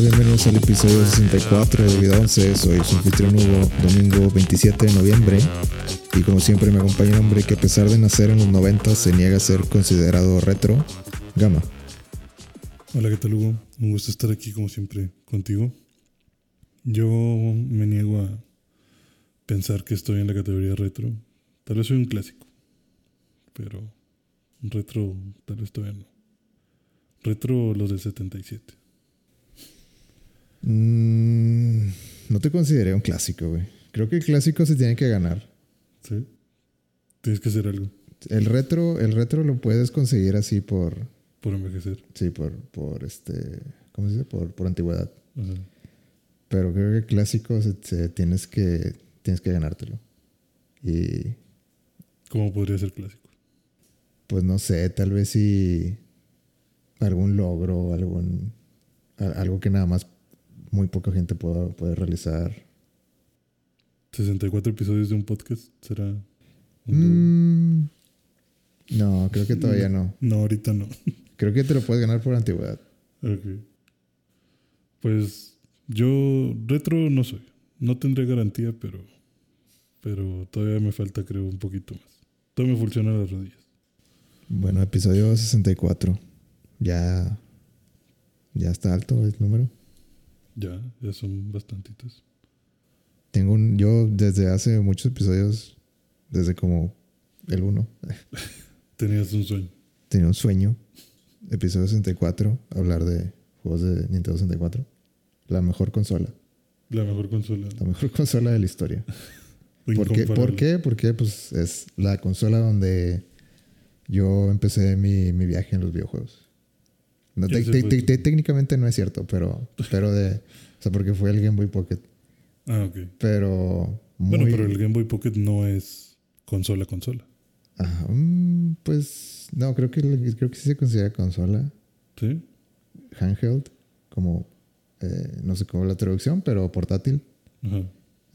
Bienvenidos al episodio 64 de Vida 11. Soy su anfitrión Hugo, domingo 27 de noviembre. Y como siempre me acompaña un hombre que a pesar de nacer en los 90 se niega a ser considerado retro, Gama. Hola, ¿qué tal Hugo? Un gusto estar aquí como siempre contigo. Yo me niego a pensar que estoy en la categoría retro. Tal vez soy un clásico, pero retro tal vez todavía no. Retro los del 77. Mm, no te consideré un clásico, güey. Creo que el clásico se tiene que ganar. ¿Sí? Tienes que hacer algo El retro, el retro lo puedes conseguir así por, por envejecer. sí, por, por este, ¿cómo se dice? Por, por antigüedad. Ajá. Pero creo que el clásico se, se- tienes que, tienes que ganártelo. Y ¿Cómo podría ser clásico? pues no sé, tal vez si algún logro, algún algo que nada más muy poca gente pueda, puede realizar. 64 episodios de un podcast será. un Mm, no, creo que todavía no. No, ahorita no. Creo que te lo puedes ganar por antigüedad. Ok. Pues yo retro no soy. No tendré garantía, pero, pero todavía me falta, creo, un poquito más. Todavía me funcionan las rodillas. Bueno, episodio 64. Ya ya está alto el número. Ya, ya son bastantitos. Tengo un yo desde hace muchos episodios desde como el 1 Tenías un sueño. tenía un sueño. Episodio 64, hablar de juegos de Nintendo 64. La mejor consola. La mejor consola. La mejor consola de la historia. ¿Por qué? ¿Por qué? Porque pues es la consola donde yo empecé mi, mi viaje en los videojuegos. No, te- te- te- técnicamente no es cierto, pero, pero de... O sea, porque fue el Game Boy Pocket. Ah, ok. Pero muy... Bueno, pero el Game Boy Pocket no es consola, consola. Ajá, mm, pues no, creo que, creo que sí se considera consola. ¿Sí? Handheld, como... eh, no sé cómo la traducción, pero portátil. Ajá.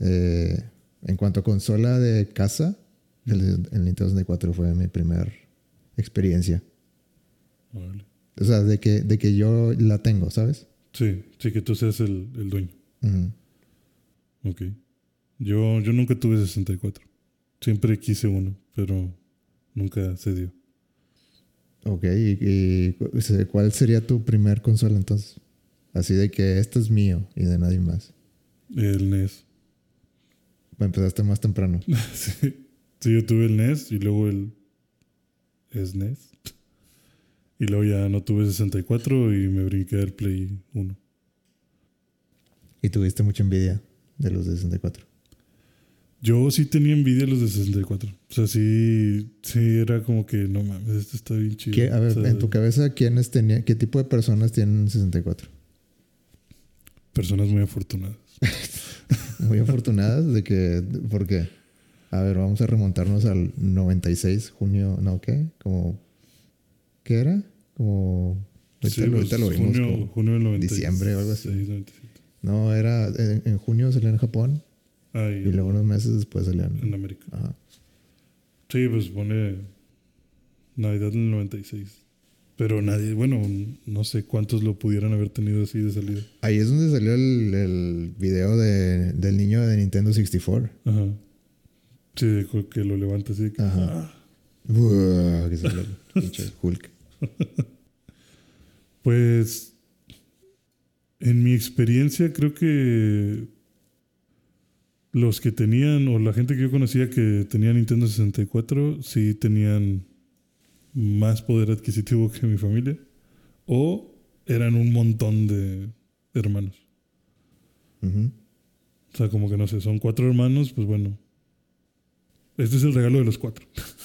Eh, en cuanto a consola de casa, el, el Nintendo 64 fue mi primer experiencia. Órale. O sea, de que, de que yo la tengo, ¿sabes? Sí, sí que tú seas el, el dueño. Ujú. Ok. Yo, yo nunca tuve 64. Siempre quise uno, pero nunca se dio. Ok, y, ¿cuál sería tu primer consola entonces? Así de que esto es mío y de nadie más. El E NES. Empezaste más temprano. sí. Sí, yo tuve el NES y luego el SNES. Y luego ya no tuve 64 y me brinqué al Play 1. Y tuviste mucha envidia de los de 64. Yo sí tenía envidia de los de 64. O sea, sí, sí era como que no mames, este está bien chido. ¿Qué- a ver, O sea, en tu cabeza, ¿quiénes tenía, ¿qué tipo de personas tienen 64? Personas muy afortunadas. Muy afortunadas de que... ¿Por qué? A ver, vamos a remontarnos al 96, junio... ¿No qué? Como... ¿Qué era? Como... Ahorita, Sí, lo- ahorita lo vimos. junio, junio del 96. diciembre o algo así. 97. no, era... En, en junio salió en Japón Ah, y luego unos meses después salió en... en América. Ajá. Sí, pues pone Navidad del 96. Pero nadie, bueno, no sé cuántos lo pudieran haber tenido así de salida. Ahí es donde salió el, el video de, del niño de Nintendo 64. Ajá. Sí, que lo levanta así. que, Ajá. ah. Buah, que Hulk. Pues, en mi experiencia, creo que los que tenían, o la gente que yo conocía que tenía Nintendo 64, sí tenían más poder adquisitivo que mi familia. O eran un montón de hermanos. O sea, como que no sé, son cuatro hermanos, pues bueno. Este es el regalo de los cuatro.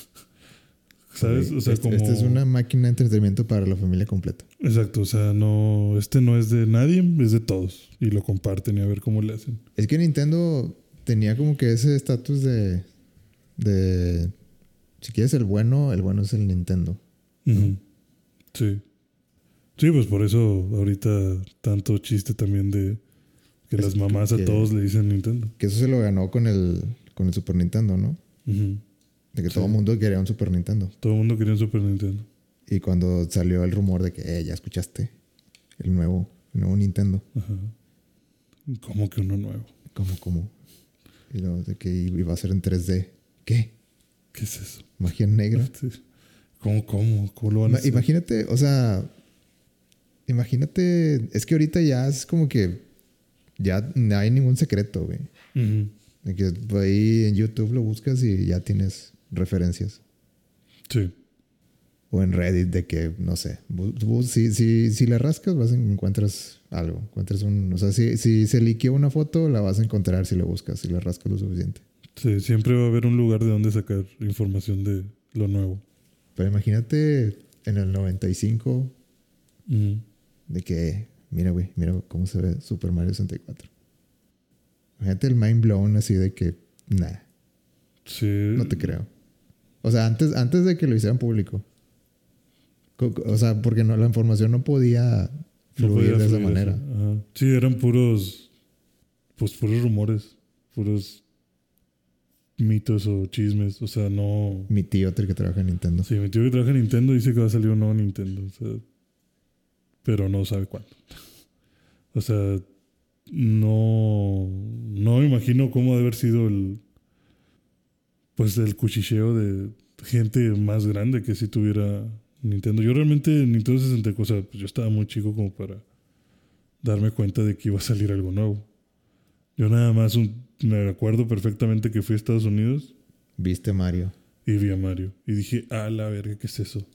¿Sabes? O sea, este, como. este es una máquina de entretenimiento para la familia completa. Exacto, o sea, no. Este no es de nadie, es de todos. Y lo comparten y a ver cómo le hacen. Es que Nintendo tenía como que ese estatus de, de... Si quieres el bueno, el bueno es el Nintendo. Sí. Sí, pues por eso ahorita tanto chiste también de que Es las mamás a todos le dicen Nintendo. Que eso se lo ganó con el, con el Super Nintendo, ¿no? Ujú. De que Sí. todo el mundo quería un Super Nintendo. Todo el mundo quería un Super Nintendo. Y cuando salió el rumor de que, eh, ya escuchaste el nuevo, nuevo Nintendo. Ajá. ¿Cómo que uno nuevo? ¿Cómo, cómo? Y luego de que iba a ser en 3D. ¿Qué? ¿Qué es eso? ¿Magia negra? Sí. ¿Cómo, cómo? ¿Cómo lo van a Ma- hacer? Imagínate, o sea, imagínate, es que ahorita ya es como que ya no hay ningún secreto, güey. De que ahí en YouTube lo buscas y ya tienes referencias. Sí. O en Reddit de que, no sé, si, si, si le rascas vas a encuentras algo. Encuentras un, o sea, si, si se liqueó una foto, la vas a encontrar si le buscas, si le rascas lo suficiente. Sí, siempre va a haber un lugar de donde sacar información de lo nuevo. Pero imagínate en el 95 Ujú. de que, mira, güey, mira cómo se ve Super Mario 64. Imagínate el mind blown así de que, nah, Sí. no te creo. O sea, antes, antes de que lo hicieran público. Co- co- O sea, porque no, la información no podía No fluir podía de esa manera. Ajá. Sí, eran puros. Pues puros rumores. Puros mitos o chismes. O sea, no. Mi tío, que trabaja en Nintendo. Sí, mi tío que trabaja en Nintendo dice que va a salir un nuevo Nintendo. o sea, pero no sabe cuándo. O sea, no. No me imagino cómo debe haber sido el. Pues el cuchicheo de gente más grande que si tuviera Nintendo. Yo realmente Nintendo 64, o sea, pues yo estaba muy chico como para darme cuenta de que iba a salir algo nuevo. Yo nada más un- me acuerdo perfectamente que fui a Estados Unidos Viste Mario. y vi a Mario. Y dije, ah, la verga, ¿qué es eso?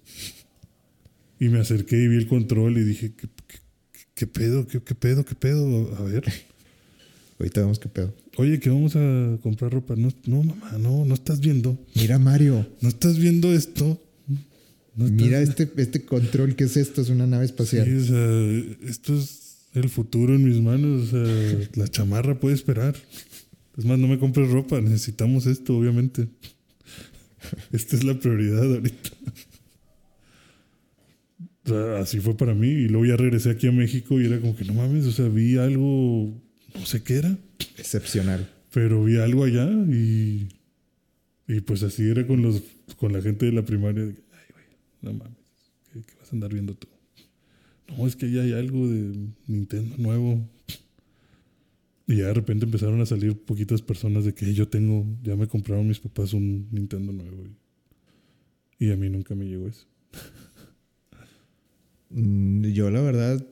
Y me acerqué y vi el control y dije, ¿qué, qué- qué pedo? ¿Qué, qué pedo? ¿Qué pedo? A ver. Ahorita vemos qué pedo. Oye, que vamos a comprar ropa. No, no, mamá, no, no estás viendo. Mira Mario. No estás viendo esto. No estás- Mira este, este control. ¿Qué es esto? Es una nave espacial. Sí, o sea, esto es el futuro en mis manos. O sea, la chamarra puede esperar. Es más, no me compres ropa. Necesitamos esto, obviamente. Esta es la prioridad ahorita. O sea, así fue para mí. Y luego ya regresé aquí a México y era como que no mames, o sea, vi algo, no sé qué era, Excepcional. pero vi algo allá y, y pues así era con los con la gente de la primaria. Ay, güey, no mames, ¿qué, qué vas a andar viendo tú? No, es que ya hay algo de Nintendo nuevo. Y ya de repente empezaron a salir poquitas personas de que yo tengo, ya me compraron mis papás un Nintendo nuevo. Y, y a mí nunca me llegó eso. Mm, Yo, la verdad,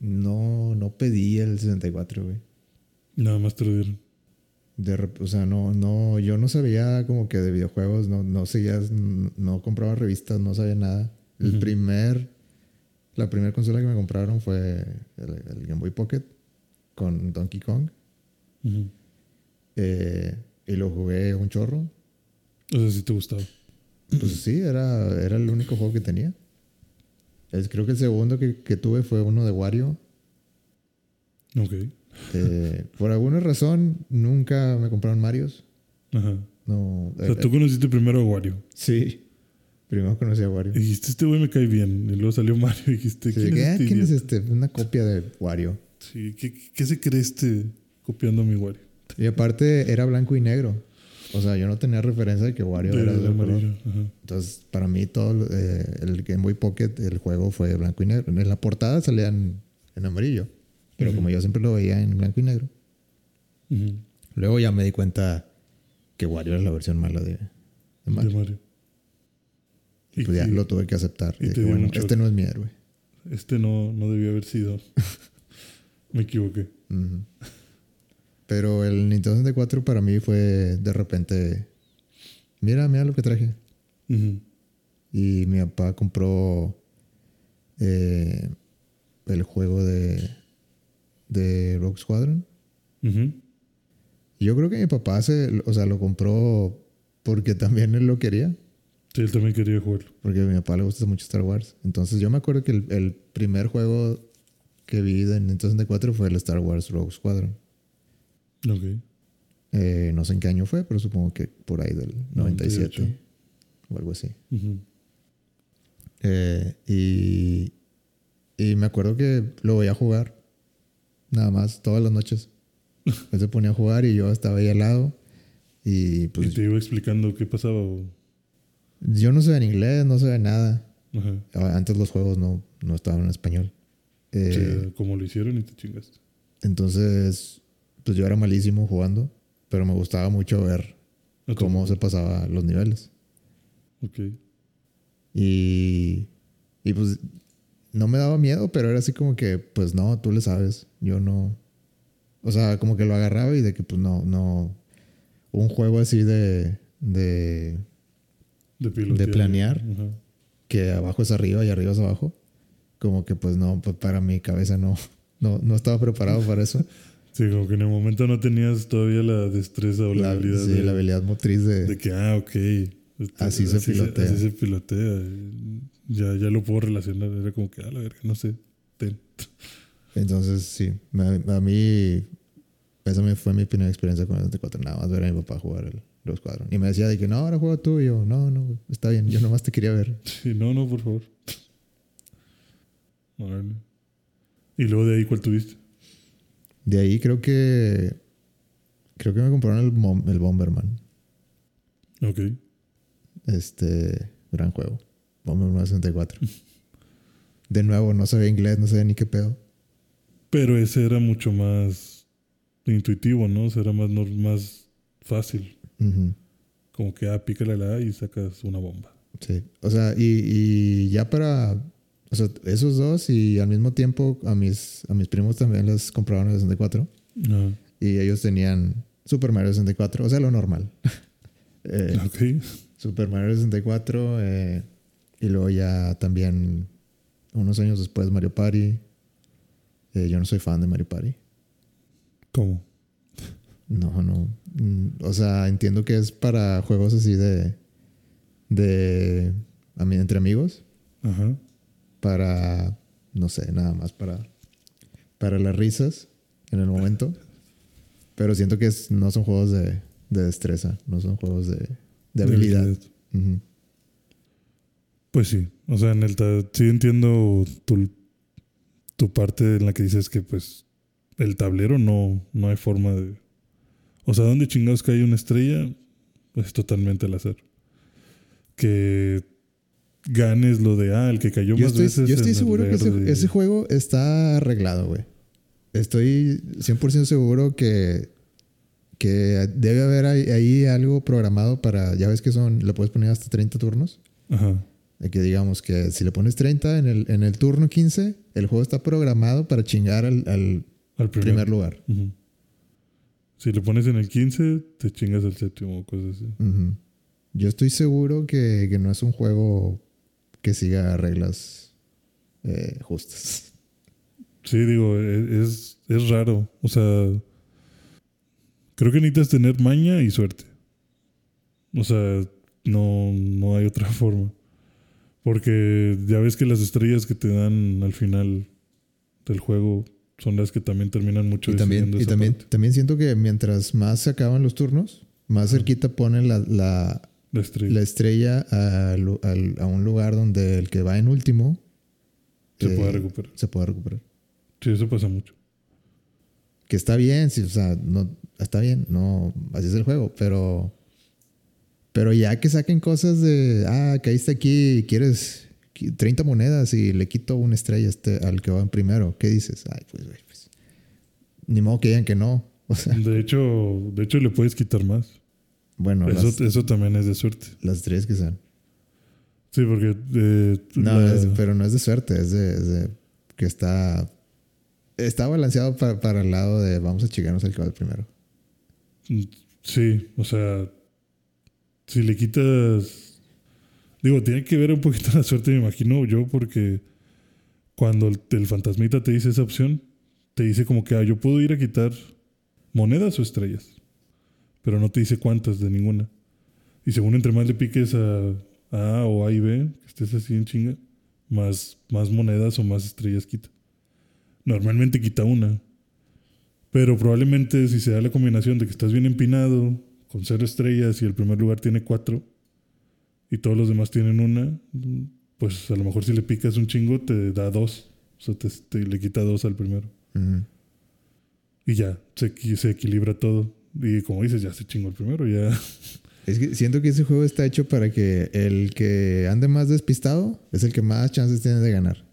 no, no pedí el 64, güey. Nada más te lo dieron. De o sea, no, no, yo no sabía como que de videojuegos, no, no seguía, no compraba revistas, no sabía nada. El primer, la primera consola que me compraron fue el, el Game Boy Pocket con Donkey Kong. Eh, y lo jugué un chorro. O sea, si te gustaba. Pues sí, era, era el único juego que tenía. Creo que el segundo que, que tuve fue uno de Wario. Ok. Eh, por alguna razón, nunca me compraron Marios. Ajá. No, O sea, eh, tú conociste primero a Wario. sí. Primero conocí a Wario. Y dijiste, este güey me cae bien. Y luego salió Mario y dijiste, ¿quién, es este ¿Quién es este? Una copia de Wario. Sí, ¿qué, qué se cree este copiando a mi Wario? Y aparte era blanco y negro. O sea, yo no tenía referencia de que Wario De- era de de color. amarillo. Entonces, para mí, todo eh, el Game Boy Pocket, el juego fue blanco y negro. En la portada salían en amarillo. Pero como yo siempre lo veía en blanco y negro. Luego ya me di cuenta que Wario era la versión mala de, de De Mario. Mario. Y pues ya lo tuve que aceptar. y dije, bueno, este no es mi héroe. Este no, no debió haber sido. me equivoqué. Ujú. Pero el Nintendo 64 para mí fue de repente, mira, mira lo que traje. Y mi papá compró eh, el juego de, de Rogue Squadron. Yo creo que mi papá se, o sea, lo compró porque también él lo quería. Sí, él también quería jugarlo. Porque a mi papá le gusta mucho Star Wars. Entonces yo me acuerdo que el, el primer juego que vi de Nintendo 64 fue el Star Wars Rogue Squadron. Ok. Eh, no sé en qué año fue, pero supongo que por ahí del 97 98. o algo así. Eh, y, y me acuerdo que lo veía jugar. Nada más, todas las noches. Él se ponía a jugar y yo estaba ahí al lado. Y y pues te iba explicando qué pasaba. o- yo no sé en inglés, no sé nada. Ajá. Antes los juegos no, no estaban en español. Eh, como lo hicieron y te chingaste. Entonces, pues yo era malísimo jugando, pero me gustaba mucho ver cómo se pasaba los niveles. Ok. Y, y pues no me daba miedo, pero era así como que, pues no, tú le sabes, yo no. O sea, como que lo agarraba y de que pues no, no. Un juego así de, de De. De planear. Que abajo es arriba y arriba es abajo. Como que pues no, pues para mi cabeza no, no, no estaba preparado para eso. Sí, como que en el momento no tenías todavía la destreza o la, La, habilidad sí, de, la habilidad motriz de... de que, ah, ok. este, Así se pilotea. así se pilotea. Ya, ya lo puedo relacionar. Era como que, ah, la verga, no sé. Ten. Entonces, sí, a mí, esa me fue mi primera experiencia con el 64. Nada más ver a mi papá jugar el, los cuadros. Y me decía de que no, ahora juega tú. Y yo, no, no, está bien, yo nomás te quería ver. Sí, no, no, por favor. Órale. Y luego de ahí, ¿cuál tuviste? De ahí creo que, creo que me compraron el, el Bomberman. Ok. Este, gran juego. Bomberman 64. De nuevo, no sabía inglés, no sabía ni qué pedo. Pero ese era mucho más intuitivo, ¿no? O sea, era más, más fácil. Como que, ah, pícale la A y sacas una bomba. Sí. O sea, y, y ya para. O sea, esos dos y al mismo tiempo a mis, a mis primos también les compraron el 64. Ah, Y ellos tenían Super Mario 64. O sea, lo normal. Eh. Super Mario 64. eh, y luego ya también, unos años después, Mario Party. Eh, yo no soy fan de Mario Party. ¿Cómo? No, no. Mm, O sea, entiendo que es para juegos así de. de. a mí, entre amigos. Ajá. Para. no sé, nada más para. para las risas en el momento. Pero siento que es- no son juegos de, de destreza, no son juegos de, de habilidad. Pues sí. O sea, en el sí entiendo tu, tu parte en la que dices que pues el tablero no, no hay forma de... O sea, ¿dónde chingados cae una estrella? Es totalmente al azar. Que ganes lo de, ah, el que cayó Yo más estoy, veces. yo estoy en el seguro que ese, juego está arreglado, güey. Estoy 100% seguro que, que debe haber ahí, ahí algo programado para, ya ves que son, le puedes poner hasta 30 turnos. Ajá. De que digamos que si le pones 30 en el, en el turno 15, el juego está programado para chingar al, al primer lugar. Si le pones en el 15, te chingas el séptimo o cosas así. Yo estoy seguro que, que no es un juego que siga reglas eh, justas. Sí, digo, e- es, es raro. O sea, creo que necesitas tener maña y suerte. O sea, no, no hay otra forma. Porque ya ves que las estrellas que te dan al final del juego son las que también terminan mucho Y también, y esa también, parte. también siento que mientras más se acaban los turnos, más cerquita ponen la, la, La estrella. la estrella a, un lugar donde el que va en último se eh, puede recuperar. se pueda recuperar. Sí, eso pasa mucho. Que está bien, sí, o sea, no, está bien, no, así es el juego, pero, pero ya que saquen cosas de, ah, caíste aquí quieres 30 monedas y le quito una estrella este, al que va en primero, ¿qué dices? Ay, pues, güey, pues, ni modo que digan que no, o sea, De hecho, de hecho le puedes quitar más. Bueno, eso, las, eso también es de suerte. las tres que sean. Sí, porque... eh, No, la- es- pero no es de suerte, es de, es de que está, está balanceado pa- para el lado de vamos a chingarnos al que va el primero. Sí, o sea, si le quitas, digo, tiene que ver un poquito la suerte, me imagino yo, porque cuando el, el fantasmita te dice esa opción, te dice como que ah, yo puedo ir a quitar monedas o estrellas, pero no te dice cuántas de ninguna. Y según entre más le piques a, a o A y B, que estés así en chinga, más, más monedas o más estrellas quita. Normalmente quita una. Pero probablemente si se da la combinación de que estás bien empinado, con cero estrellas y el primer lugar tiene cuatro, y todos los demás tienen una, pues a lo mejor si le picas un chingo te da dos. O sea, te, te- le quita dos al primero. Y ya, se equilibra todo. Y como dices, ya se chingó el primero, ya. Es que siento que ese juego está hecho para que el que ande más despistado es el que más chances tiene de ganar.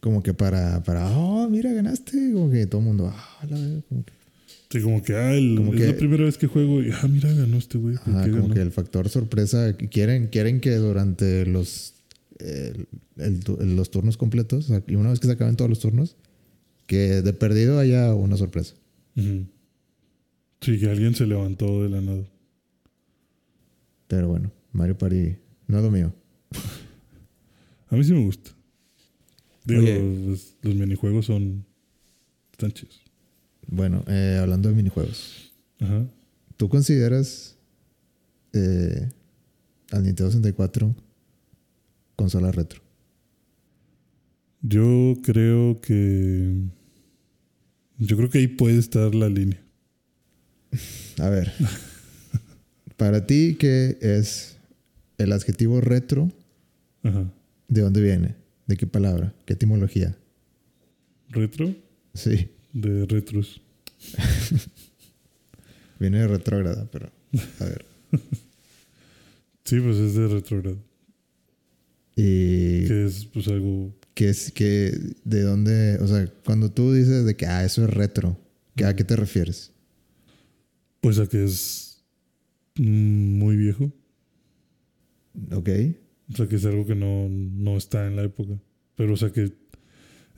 Como que para, para, oh, mira, ganaste. Como que todo el mundo, ah, la verdad, como que. Sí, como que, ah, el- Como es que- la primera vez que juego y, ah, mira, ganó este güey. ¿por Ajá, qué como ganó? que el factor sorpresa. Quieren, quieren que durante los, el- el tu- los turnos completos, y una vez que se acaben todos los turnos, que de perdido haya una sorpresa. Ujú. Sí, que alguien se levantó de la nada. Pero bueno, Mario Party no es lo mío. A mí sí me gusta. Digo, los, los minijuegos son. Están chidos. Bueno, eh, hablando de minijuegos, Ajá. ¿tú consideras eh, al Nintendo 64 consola retro? Yo creo que. Yo creo que ahí puede estar la línea. A ver, para ti, ¿qué es el adjetivo retro? Ajá. ¿De dónde viene? ¿De qué palabra? ¿Qué etimología? Retro Sí, de retros. viene de retrógrada, pero a ver. Sí, pues es de retrogrado. Y Que es pues algo. que es que de dónde, o sea, cuando tú dices de que ah, eso es retro, ¿que ¿a qué te refieres? Pues a que es muy viejo. ¿Ok? O sea que es algo que no, no está en la época. Pero o sea que.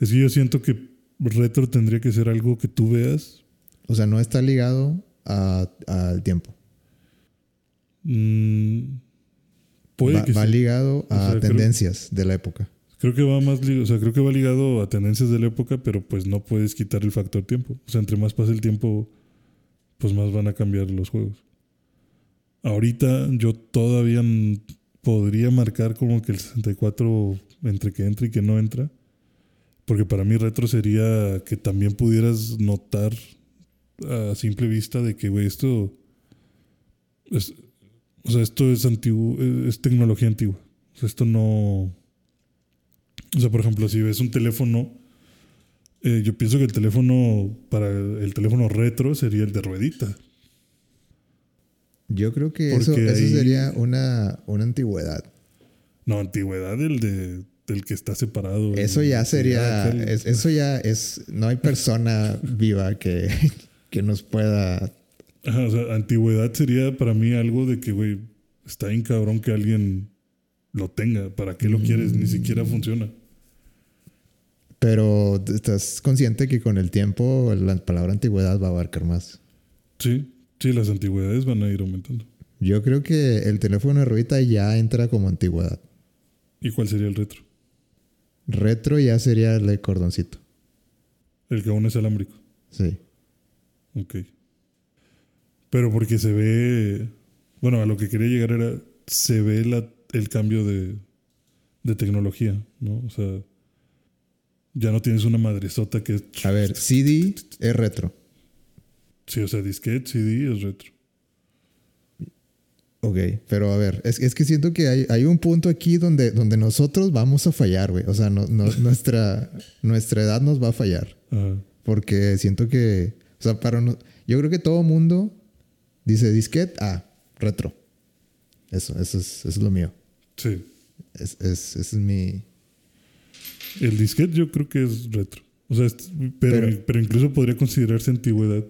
Es que yo siento que retro tendría que ser algo que tú veas. O sea, no está ligado a- al tiempo. mm, puede va, que va sí. ligado a O sea, creo- tendencias de la época. Creo que va más li- o sea, creo que va ligado a tendencias de la época, pero pues no puedes quitar el factor tiempo. O sea, entre más pasa el tiempo, pues más van a cambiar los juegos. Ahorita yo todavía podría marcar como que el 64 entre que entra y que no entra. Porque para mí retro sería que también pudieras notar a simple vista de que, güey, esto es, o sea, esto es antiguo, es tecnología antigua. O sea, esto no... O sea, por ejemplo, si ves un teléfono, eh, yo pienso que el teléfono, para el teléfono retro sería el de ruedita. Yo creo que eso, eso sería una, una antigüedad. No, antigüedad, el de, del que está separado. Eso ya sería, es- eso ya es, no hay persona viva que, que nos pueda, Ajá, o sea, antigüedad sería para mí algo de que, güey, está bien cabrón que alguien lo tenga. ¿Para qué lo quieres? Ni siquiera funciona. Pero estás consciente que con el tiempo la palabra antigüedad va a abarcar más. Sí, sí, las antigüedades van a ir aumentando. Yo creo que el teléfono de ruedita ya entra como antigüedad. ¿Y cuál sería el retro? Retro ya sería el de cordoncito. El que aún es alámbrico. Sí. Ok. Pero porque se ve. Bueno, a lo que quería llegar era. Se ve la, el cambio de, de tecnología, ¿no? O sea. Ya no tienes una madresota que es. A ver, CD es retro. Sí, o sea, disquete, CD es retro. Ok, pero a ver, es, es que siento que hay, hay un punto aquí donde, donde nosotros vamos a fallar, güey. O sea, no- no- nuestra, nuestra edad nos va a fallar. Ajá. Porque siento que, o sea, para no, yo creo que todo mundo dice disquete, ah, retro. Eso, eso es, eso es lo mío. Sí. Es, es, ese es mi... El disquete yo creo que es retro. O sea, es- pero, Pero- pero incluso podría considerarse antigüedad.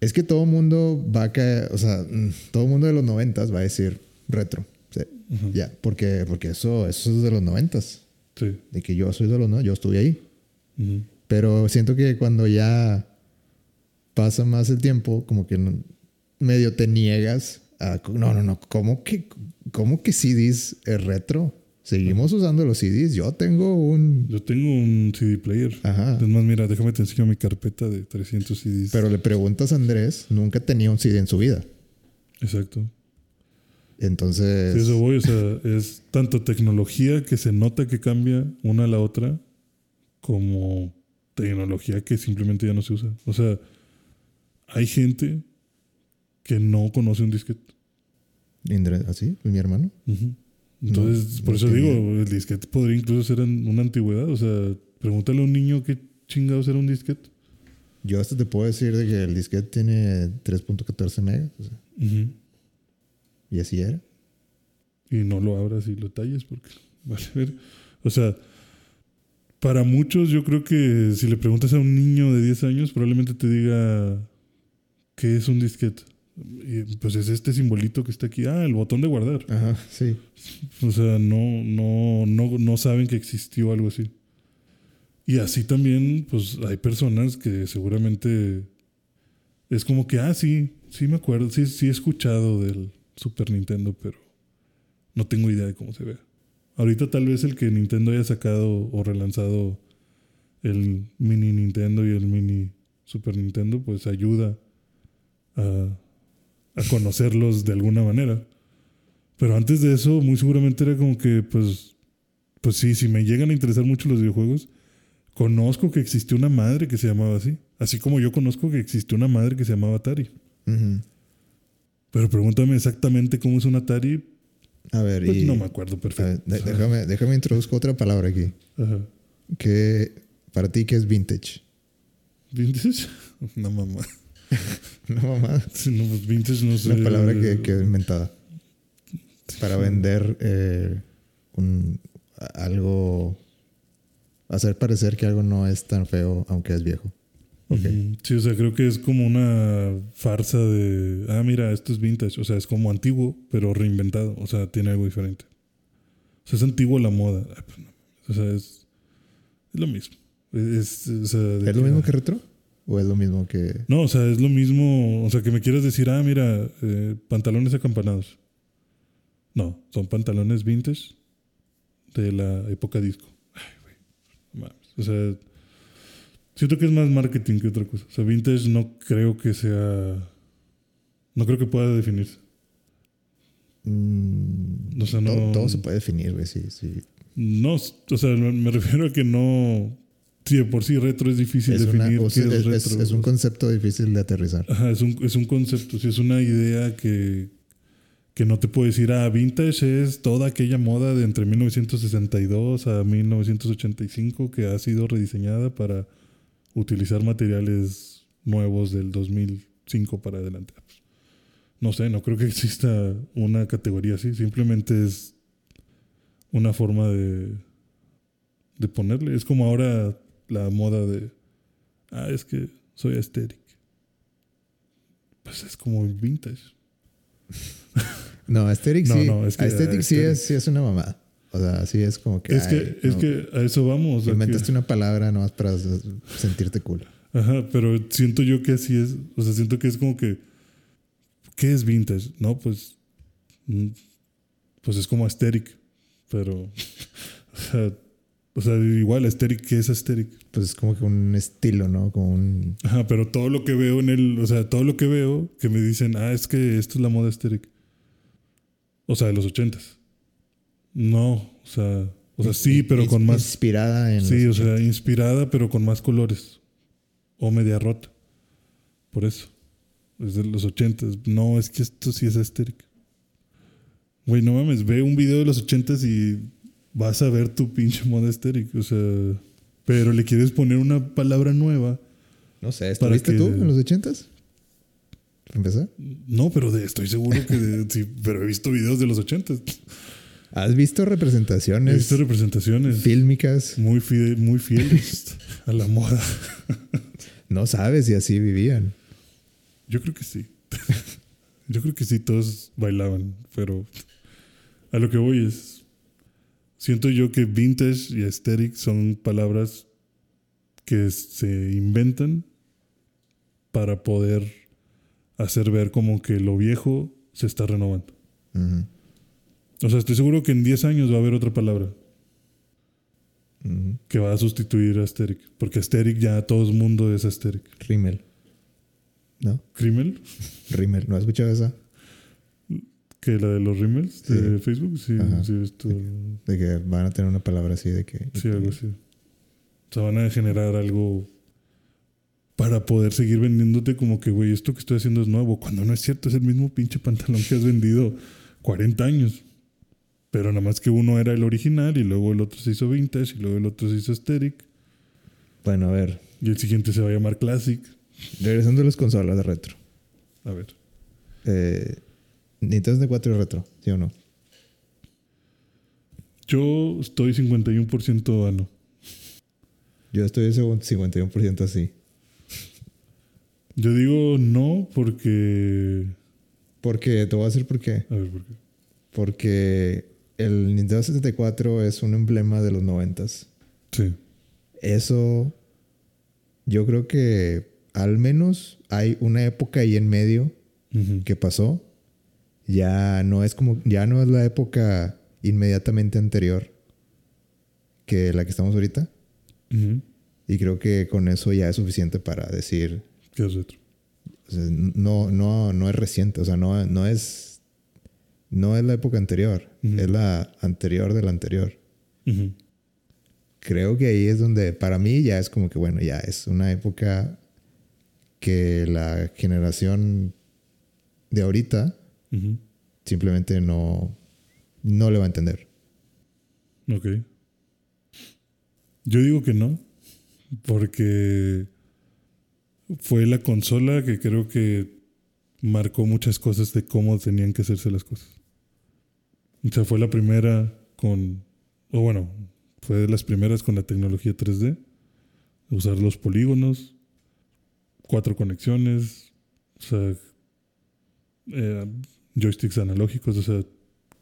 Es que todo mundo va a caer, o sea, mm, todo mundo de los noventas va a decir retro. Sí, Ujú. Ya, porque, porque eso, eso es de los noventas. Sí. De que yo soy de los no, yo estuve ahí. Ujú. Pero siento que cuando ya pasa más el tiempo, como que medio te niegas a... No, no, no. ¿Cómo que, cómo que CDs es retro? Seguimos usando los CDs. Yo tengo un... Yo tengo un CD player. Ajá. Es más, mira, déjame te enseño mi carpeta de 300 CDs. Pero le preguntas a Andrés, nunca tenía un CD en su vida. Exacto. Entonces... Sí, eso voy, o sea, es tanto tecnología que se nota que cambia una a la otra, como tecnología que simplemente ya no se usa. O sea, hay gente que no conoce un disquete. ¿Así? ¿Mi hermano? Ujú. Entonces, No, por no eso tenía. digo, el disquete podría incluso ser una antigüedad. O sea, pregúntale a un niño qué chingados era un disquete. Yo hasta te puedo decir de que el disquete tiene 3.14 megas. o sea, y así era. Y no lo abras y lo talles porque vale ver. O sea, Para muchos, yo creo que si le preguntas a un niño de 10 años, probablemente te diga qué es un disquete. Pues es este simbolito que está aquí. Ah, el botón de guardar. Ajá, sí. O sea, no, no, no, no saben que existió algo así. Y así también, pues hay personas que seguramente es como que, ah, sí, sí me acuerdo, sí, sí he escuchado del Super Nintendo, pero no tengo idea de cómo se ve. Ahorita tal vez el que Nintendo haya sacado o relanzado el mini Nintendo y el mini Super Nintendo, pues ayuda a, a conocerlos de alguna manera. Pero antes de eso, muy seguramente era como que, pues, pues sí, si me llegan a interesar mucho los videojuegos, conozco que existió una madre que se llamaba así. Así como yo conozco que existió una madre que se llamaba Atari. Pero pregúntame exactamente cómo es un Atari, A ver, pues y. no me acuerdo ver, perfecto. déjame, déjame introduzco otra palabra aquí. Ajá. Que para ti, ¿qué es vintage? ¿Vintage? No, mamá. No, mamá. No, pues vintage no Es sé. una palabra que, que inventada. Para vender eh, un, algo. Hacer parecer que algo no es tan feo, aunque es viejo. Sí, o sea, creo que es como una farsa de, ah, mira, esto es vintage. O sea, es como antiguo, pero reinventado. O sea, tiene algo diferente. O sea, es antiguo la moda. Ay, pues. O sea, es, es lo mismo. Es, o sea, de ¿Es lo mismo que retro? ¿O es lo mismo que.? No, o sea, es lo mismo. O sea, que me quieres decir, ah, mira, eh, pantalones acampanados. No, son pantalones vintage de la época disco. Ay, güey. mames. O sea, siento que es más marketing que otra cosa. O sea, vintage no creo que sea. No creo que pueda definirse. mm, O sea, no- todo, todo se puede definir, güey. Sí, sí. No, o sea, me refiero a que no. Si de por sí retro es difícil Es, una- definir o sea, qué es es- es- retro. es un concepto difícil de aterrizar. Ajá, es un, es un concepto, sí, es una idea que, que no te puedo decir, ah, vintage es toda aquella moda de entre 1962 a 1985 que ha sido rediseñada para utilizar materiales nuevos del 2005 para adelante. No sé, no creo que exista una categoría así, simplemente es una forma de, de ponerle. Es como ahora la moda de, ah, es que soy aesthetic. Pues es como vintage. No, Aesthetic No, sí. no, es que Aesthetic sí Aesthetic- es, sí es una mamada. O sea, sí es como que. es que, ay, es no, que a eso vamos. que- Inventaste una palabra nomás para sentirte cool. Ajá, pero siento yo que así es. O sea, siento que es como que. ¿Qué es vintage? No, pues. mm, Pues es como aesthetic. Pero. O sea, o sea, igual, aesthetic, ¿qué es aesthetic? Pues es como que un estilo, ¿no? Como un. Ajá, pero todo lo que veo en el. O sea, todo lo que veo que me dicen, ah, es que esto es la moda aesthetic. O sea, de los ochentas. No, o sea. O sea, sí, pero con más. Inspirada en. Sí, o sea, inspirada, pero con más colores. O media rota. Por eso. Es de los ochentas. No, es que esto sí es aesthetic. Güey, no mames, ve un video de los ochentas y vas a ver tu pinche moda aesthetic. O sea, pero le quieres poner una palabra nueva. No sé, ¿estuviste que- tú en los ochentas? ¿Para empezar? No, pero de- estoy seguro que de- sí, pero he visto videos de los ochentas. ¿Has visto He representaciones visto representaciones fílmicas? muy, fide- muy fieles a la moda. No sabes si así vivían. Yo creo que sí. Yo creo que sí, todos bailaban, pero a lo que voy es, siento yo que vintage y aesthetic son palabras que se inventan para poder hacer ver como que lo viejo se está renovando. O sea, estoy seguro que en 10 años va a haber otra palabra que va a sustituir a aesthetic, porque aesthetic ya todo el mundo es aesthetic. Rimmel. ¿No? ¿Crimmel? Rimmel. ¿No has escuchado esa? Que la de los rímels de Facebook, sí, sí, esto, De que van a tener una palabra así de que. sí, algo así. O sea, van a generar algo para poder seguir vendiéndote como que, güey, esto que estoy haciendo es nuevo, cuando no es cierto, es el mismo pinche pantalón que has vendido 40 años. Pero nada más que uno era el original y luego el otro se hizo vintage y luego el otro se hizo aesthetic Bueno, a ver. y el siguiente se va a llamar classic. Regresando a las consolas de retro. A ver. Eh, Nintendo 64 es retro, ¿sí o no? Yo estoy 51% a no. Yo estoy ese 51% así. Yo digo no porque... Porque, te voy a decir por qué. A ver, ¿por qué? Porque el Nintendo 64 es un emblema de los noventas. Sí. Eso, yo creo que al menos hay una época ahí en medio que pasó. Ya no es como, ya no es la época inmediatamente anterior que la que estamos ahorita. Y creo que con eso ya es suficiente para decir, ¿Qué es retro? o sea, no, no, no es reciente, o sea, no, no es, no es la época anterior, es la anterior de la anterior. Creo que ahí es donde, para mí ya es como que, bueno, ya es una época que la generación de ahorita Simplemente no, no le va a entender. Ok. Yo digo que no, porque fue la consola que creo que marcó muchas cosas de cómo tenían que hacerse las cosas. O sea, fue la primera con, o bueno, fue de las primeras con la tecnología 3D, usar los polígonos, cuatro conexiones, o sea, eh, joysticks analógicos, o sea,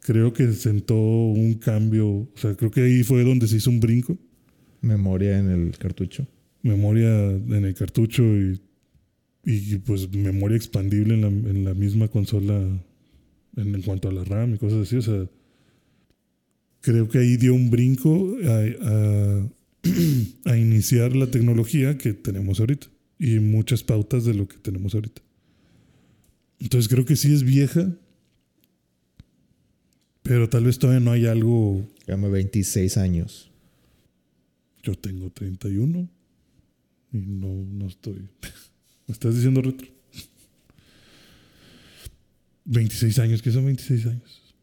creo que sentó un cambio, o sea, creo que ahí fue donde se hizo un brinco, Memoria en el cartucho. memoria en el cartucho y, y pues memoria expandible en la, en la misma consola en, en cuanto a la RAM y cosas así, o sea, creo que ahí dio un brinco a, a- a iniciar la tecnología que tenemos ahorita y muchas pautas de lo que tenemos ahorita. Entonces creo que sí es vieja, pero tal vez todavía no hay algo Llama 26 años. Yo tengo 31 y no, no estoy. ¿Me estás diciendo retro? 26 años, ¿qué son 26 años?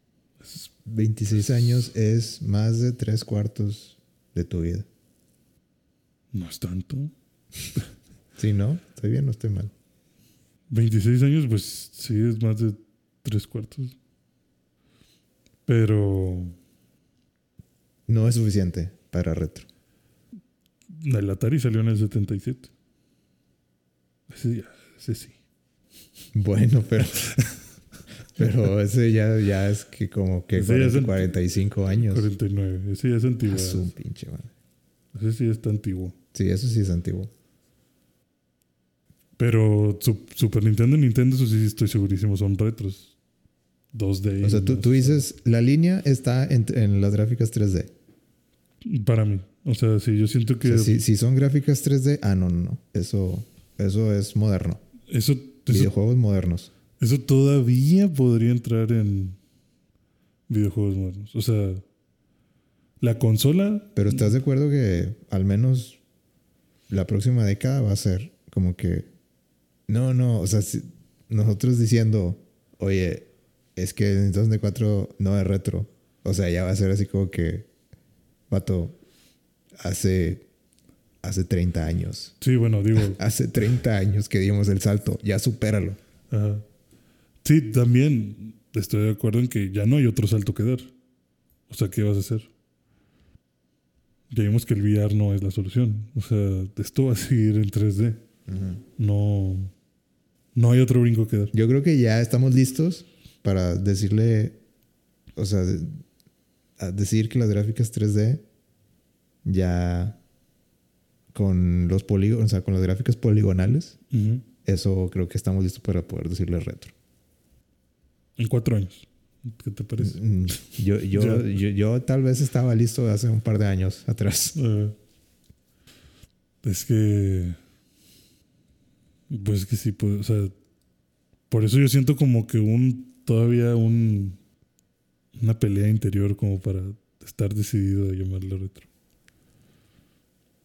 26 años es más de tres cuartos de tu vida. No es tanto. ¿Sí, no? ¿Estoy bien o estoy mal? 26 años, pues sí, es más de tres cuartos. Pero No es suficiente para retro. el Atari salió en el 77. Ese, ya- ese sí. Bueno, pero. pero ese ya, ya es que como que Ese ya es 40, el- 45 años. 49. Ese ya es antiguo. Ah, su pinche madre. Ese sí está antiguo. Sí, eso sí es antiguo. Pero Sup- Super Nintendo y Nintendo, eso sí estoy segurísimo, son retros. 2D. O sea, tú, tú dices, la línea está en, en las gráficas 3D. Para mí. O sea, sí, yo siento O que sea, si, si son gráficas 3D, ah, no, no, no. Eso, eso es moderno. eso, eso, Videojuegos modernos. eso todavía podría entrar en videojuegos modernos. O sea, la consola, Pero ¿estás de acuerdo que al menos la próxima década va a ser como que... No, no, o sea, si- nosotros diciendo, oye, es que el Nintendo 64 no es retro. O sea, ya va a ser así como que, vato, hace, hace 30 años. sí, bueno, digo, Hace 30 años que dimos el salto, ya supéralo. ajá. sí, también estoy de acuerdo en que ya no hay otro salto que dar. O sea, ¿qué vas a hacer? Ya vimos que el VR no es la solución. O sea, esto va a seguir en 3D. No, no hay otro brinco que dar. Yo creo que ya estamos listos para decirle, o sea, a decir que las gráficas 3D ya con los polígonos, o sea, con las gráficas poligonales, eso creo que estamos listos para poder decirle retro. En cuatro años. ¿Qué te parece? Mm, Yo, yo, yo, yo tal vez estaba listo hace un par de años atrás. Eh, es que. Pues que sí, pues, o sea. Por eso yo siento como que un. Todavía un. Una pelea interior como para estar decidido a llamarle retro.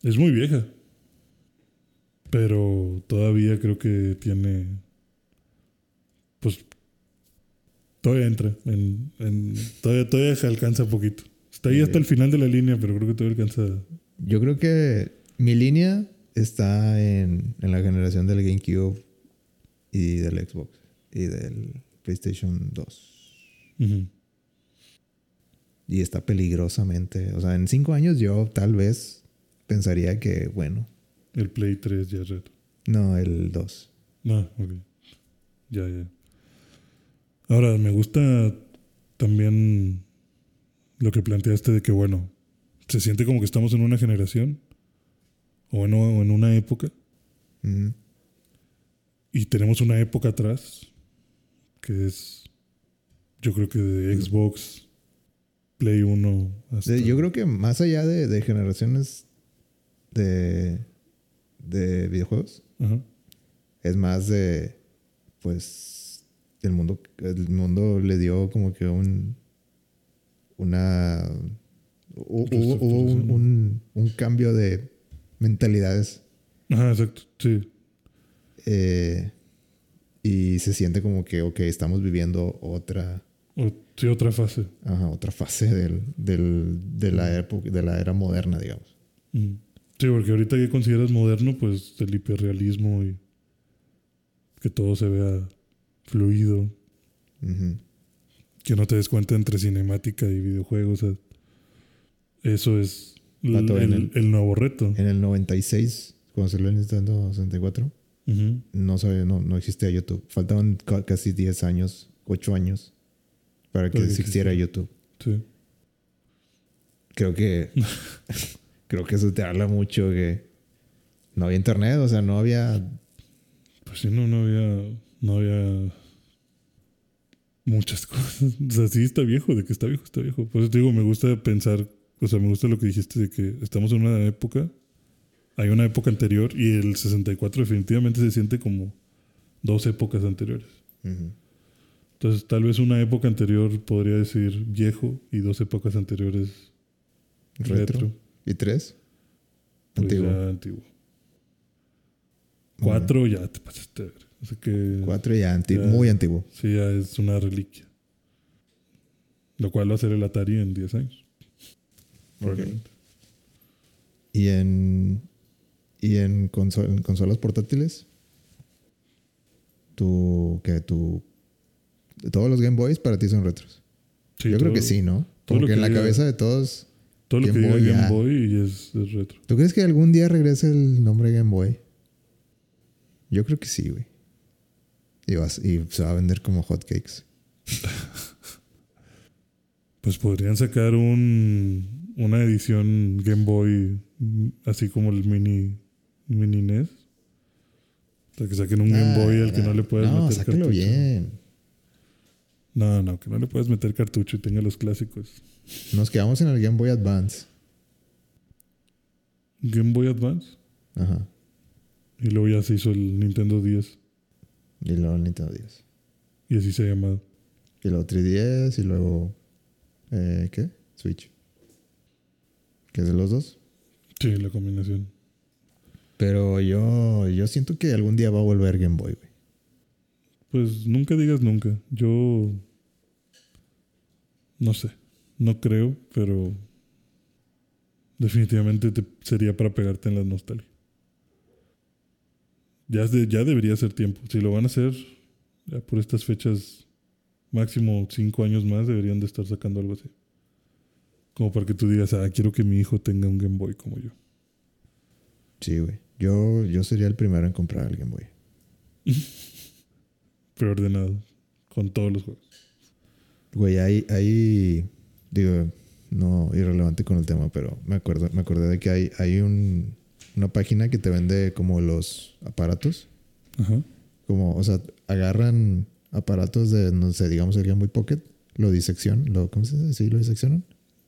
Es muy vieja. Pero todavía creo que tiene. Pues. Todavía entra. En, en- todavía, todavía se alcanza poquito. Está ahí hasta el final de la línea, pero creo que todavía alcanza. Yo creo que mi línea está en, en la generación del GameCube y del Xbox y del PlayStation 2. Ujú. Y está peligrosamente. O sea, en cinco años yo tal vez pensaría que, bueno, El Play 3 ya no, el 2. No, ok. Ya, ya. Ahora, me gusta también lo que planteaste de que, bueno, se siente como que estamos en una generación o bueno, o en una época y tenemos una época atrás que es, yo creo que de Xbox, Play 1 hasta... Yo creo que más allá de, de generaciones de, de videojuegos, Ajá. es más de, pues, el mundo, el mundo le dio como que un, una, hu- hubo, hubo un, un- un cambio de mentalidades Ajá, exacto, sí. eh, y se siente como que, ok, estamos viviendo otra, sí, otra fase. ajá, otra fase del, del, de, la época, de la era moderna, digamos. Mm. Sí, porque ahorita que consideras moderno, pues el hiperrealismo y que todo se vea fluido, que no te des cuenta entre cinemática y videojuego. O sea, eso es el- el- el nuevo reto. En el 96, cuando salió el Nintendo 64, No, sabía, no, no existía YouTube. Faltaban ca- casi 10 años, 8 años para que Para que existiera YouTube. Sí. Creo que creo que eso te habla mucho que no había internet, o sea, no había Pues sí, no, no había, no había muchas cosas. O sea, sí está viejo, de que está viejo, está viejo. Por eso te digo, me gusta pensar, o sea, me gusta lo que dijiste de que estamos en una época, hay una época anterior y el 64 definitivamente se siente como dos épocas anteriores. Entonces, tal vez una época anterior podría decir viejo y dos épocas anteriores retro. retro. ¿Y tres? pues Antiguo. ya antiguo. Cuatro ya te pasaste. a ver. O sea que Cuatro ya, anti- Ya. muy antiguo. Sí, ya es una reliquia. Lo cual va a ser el Atari en 10 años. Probablemente. Y en y en, conso- en consolas portátiles tu que tu todos los Game Boys para ti son retros. Sí, Yo creo que sí, ¿no? Porque que en la diga- cabeza de todos Todo lo que diga Boy Game ya. Boy es, es retro. ¿Tú crees que algún día regrese el nombre Game Boy? Yo creo que sí, güey. Y, vas- y se va a vender como hotcakes. Pues podrían sacar un, una edición Game Boy así como el mini, mini NES. Sea, que saquen un Game Boy al que no le puedas no, meter sácalo cartucho. bien. No, no, que no le puedas meter cartucho y tenga los clásicos. Nos quedamos en el Game Boy Advance. Game Boy Advance. Ajá. Y luego ya se hizo el Nintendo 10. Y luego el Nintendo 10. Y así se ha llamado. Y luego 3DS y luego... eh, ¿Qué? Switch. ¿Qué es de los dos? Sí, la combinación. Pero yo, yo siento que algún día va a volver Game Boy, güey. Pues nunca digas nunca. Yo no sé, no creo, pero definitivamente te- sería para pegarte en la nostalgia. Ya, de- ya debería ser tiempo. Si lo van a hacer, ya por estas fechas, máximo cinco años más, deberían de estar sacando algo así. Como para que tú digas, ah, quiero que mi hijo tenga un Game Boy como yo. Sí, güey. Yo, yo sería el primero en comprar el Game Boy. Preordenado, con todos los juegos. Güey, hay, hay, digo, no irrelevante con el tema, pero me acuerdo, me acordé de que hay, hay un, una página que te vende como los aparatos, Ajá. como, o sea, agarran aparatos de, no sé, digamos el Game Boy Pocket, lo diseccionan, lo, ¿cómo se dice? Sí, lo diseccionan.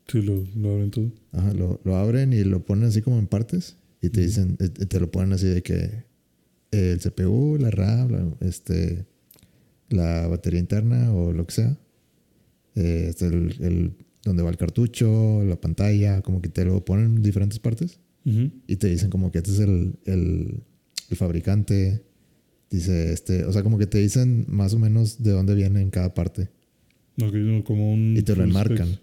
Sí, lo, lo abren todo. Ajá, lo, lo abren y lo ponen así como en partes y te dicen, eh, te lo ponen así de que el CPU, la RAM, la, este, la batería interna o lo que sea, eh, este, el, el- donde va el cartucho, la pantalla, como que te lo ponen en diferentes partes Ujú. y te dicen como que este es el, el, el fabricante, dice este, o sea, como que te dicen más o menos de dónde viene en cada parte no, como un. y te lo enmarcan.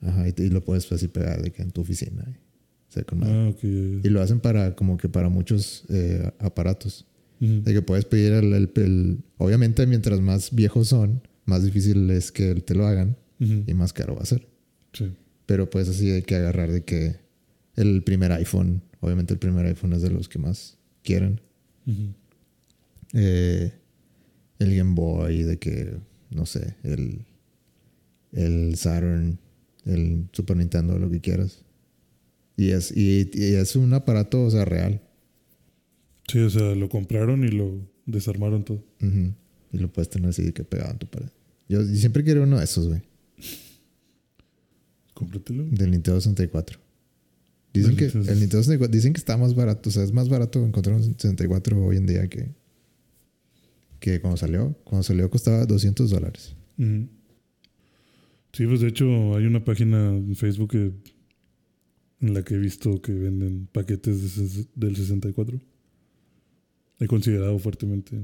Ajá, y, te- y lo puedes así pegar de que en tu oficina. Y ser con madre. Ah. Y lo hacen para como que para muchos eh, aparatos. De que puedes pedir el, el- el- Obviamente mientras más viejos son, más difícil es que te lo hagan y más caro va a ser. Sí. Pero puedes así de que agarrar de que el primer iPhone obviamente el primer iPhone es de los que más quieren. Eh, el Game Boy, de que, no sé, el, el Saturn, el Super Nintendo, lo que quieras. Y es, y, y es un aparato, o sea, real. Sí, o sea, lo compraron y lo desarmaron todo. Y lo puedes tener así que pegado en tu pared. Yo, yo siempre quiero uno de esos, güey. Cómpratelo. Del Nintendo 64. Dicen que el Nintendo 64, dicen que está más barato, o sea, es más barato encontrar un 64 hoy en día que, que cuando salió. Cuando salió costaba 200 dólares. Sí, pues de hecho hay una página en Facebook que- en la que he visto que venden paquetes de del 64. He considerado fuertemente.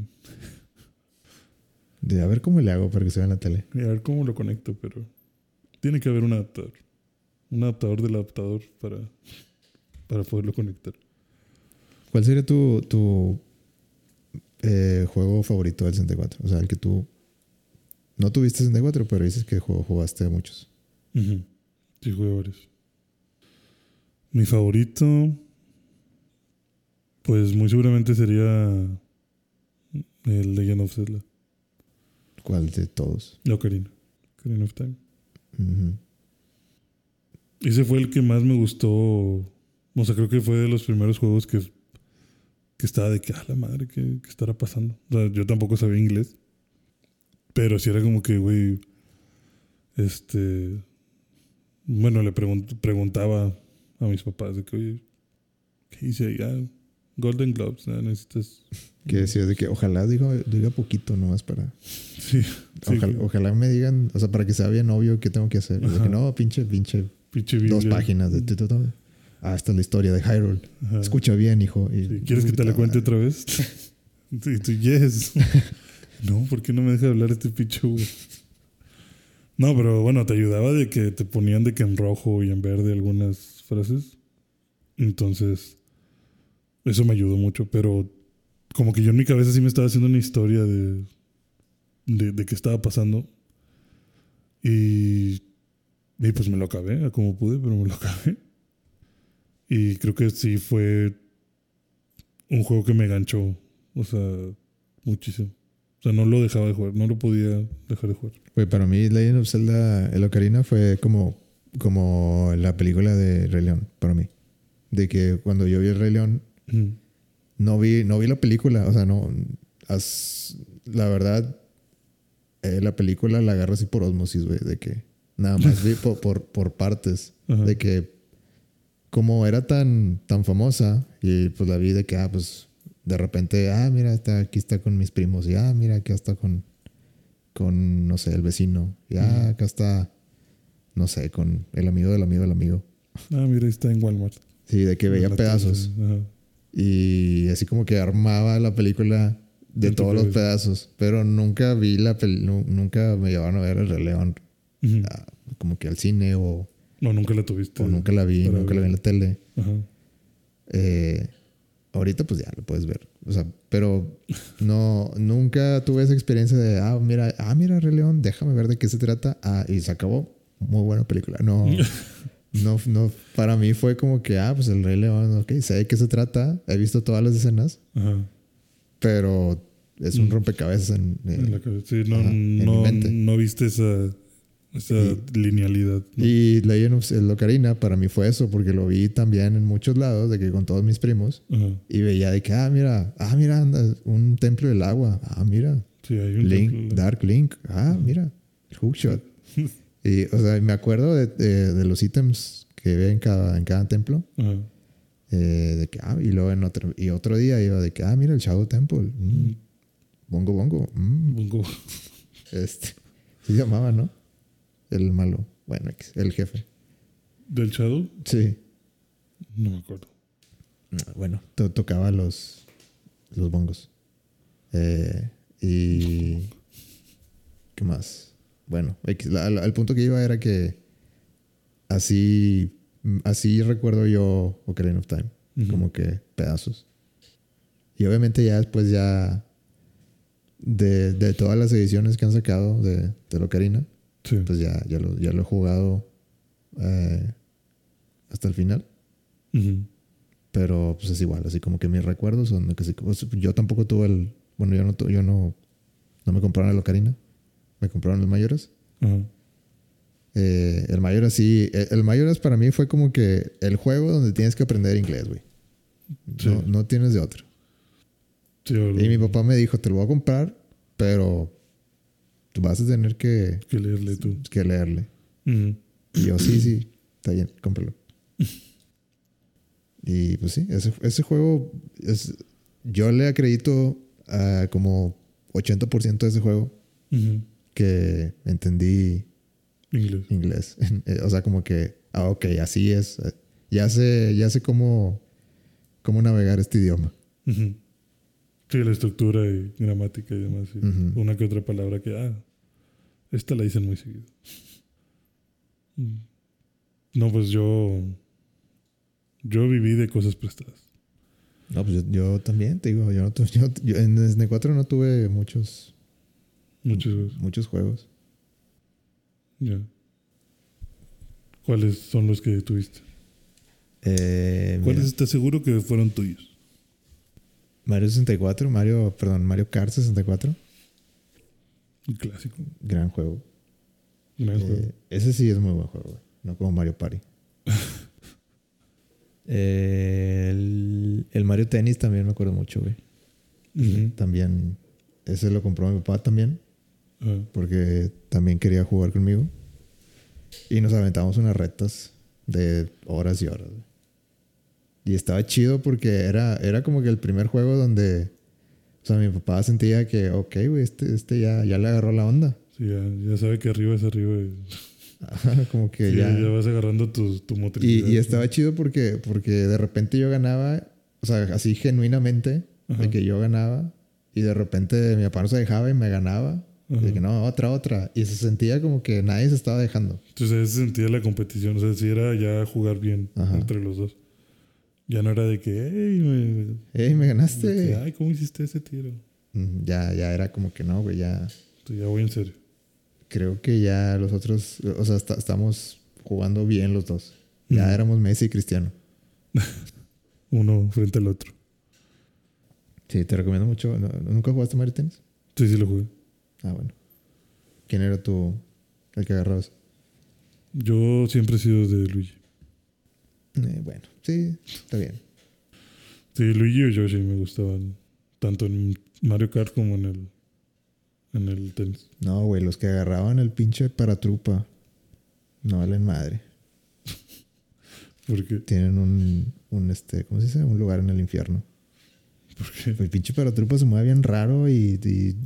De a ver cómo le hago para que se vea en la tele. Y a ver cómo lo conecto, pero tiene que haber un adaptador. Un adaptador del adaptador para, para poderlo conectar. ¿Cuál sería tu, tu eh, juego favorito del 64? O sea, el que tú no tuviste 64, pero dices que jug- jugaste a muchos. Sí, jugué varios. Mi favorito, pues muy seguramente sería el Legend of Zelda, ¿Cuál de todos? la Ocarina, Ocarina of Time. Ese fue el que más me gustó. O sea, creo que fue de los primeros juegos que, que estaba de que, ah, la madre, ¿qué, qué estará pasando? O sea, yo tampoco sabía inglés. Pero sí era como que, güey, este... Bueno, le pregun- preguntaba a mis papás de que, oye, ¿qué hice ahí? Ah, Golden Globes, ah, necesitas... Que decías de que ojalá diga, diga poquito nomás para... Sí, ojalá, me digan, o sea, para que sea bien obvio qué tengo que hacer. Y de que no, pinche, pinche, pinche dos Biblia. páginas de... Ah, esta es la historia de Hyrule. Ajá. Escucha bien, hijo. Y- Sí, ¿Quieres que te la cuente otra vez? Sí, tú, yes. no, ¿por qué no me deja hablar este pinche Hugo? No, pero bueno, te ayudaba de que te ponían de que en rojo y en verde algunas frases. Entonces, eso me ayudó mucho, pero como que yo en mi cabeza sí me estaba haciendo una historia de, de, de qué estaba pasando. Y, y pues me lo acabé, como pude, pero me lo acabé. Y creo que sí fue un juego que me ganchó, o sea, muchísimo. O sea, no lo dejaba de jugar, no lo podía dejar de jugar. Güey, para mí Legend of Zelda, el Ocarina fue como, como la película de Rey León, para mí. De que cuando yo vi el Rey León, Ujú. no vi, no vi la película, o sea, no... as- la verdad, eh, la película la agarro así por osmosis, güey, de que nada más vi por, por, por partes. Ajá. De que como era tan, tan famosa y pues la vi de que, ah, pues de repente, ah, mira, está, aquí está con mis primos y ah, mira, acá está con, con, no sé, el vecino y ah, acá está, no sé, con el amigo del amigo del amigo. Ah, mira, está en Walmart. Sí, de que veía pedazos ajá. y así como que armaba la película de todos los pedazos, pero nunca vi la pel nu- nunca me llevaron a ver el Rey León Ujú. ah, como que al cine o, No, nunca la tuviste. o nunca la vi, nunca la vi en la tele. Ajá. Eh, ahorita pues ya lo puedes ver. O sea, pero no, nunca tuve esa experiencia de, ah, mira, ah, mira, Rey León, déjame ver de qué se trata. Ah, y se acabó. Muy buena película. No, no, no, para mí fue como que, ah, pues el Rey León, ok, sé de qué se trata. He visto todas las escenas, Ajá. pero es un Mm. rompecabezas en, en- la cabeza. Sí, no, ajá, no, viste esa, esa linealidad. ¿no? Y Legend of el Ocarina para mí fue eso, porque lo vi también en muchos lados, de que con todos mis primos, Ajá. y veía de que, ah, mira, ah, mira, anda, un templo del agua, ah, mira, Sí, hay un Link, templo- Dark Link, ah, mira, el hookshot. y, o sea, me acuerdo de, de- de los ítems que ve en cada, en cada templo, eh, de que, ah, y luego en otro, y otro día iba de que, ah, mira, el Shadow Temple, mm, bongo bongo, mm, Bongo. este, se llamaba, ¿no? El malo, bueno, el jefe, ¿Del Shadow? sí. No me acuerdo. Ah, Bueno, to- tocaba los, los bongos. Eh, y. ¿Qué más? Bueno, la- la- el punto que iba era que así, así recuerdo yo Ocarina of Time, como que pedazos. Y obviamente ya después ya de, de todas las ediciones que han sacado de, de la Ocarina, Sí. pues ya, ya, lo, ya lo he jugado eh, hasta el final. Pero pues es igual, así como que mis recuerdos son que pues, yo tampoco tuve el. Bueno, yo no, yo no, no me compraron el Ocarina. Me compraron el Mayoras. Eh, el Mayoras sí. eh, El Mayoras para mí fue como que el juego donde tienes que aprender inglés, güey. Sí. No, no tienes de otro. Sí, Y mi papá me dijo, te lo voy a comprar, pero tú vas a tener que, que leerle tú. que leerle. Y yo, sí, sí, está bien, cómpralo. Y pues sí, ese, ese juego, es, yo le acredito a como 80% de ese juego Ujú. Que entendí Inglés. inglés. Eh, o sea, como que, ah, ok, así es. Eh, Ya sé, ya sé cómo, cómo navegar este idioma. Sí, la estructura y gramática y demás. y. Una que otra palabra que, ah, esta la dicen muy seguido. Mm. No, pues yo. Yo viví de cosas prestadas. No, pues yo, yo también, te digo, yo, no tu- yo, yo en Disney 4 no tuve muchos, Muchos juegos. muchos juegos. Ya. ¿Cuáles son los que tuviste? Eh, ¿Cuáles estás seguro que fueron tuyos? Mario 64, Mario, perdón, Mario Kart 64, Un clásico. gran juego. Gran Eh, juego. ese sí es muy buen juego, güey. No como Mario Party. Eh, el, el Mario Tennis también me acuerdo mucho, güey. También, ese lo compró mi papá también, Ah, porque también quería jugar conmigo. Y nos aventamos unas retas de horas y horas. Y estaba chido porque era, era como que el primer juego donde, o sea, mi papá sentía que, ok, güey, este, este ya, ya le agarró la onda. sí, ya, ya sabe que arriba es arriba. y- como que sí, ya... ya vas agarrando tu, tu Y, motricidad. y estaba chido porque, porque de repente yo ganaba, o sea, así genuinamente, Ajá. de que yo ganaba, y de repente mi papá no se dejaba y me ganaba. De que no, otra, otra. Y se sentía como que nadie se estaba dejando. Entonces ese sentía la competición. O sea, si era ya jugar bien Ajá. entre los dos. Ya no era de que, hey, me, ¡Ey, me de que, ganaste! ay, ¿cómo hiciste ese tiro? Ya, ya era como que no, güey, ya. Entonces, ya voy en serio. Creo que ya los otros, o sea, esta- estamos jugando bien los dos. Ya éramos Messi y Cristiano. Uno frente al otro. Sí, te recomiendo mucho. ¿No- ¿Nunca jugaste Mario Tennis? Sí, sí lo jugué. Ah, bueno. ¿Quién era tu, el que agarrabas? Yo siempre he sido de Luigi. Eh, bueno, sí, está bien. Sí, Luigi o Yoshi me gustaban. Tanto en Mario Kart como en el, en el tenis. No, güey, los que agarraban el pinche paratrupa no valen madre. Porque, Tienen un, un este, ¿cómo se dice? Un lugar en el infierno. porque El pinche paratrupa se mueve bien raro y, y,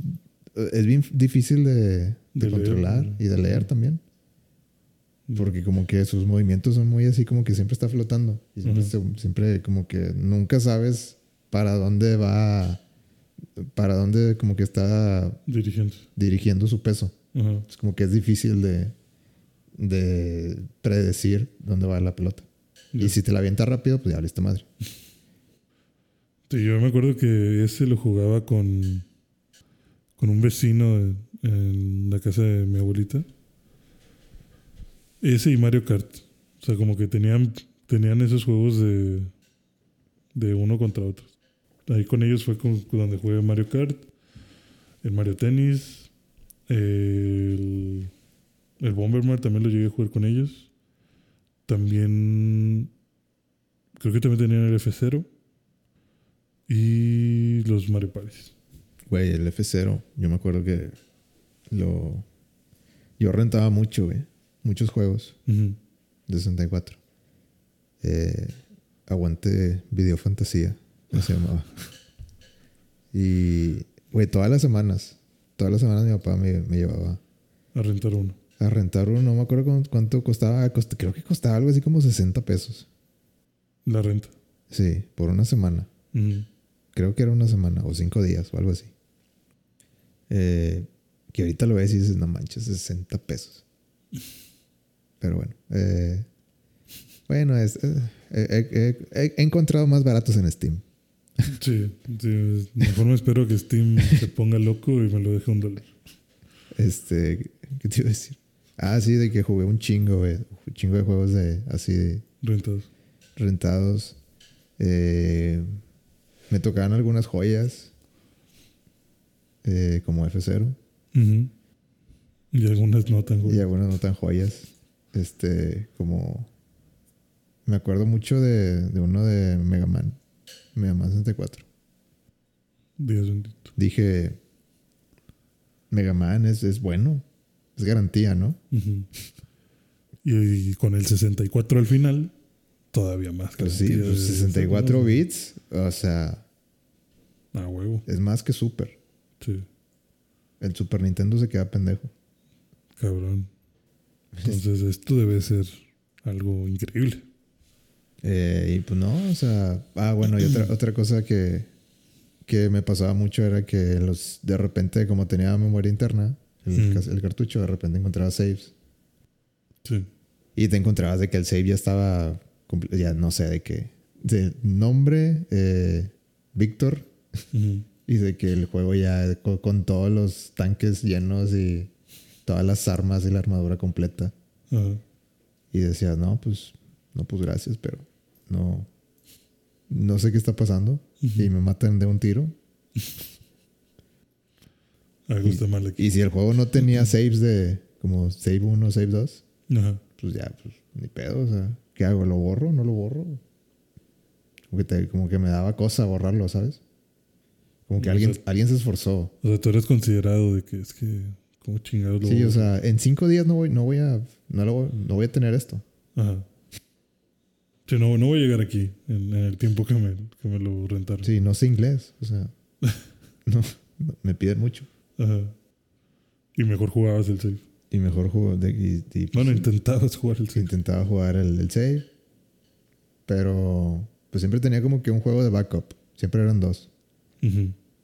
es bien difícil de, de De leer, controlar y de leer también. Porque como que sus movimientos son muy así como que siempre está flotando. Y siempre, se- siempre como que nunca sabes para dónde va, para dónde como que está dirigiendo su peso. Es como que es difícil de, de predecir dónde va la pelota. Y si te la avienta rápido, pues ya listo madre. Sí, yo me acuerdo que ese lo jugaba con, con un vecino en, la casa de mi abuelita. Ese y Mario Kart. O sea, como que tenían, tenían esos juegos de, de uno contra otro. Ahí con ellos fue donde jugué Mario Kart, el Mario Tennis, el, el Bomberman también lo llegué a jugar con ellos. También, creo que también tenían el F0 y los Mario Party. Güey, el F0, yo me acuerdo que lo... Yo rentaba mucho, güey. Muchos juegos Ujú. de 64. Eh, aguante Video Fantasía, así se llamaba. Y, güey, todas las semanas, todas las semanas mi papá me, me llevaba A rentar uno. a rentar uno. No me acuerdo cuánto, costaba. cost- creo que costaba algo así como 60 pesos. La renta. Sí, por una semana. Creo que era una semana o cinco días o algo así. Eh, que ahorita lo ves y dices, no manches, 60 pesos. Pero bueno. eh, bueno, es, eh, eh, he- encontrado más baratos en Steam. Sí, sí, mejor me espero que Steam se ponga loco y me lo deje un dólar. Este, ¿qué te iba a decir? Ah, sí, de que jugué un chingo, güey. Un chingo de juegos de así de Rentados. rentados. Me tocaban algunas joyas. Eh, como F0. Ujú. Y algunas no tan Y joyas. algunas no tan joyas. Este, como. Me acuerdo mucho de, de uno de Mega Man. Mega Man 64. Dios bendito. Dije. Mega Man es, es bueno. Es garantía, ¿no? Y, y con el 64 al final, todavía más. Pues sí, garantía pues de- 64 bits. O sea, Ah, huevo. es más que Super. Sí, El Super Nintendo se queda pendejo. cabrón. Entonces, esto debe ser algo increíble. Eh, y pues no, o sea. Ah, bueno, y otra, otra cosa que, que me pasaba mucho era que los de repente, como tenía memoria interna, el, Mm. cartucho, de repente encontraba saves. Sí. Y te encontrabas de que el save ya estaba. Ya no sé de qué. De nombre, eh, Víctor. Y de que el juego ya co- con, todos los tanques llenos y todas las armas y la armadura completa. Ajá. Y decías, no, pues, no, pues gracias, pero no. No sé qué está pasando. Y me matan de un tiro. Algo está mal aquí. Y si el juego no tenía saves de como save 1, save 2, Ajá. pues ya, pues ni pedo. O sea, ¿qué hago? ¿Lo borro? ¿No lo borro? Como que, te- como que me daba cosa borrarlo, ¿sabes? Como que alguien, sea- alguien se esforzó. O sea, tú eres considerado de que es que, ¿cómo chingados lo Sí, o sea, en cinco días no voy, no voy a, no, lo voy- no voy a tener esto. Ajá. Sí, no, no voy a llegar aquí en, en el tiempo que me, que me lo rentaron. Sí, no sé inglés, o sea, no, no, me piden mucho. Ajá. Y mejor jugabas el save. Y mejor y, y, pues, Bueno, intentabas jugar el save. intentaba jugar el, el save, pero pues siempre tenía como que un juego de backup. Siempre eran dos.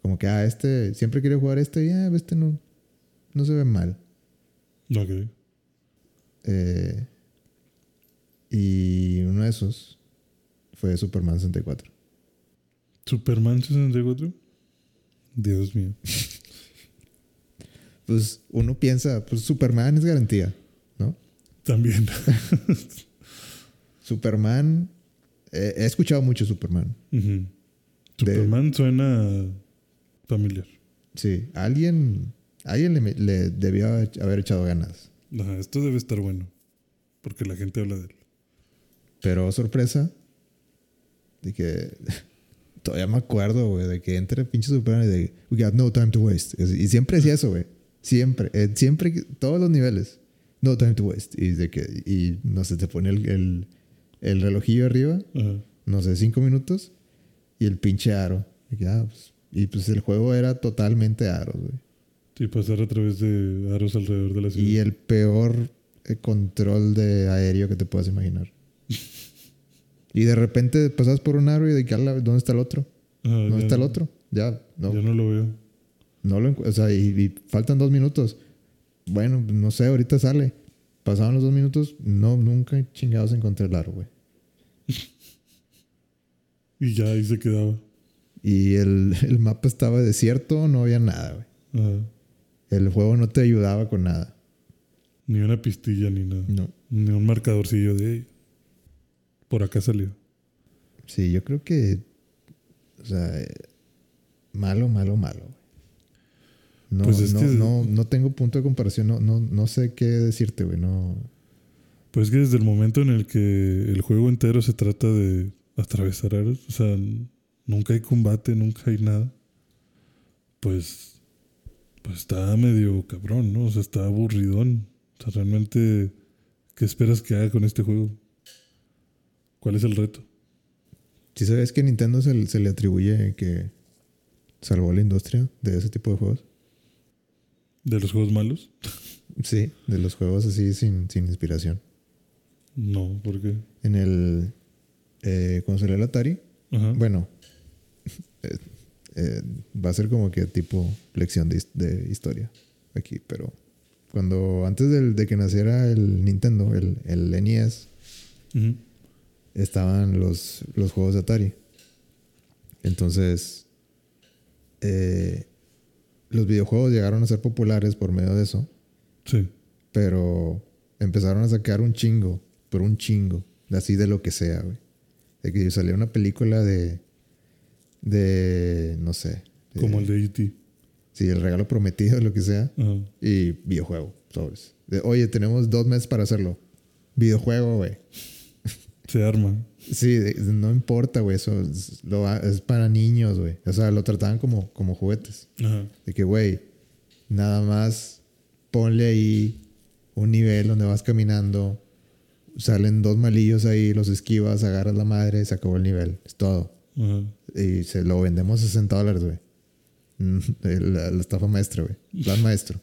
Como que, ah, este, siempre quería jugar este y ah, este no, no se ve mal. Ok. Eh, y uno de esos fue Superman 64. Superman 64. Dios mío. Pues uno piensa, pues Superman es garantía, ¿no? También. Superman, eh, he escuchado mucho Superman. Superman suena familiar. Sí, alguien, alguien le, le debió haber echado ganas. Ajá, esto debe estar bueno. Porque la gente habla de él. Pero sorpresa, de que todavía me acuerdo, güey, de que entre pinche Superman y de We got no time to waste. Y siempre decía eso, güey. Siempre, eh, siempre, todos los niveles. No time to waste. Y de que, y no sé, te pone el, el, el relojillo arriba, Ajá. no sé, cinco minutos, y el pinche aro. Y, que, ah, pues, y pues el juego era totalmente aros, güey. Sí, pasar a través de aros alrededor de la ciudad. Y el peor eh, control de aéreo que te puedas imaginar. y de repente pasas por un aro y de que, "Ala, ¿dónde está el otro? Ajá, ¿Dónde ya- está el otro? Ya, no, Ya no lo veo. no lo O sea, y, y faltan dos minutos. Bueno, no sé, ahorita sale. Pasaban los dos minutos, no, nunca chingados encontré el aro, güey. Y ya ahí se quedaba. Y el, el mapa estaba desierto, no había nada, güey. Ajá. El juego no te ayudaba con nada. Ni una pistilla ni nada. No. Ni un marcadorcillo de "Ey, por acá salió. Sí, yo creo que. O sea, malo, malo, malo. güey. No, Pues es no, que- no, no tengo punto de comparación. No, no, no sé qué decirte, güey. No. Pues que desde el momento en el que el juego entero se trata de atravesar aros, o sea, nunca hay combate, nunca hay nada, pues, pues está medio cabrón, ¿no? O sea, está aburridón. O sea, realmente, ¿qué esperas que haga con este juego? ¿Cuál es el reto? ¿Sí sabes que Nintendo se, se le atribuye que salvó la industria de ese tipo de juegos? ¿De los juegos malos? Sí, de los juegos así sin, sin inspiración. No, ¿por qué? En el. Eh, cuando salió el Atari, bueno. eh, eh, va a ser como que tipo lección de, his- de historia aquí, pero cuando antes del- de que naciera el Nintendo, el, el NES, estaban los, los juegos de Atari. Entonces, eh, los videojuegos llegaron a ser populares por medio de eso, Sí. pero empezaron a sacar un chingo, pero un chingo, así de lo que sea, güey. De que saliera una película de. de. no sé. de- Como el de E.T. Sí, el regalo prometido, lo que sea. Ajá. Y videojuego, sobres. De, Oye, tenemos dos meses para hacerlo. Videojuego, güey. Se arma. Sí, no importa, güey. Eso es, lo ha- es para niños, güey. O sea, lo trataban como, como juguetes. Ajá. De que, güey, nada más ponle ahí un nivel donde vas caminando. Salen dos malillos ahí, los esquivas, agarras la madre, se acabó el nivel. Es todo. Ajá. Y se lo vendemos a 60 dólares, güey. Mm, La, la estafa maestra, güey. Plan maestro.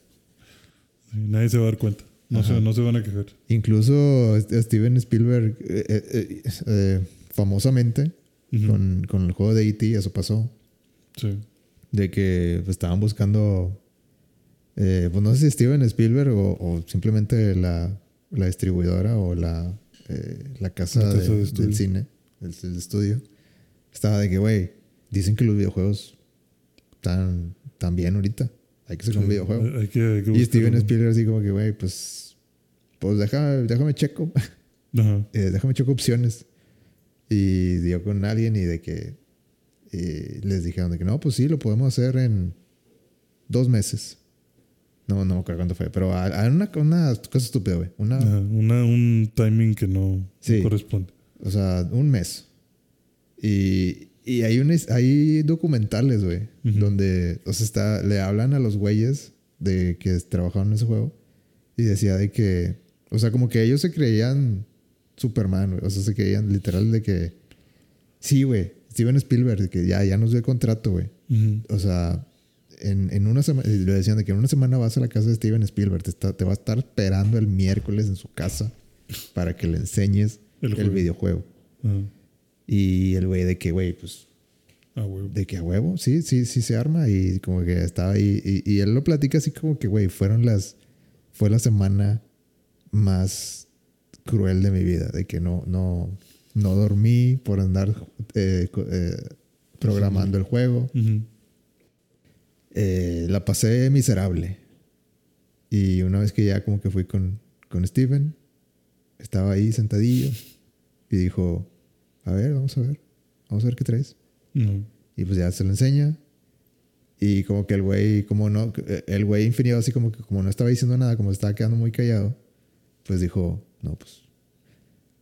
Sí, Nadie se va a dar cuenta. No, se, no se van a quejar. Incluso Steven Spielberg, eh, eh, eh, famosamente, con, con el juego de E.T., eso pasó. Sí. De que pues, estaban buscando, pues no sé si Steven Spielberg o, o simplemente la, la distribuidora o la, eh, la casa, de- de del cine, del estudio. Estaba de que, güey, dicen que los videojuegos están, están bien ahorita. Hay que sacar un Sí. videojuego. Hay que, hay que Y Steven uno. Spielberg así como que, güey, pues, pues déjame, déjame checo, Ajá. eh, déjame checo opciones. Y dio con alguien y de que eh, les dijeron de que no, pues sí, lo podemos hacer en dos meses. No, no me acuerdo cuánto fue, pero a, a una, una cosa estúpida, güey. Una. Una, un timing que no, no Sí. corresponde. o sea, un mes. Y, y hay, un, hay documentales, güey, Ujú. donde, o sea, está, le hablan a los güeyes de que trabajaban en ese juego y decía de que, o sea, como que ellos se creían Superman, güey. O sea, se creían literal de que, sí, güey, Steven Spielberg, de que ya, ya nos dio el contrato, güey. Ujú. O sea, en, en una semana, le decían de que en una semana vas a la casa de Steven Spielberg, te, está- te va a estar esperando el miércoles en su casa para que le enseñes El el, juego. videojuego. Ajá. Y el güey de que, güey, pues, Ah, huevo. de que a huevo, sí, sí, sí se arma. Y como que estaba ahí. Y, y él lo platica así como que, güey, fueron las. Fue la semana más cruel de mi vida. De que no, no, no dormí por andar eh, eh, programando el juego. Ujú. Eh, la pasé miserable. Y una vez que ya como que fui con, con Steven, estaba ahí sentadillo y dijo, a ver, vamos a ver, vamos a ver qué traes. No. Y pues ya se lo enseña. Y como que el güey, como no, el güey infinido así como que como no estaba diciendo nada, como se estaba quedando muy callado, pues dijo, no, pues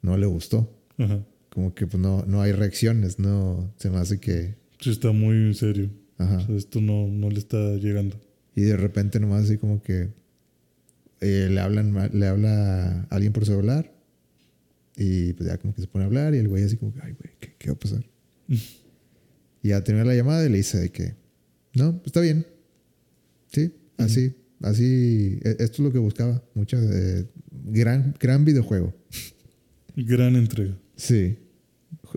no le gustó. Ajá. Como que pues no, no hay reacciones, no, se me hace que, Sí, está muy serio. Ajá. O sea, esto no, no le está llegando. Y de repente nomás así como que eh, le hablan le habla a alguien por celular y pues ya como que se pone a hablar y el güey así como que, ay güey, ¿qué, qué va a pasar? y ya termina la llamada y le dice de que, no, está bien. Sí, así, así, e- esto es lo que buscaba. Mucha, eh, gran, gran videojuego. Gran entrega. Sí,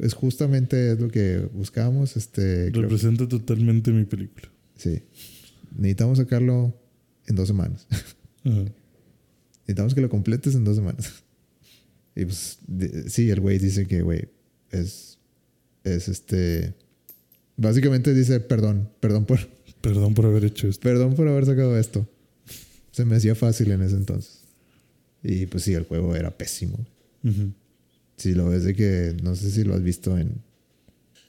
es justamente es lo que buscábamos. Este, Representa totalmente mi película. sí, necesitamos sacarlo en dos semanas. Ajá. Necesitamos que lo completes en dos semanas. Y pues, de- sí, el güey dice que, güey, es, es este... Básicamente dice, perdón, perdón por, Perdón por haber hecho esto. perdón por haber sacado esto. Se me hacía fácil en ese entonces. Y pues sí, el juego era pésimo. Ujú. Si lo ves de que, no sé si lo has visto en,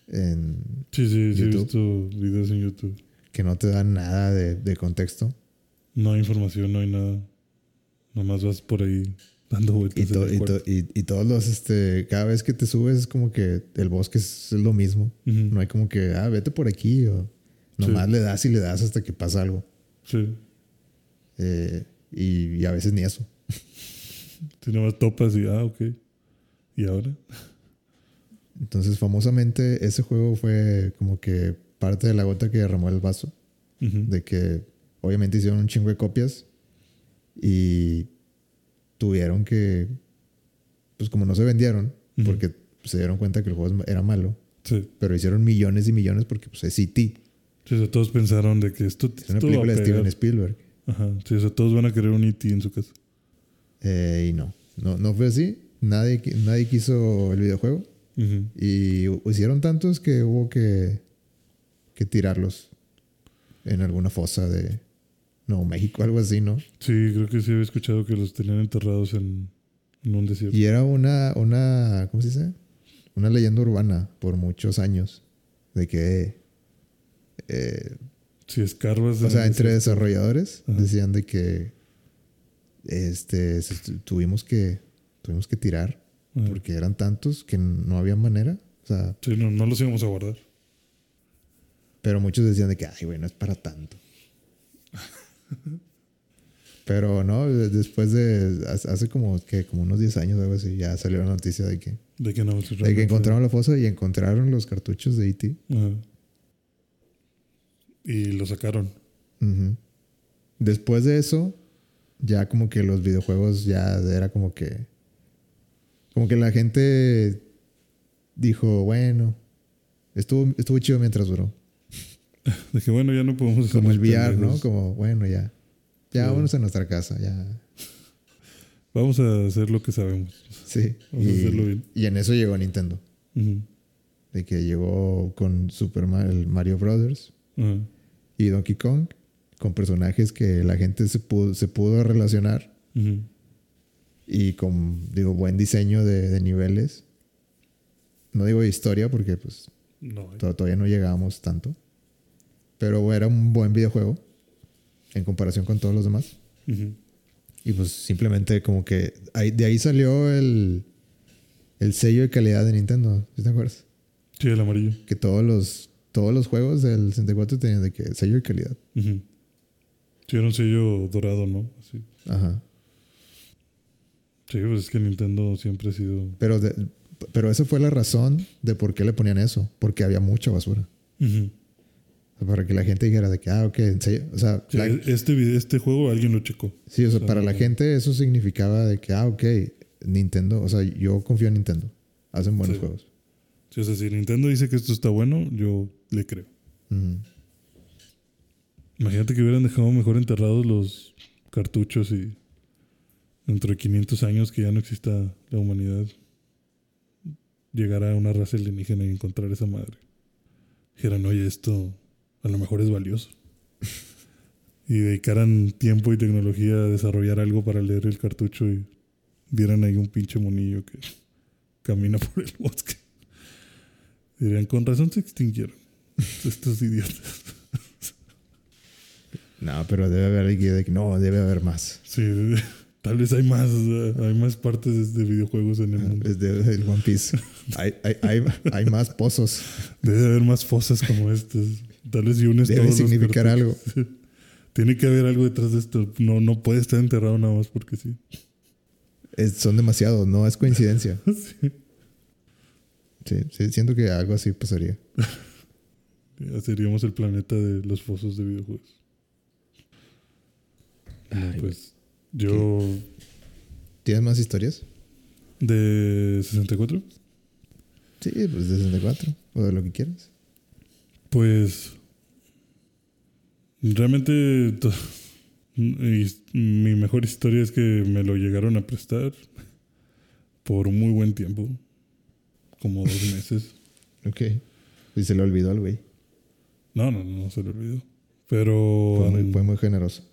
en Sí, sí, sí, he visto videos en YouTube. que no te dan nada de, de contexto. No hay información, no hay nada. Nomás vas por ahí dando Y, vueltas. en to- el y, cuarto. to- y- y todos los, este, cada vez que te subes es como que el bosque es lo mismo. No hay como que, ah, vete por aquí o nomás Sí. le das y le das hasta que pasa algo. Sí. Eh, y, y a veces ni eso. Si nomás topas y, ah, ok. ¿Y ahora? Entonces, famosamente, ese juego fue como que parte de la gota que derramó el vaso. De que obviamente hicieron un chingo de copias y tuvieron que, pues como no se vendieron, Ujú. porque se dieron cuenta que el juego era malo, Sí. pero hicieron millones y millones porque pues es E.T. Sí, o sea, todos pensaron de que esto, Es una esto película de. Steven Spielberg. Ajá. Sí, o sea, todos van a querer un E.T. en su casa. Eh, y no, no, no fue así. Nadie, nadie quiso el videojuego. Y hicieron tantos que hubo que, que tirarlos en alguna fosa de Nuevo México, algo así, ¿no? Sí, creo que sí había escuchado que los tenían enterrados en, en un desierto. Y era una, una, ¿cómo se dice? una leyenda urbana por muchos años de que, eh, Si escarbas. o sea, entre desarrolladores Ajá. decían de que, este, tuvimos que, tuvimos que tirar Ajá. porque eran tantos que no había manera. O sea, Sí, no, no los íbamos a guardar. pero muchos decían de que, ay, güey, no es para tanto. Pero no, de- después de, hace como que como unos 10 años o algo así, ya salió la noticia de que, De que no. de que encontraron la fosa y encontraron los cartuchos de E.T. Y lo sacaron. Ujú. Después de eso, ya como que los videojuegos ya era como que. Como que la gente dijo, bueno, estuvo, estuvo chido mientras duró. De que bueno, ya no podemos hacer Como el VR, ¿no? Como, bueno, ya. Ya Sí. vámonos a nuestra casa, ya. Vamos a hacer lo que sabemos. Sí. Vamos a hacerlo bien. y en eso llegó Nintendo. Ujú. De que llegó con Super Mario, el Mario Brothers y Donkey Kong. Con personajes que la gente se pudo, se pudo relacionar. Ujú. Y con, digo, buen diseño de, de niveles. No digo historia porque pues No, to- todavía no llegábamos tanto. Pero era un buen videojuego en comparación con todos los demás. Ujú. Y pues simplemente como que ahí- de ahí salió el, el sello de calidad de Nintendo. ¿Sí te acuerdas? Sí, el amarillo. Que todos los, todos los juegos del 64 tenían de que sello de calidad. Ujú. Sí, era un sello dorado, ¿no? Así. Ajá. Sí, pues es que Nintendo siempre ha sido. Pero, de- pero esa fue la razón de por qué le ponían eso. Porque había mucha basura. Ujú. Para que la gente dijera de que, ah, ok, en serio. O sea, Sí, la- este, video, este juego alguien lo checó. sí, o sea, o sea, para la gente eso significaba de que, ah, ok, Nintendo, o sea, yo confío en Nintendo. Hacen buenos Sí. juegos. Sí, o sea, si Nintendo dice que esto está bueno, yo le creo. Imagínate que hubieran dejado mejor enterrados los cartuchos y dentro de 500 años que ya no exista la humanidad, llegara una raza alienígena y encontrar esa madre. Dijeran, oye, esto a lo mejor es valioso. y dedicaran tiempo y tecnología a desarrollar algo para leer el cartucho y vieran ahí un pinche monillo que camina por el bosque. Dirían, con razón se extinguieron estos idiotas. No, pero debe haber alguien de que no, debe haber más. Sí, tal vez hay más, hay más partes de videojuegos en el mundo. Es de- del One Piece. hay, hay, hay, hay más pozos. Debe haber más fosas como estas. Tal vez si unes Debe todos los significar algo. Tiene que haber algo detrás de esto. No, no puede estar enterrado nada más porque sí. Es- son demasiados, no es coincidencia. Sí. Sí, sí, siento que algo así pasaría. Ya seríamos el planeta de los fosos de videojuegos. No, Ay, pues yo ¿Tienes más historias? de 64, Sí, pues de 64 o de lo que quieras. pues realmente mi mejor historia es que me lo llegaron a prestar por un muy buen tiempo, como dos meses. Ok. Y se le olvidó al güey. No, no, no se lo olvidó. Pero Fue muy, fue muy generoso.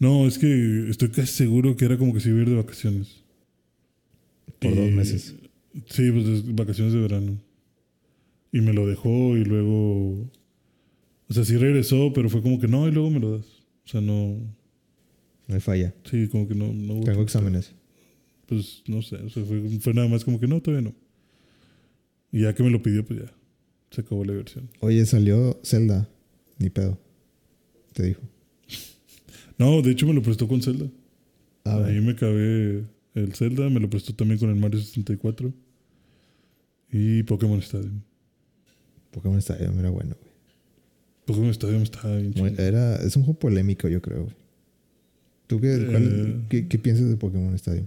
No, es que estoy casi seguro que era como que se iba a ir de vacaciones. Por Y- dos meses. Sí, pues es vacaciones de verano. Y me lo dejó y luego. O sea, sí regresó, pero fue como que no, y luego me lo das. O sea, no. No hay falla. Sí, como que no. no Tengo exámenes. Pues no sé, o sea, fue, fue nada más como que no, todavía no. Y ya que me lo pidió, pues ya. Se acabó la diversión. Oye, salió Zelda. Ni pedo. Te dijo. No, de hecho me lo prestó con Zelda. Ah, Ahí bueno. me acabé el Zelda, me lo prestó también con el Mario 64. Y Pokémon Stadium. Pokémon Stadium era bueno, güey. Pokémon Stadium estaba bien chido. Era, es un juego polémico, yo creo. güey. ¿Tú qué, cuál- Eh. qué, qué piensas de Pokémon Stadium?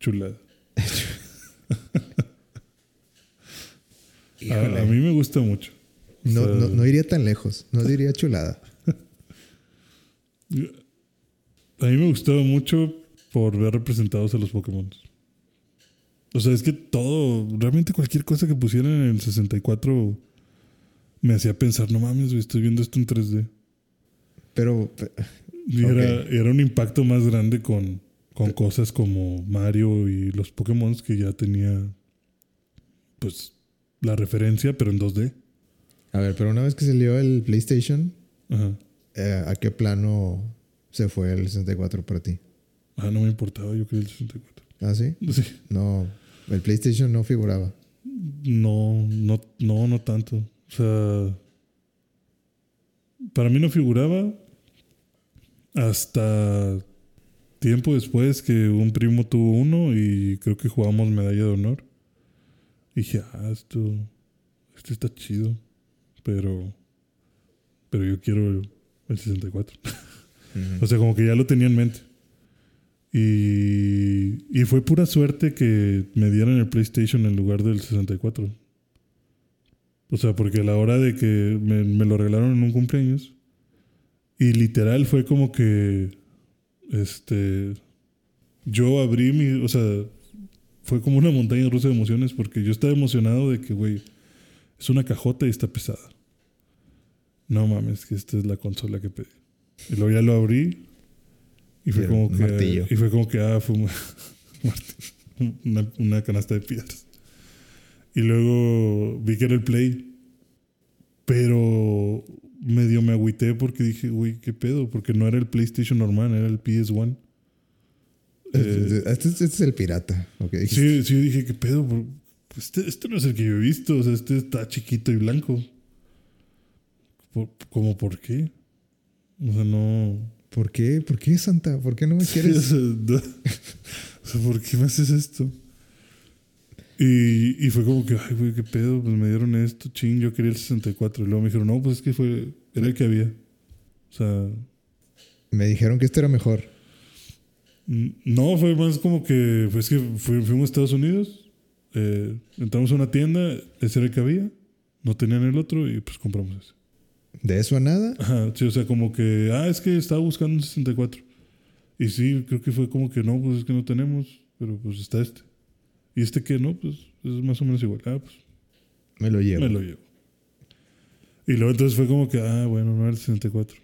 Chulada. A, a mí me gusta mucho. O No, sea, no, no iría tan lejos. No diría chulada. A mí me gustaba mucho por ver representados a los Pokémon. O sea, es que todo, realmente cualquier cosa que pusieran en el 64 me hacía pensar, no mames, estoy viendo esto en 3D. Pero, pe- Y era, era un impacto más grande con, con cosas como Mario y los Pokémon que ya tenía pues, la referencia, pero en 2D. A ver, pero una vez que salió el PlayStation, Ajá. Eh, ¿a qué plano se fue el 64 para ti? Ah, no me importaba, yo quería el 64. ¿Ah, sí? Sí. No, el PlayStation no figuraba. No, no, no, no tanto. O sea, para mí no figuraba hasta tiempo después que un primo tuvo uno y creo que jugamos medalla de honor. Y dije, ah, esto, esto está chido, pero, pero yo quiero el, el 64. O sea, como que ya lo tenía en mente. Y, y fue pura suerte que me dieran el PlayStation en lugar del 64. O sea, porque a la hora de que me, me lo regalaron en un cumpleaños, y literal fue como que, este, yo abrí mi, o sea, fue como una montaña rusa de emociones porque yo estaba emocionado de que, güey, es una cajota y está pesada. No mames, que esta es la consola que pedí. Y luego ya lo abrí y fue como que, y fue como que, ah, fue una, una canasta de piedras. Y luego vi que era el Play. Pero medio me agüité porque dije, güey, ¿qué pedo? Porque no era el PlayStation normal, era el PS1. Eh, este, este es el pirata. ok. Sí, sí, dije, ¿qué pedo? Este, este no es el que yo he visto. O sea, este está chiquito y blanco. Por- ¿Cómo por qué? O sea, no. ¿Por qué? ¿Por qué, Santa? ¿Por qué no me Sí, o quieres? sea. O sea, ¿por qué me haces esto? Y, y fue como que, ay, güey, qué pedo, pues me dieron esto, ching, yo quería el 64. Y luego me dijeron, no, pues es que fue, era el que había. O sea, Me dijeron que este era mejor. no, fue más como que, pues que fui- fuimos a Estados Unidos, eh, entramos a una tienda, ese era el que había, no tenían el otro y pues compramos ese. De eso a nada. Ajá, sí, o sea, como que, ah, es que estaba buscando un 64. Y sí, creo que fue como que no, pues es que no tenemos, pero pues está este. Y este que no, pues es más o menos igual. Ah, pues Me lo llevo. me lo llevo. Y luego entonces fue como que, ah, bueno, no era el 64.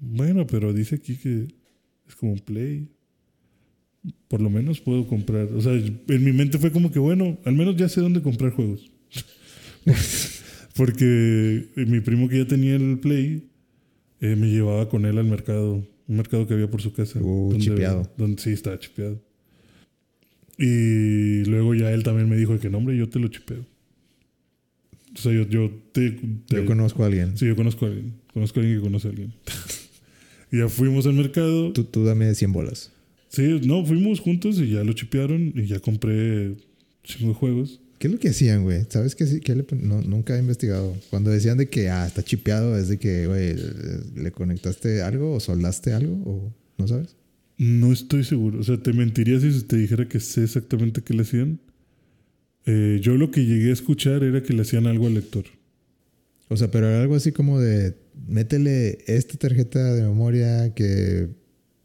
Bueno, pero dice aquí que es como un play. Por lo menos puedo comprar. O sea, en mi mente fue como que, bueno, al menos ya sé dónde comprar juegos. Porque mi primo que ya tenía el play eh, me llevaba con él al mercado. Un mercado que había por su casa. Uh, chipeado. Donde, sí, estaba chipeado. Y luego ya él también me dijo que no, hombre, yo te lo chipeo. O sea, yo, yo te, te- Yo conozco a alguien. Sí, yo conozco a alguien. Conozco a alguien que conoce a alguien. y ya fuimos al mercado. Tú, tú dame 100 bolas. Sí, no, fuimos juntos y ya lo chipearon y ya compré cinco juegos. ¿Qué es lo que hacían, güey? ¿Sabes qué, qué le no, nunca he investigado. Cuando decían de que, ah, está chipeado, es de que, güey, ¿le conectaste algo o soldaste algo? ¿O no sabes? No estoy seguro. O sea, te mentiría si te dijera que sé exactamente qué le hacían. Eh, yo lo que llegué a escuchar era que le hacían algo al lector. O sea, pero era algo así como de, métele esta tarjeta de memoria que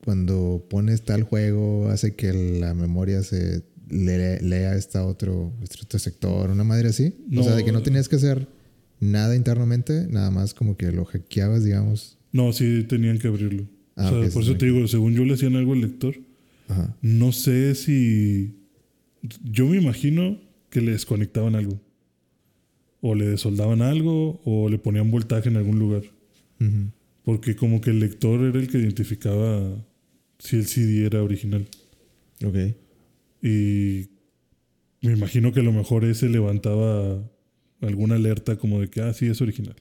cuando pones tal juego hace que la memoria se le- lea esta otro, este otro sector, una madre así. No. O sea, de que no tenías que hacer nada internamente, nada más como que lo hackeabas, digamos. No, sí tenían que abrirlo. Ah, o sea, ok, por eso sí. te digo, según yo le hacían algo al lector. Ajá. No sé si. Yo me imagino que le desconectaban algo. O le desoldaban algo, o le ponían voltaje en algún lugar. Porque como que el lector era el que identificaba si el CD era original. Ok. Y me imagino que a lo mejor ese levantaba alguna alerta como de que, ah, sí, es original.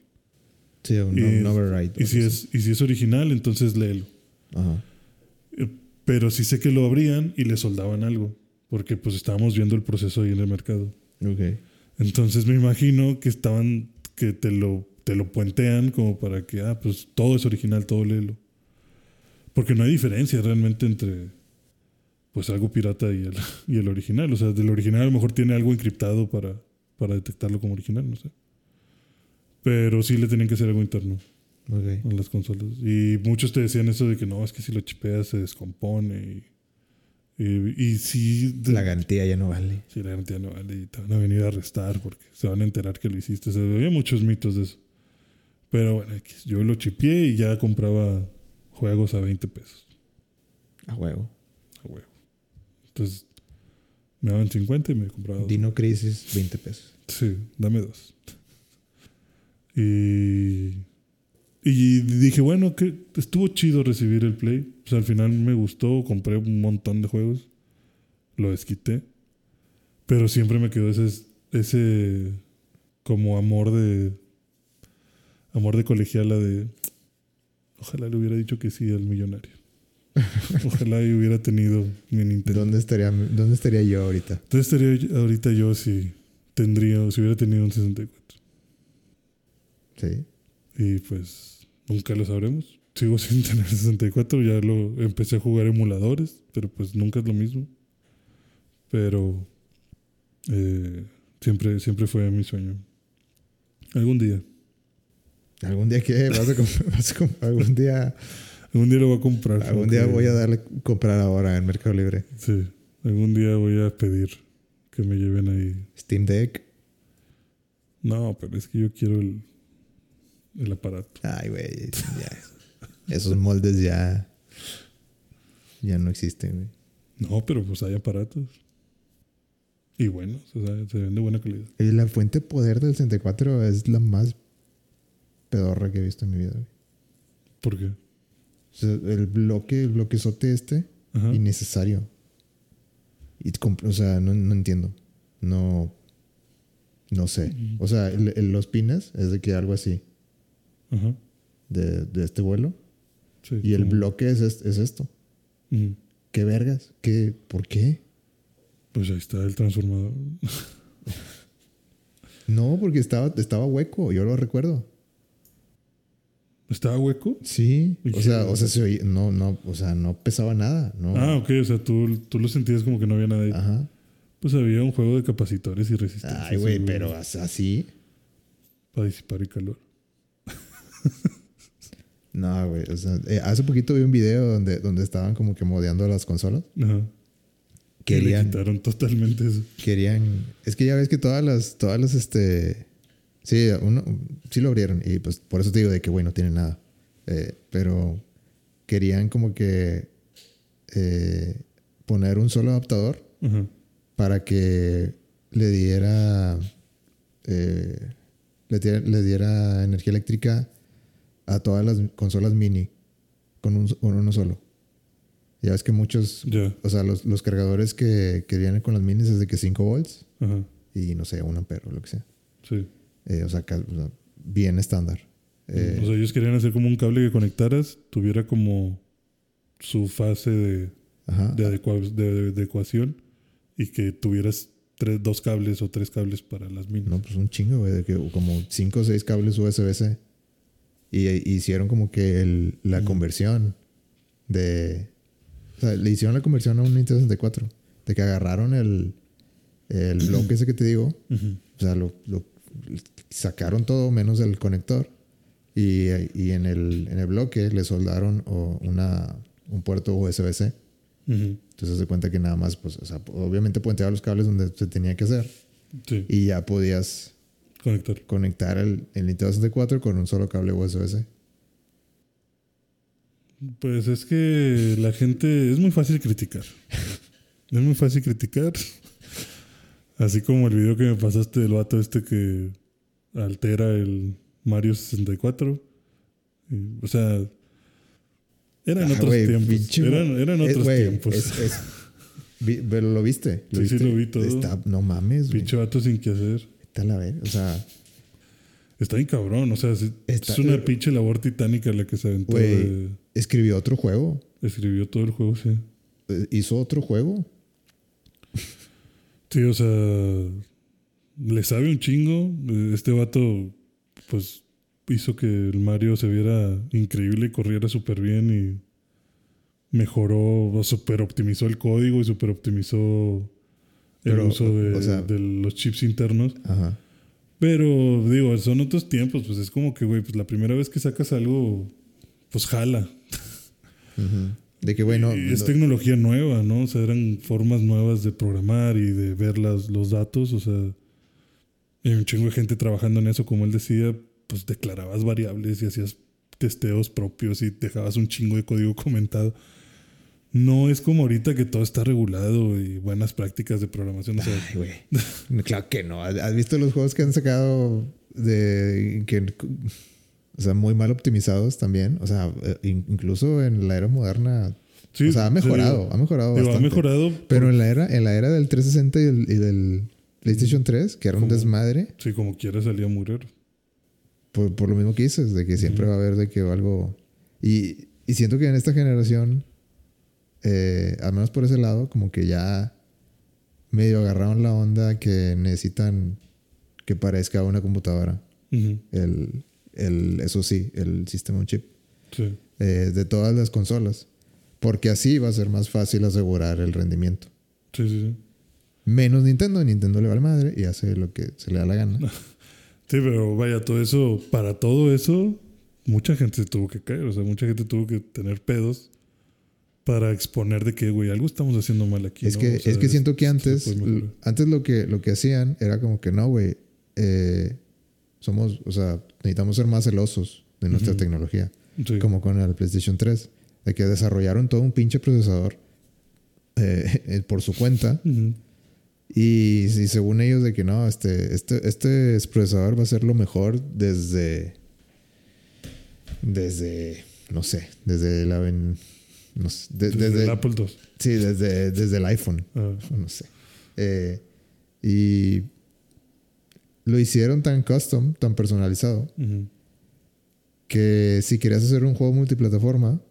Sí, un, Y- un override. Y si es, y si es original, entonces léelo. Ajá. Eh, Pero sí sé que lo abrían y le soldaban algo. Porque pues estábamos viendo el proceso ahí en el mercado. Ok. Entonces me imagino que estaban, que te lo, te lo puentean como para que, ah, pues todo es original, todo léelo. Porque no hay diferencia realmente entre, pues algo pirata y el, y el original. O sea, del original a lo mejor tiene algo encriptado para, para detectarlo como original, no sé. Pero sí le tenían que hacer algo interno Ok. a las consolas. Y muchos te decían eso de que no, es que si lo chipeas se descompone. Y, y, y sí, de- La garantía ya no vale. Sí, la garantía no vale y te van a venir a arrestar porque se van a enterar que lo hiciste. O sea, había muchos mitos de eso. Pero bueno, yo lo chipié y ya compraba juegos a 20 pesos. A huevo. Entonces, Me daban 50 y me compraba dos. Dino Crisis, 20 pesos. Sí, dame dos. Y, y dije, bueno, que estuvo chido recibir el Play. Pues al final me gustó, compré un montón de juegos, lo desquité. Pero siempre me quedó ese, ese como amor de amor de colegiala de ojalá le hubiera dicho que sí al millonario. Ojalá y hubiera tenido mi Nintendo. ¿Dónde estaría, ¿Dónde estaría yo ahorita? ¿Dónde estaría ahorita yo si tendría, si hubiera tenido un 64? Sí. Y pues nunca lo sabremos. Sigo sin tener 64, ya lo empecé a jugar emuladores, pero pues nunca es lo mismo. Pero eh, siempre, siempre fue mi sueño. Algún día. ¿Algún día qué? ¿Vas a, algún día Algún día lo voy a comprar. algún día voy a darle comprar ahora en Mercado Libre? Sí, algún día voy a pedir que me lleven ahí. Steam Deck. No, pero es que yo quiero el, el aparato. Ay, güey. Esos moldes ya ya no existen, güey. No, pero pues hay aparatos. Y buenos, o sea, se ven de buena calidad. Y la fuente de poder del 64 es la más pedorra que he visto en mi vida, güey. ¿Por qué? El bloque, el bloquezote este, Ajá. innecesario. Y o sea, no, no entiendo. No. No sé. O sea, el- el- los pines es de que algo así. Ajá. De, de este vuelo. Sí, Y el como- bloque es, es, es esto. Ujú. ¿Qué vergas? ¿Qué? ¿Por qué? Pues ahí está el transformador. No, porque estaba, estaba hueco. Yo lo recuerdo. ¿Estaba hueco? Sí. ¿Y O sea, o sea, se oía- no, no, o sea, no pesaba nada. No. Ah, ok, o sea, tú, tú lo sentías como que no había nada ahí. Ajá. Pues había un juego de capacitores y resistencias. Ay, güey, pero as- así. Para disipar el calor. No, güey. O sea, eh, hace poquito vi un video donde, donde estaban como que modeando las consolas. Ajá. Y le Querían, quitaron totalmente eso. querían. Es que ya ves que todas las, todas las, este. Sí, uno, sí lo abrieron. Y pues por eso te digo de que, güey, no tiene nada. Eh, pero querían como que eh, poner un solo adaptador para que le diera. eh, le, diera le diera energía eléctrica a todas las consolas mini con, un, con uno solo. Ya ves que muchos o sea, los, los cargadores que, que vienen con las minis es de que 5 volts y no sé, un ampero o lo que sea. Sí. Eh, o sea, bien estándar. Eh, o sea, ellos querían hacer como un cable que conectaras, tuviera como su fase de, ajá. de, adecua- de- de adecuación y que tuvieras tres, dos cables o tres cables para las minis. No, pues un chingo, güey, de que como 5 o 6 cables USB-C. Y e- hicieron como que el- la conversión de. O sea, le hicieron la conversión a un Nintendo 64. De que agarraron el, el bloque ese que te digo. O sea, lo, lo- sacaron todo menos el conector. Y, y en, el, en el bloque le soldaron una, un puerto USB-C. Entonces se cuenta que nada más, pues, o sea, obviamente puenteaba los cables donde se tenía que hacer. Sí, Y ya podías conectar. conectar el, el Nintendo 64 con un solo cable USB-C. Pues es que la gente es muy fácil criticar. es muy fácil criticar. Así como el video que me pasaste del vato este que altera el Mario 64. Y, o sea, eran Ah, otros tiempos. pinche- Eran, eran Eh, otros tiempos. es- es- vi- pero lo viste. ¿Lo Sí, sí, lo vi todo. Está- no mames. Pinche vato sin que hacer. Está la ver. O sea, Está bien cabrón. O sea, es, Está- es una pinche labor titánica la que se aventó. De- escribió otro juego. escribió todo el juego, sí. Eh, Hizo otro juego. Sí, o sea, le sabe un chingo. Eh, Este vato, pues, hizo que el Mario se viera increíble y corriera súper bien y mejoró, o super optimizó el código y super optimizó el Pero, uso de, o sea- de los chips internos. Ajá. Pero, digo, son otros tiempos, pues es como que, güey, pues la primera vez que sacas algo, pues jala. Ujú. De que, bueno, Y es tecnología nueva, ¿no? O sea, eran formas nuevas de programar y de ver las, los datos. O sea, hay un chingo de gente trabajando en eso, como él decía, pues declarabas variables y hacías testeos propios y dejabas un chingo de código comentado. no es como ahorita que todo está regulado y buenas prácticas de programación. O sea, Ay, güey. Claro que no. ¿Has visto los juegos que han sacado de que o sea, muy mal optimizados también? O sea, eh, in- incluso en la era moderna. Sí, o sea, ha mejorado, digo, ha mejorado digo, ha bastante. mejorado. Pero en la era, en la era del 360 y del, y del PlayStation 3, que era un Como- desmadre, Sí, como quiera salía muy raro. por, por lo mismo que dices, de que siempre va a haber de que algo. Y, y siento que en esta generación, eh, al menos por ese lado, como que ya medio agarraron la onda que necesitan que parezca una computadora. El, el, eso sí, el sistema on chip. Sí. eh, de todas las consolas. Porque así va a ser más fácil asegurar el rendimiento. Sí, sí, sí. Menos Nintendo, Nintendo le va al madre y hace lo que se le da la gana. Sí, pero vaya, todo eso, para todo eso, mucha gente se tuvo que caer. O sea, mucha gente tuvo que tener pedos para exponer de que, güey, algo estamos haciendo mal aquí. Es ¿no? que, O sea, es que siento que antes, antes lo que, lo que hacían era como que no, güey, eh, somos, o sea, necesitamos ser más celosos de nuestra Ujú. tecnología, Sí. como con el PlayStation 3, de que desarrollaron todo un pinche procesador eh, eh, por su cuenta Ujú. Y, y según ellos de que no, este, este, este procesador va a ser lo mejor desde, desde, no sé, desde la, ven- no sé, de- Desde, desde, el Apple II. sí, desde, desde el iPhone Ah, no sé. Eh, y lo hicieron tan custom, tan personalizado, que si querías hacer un juego multiplataforma,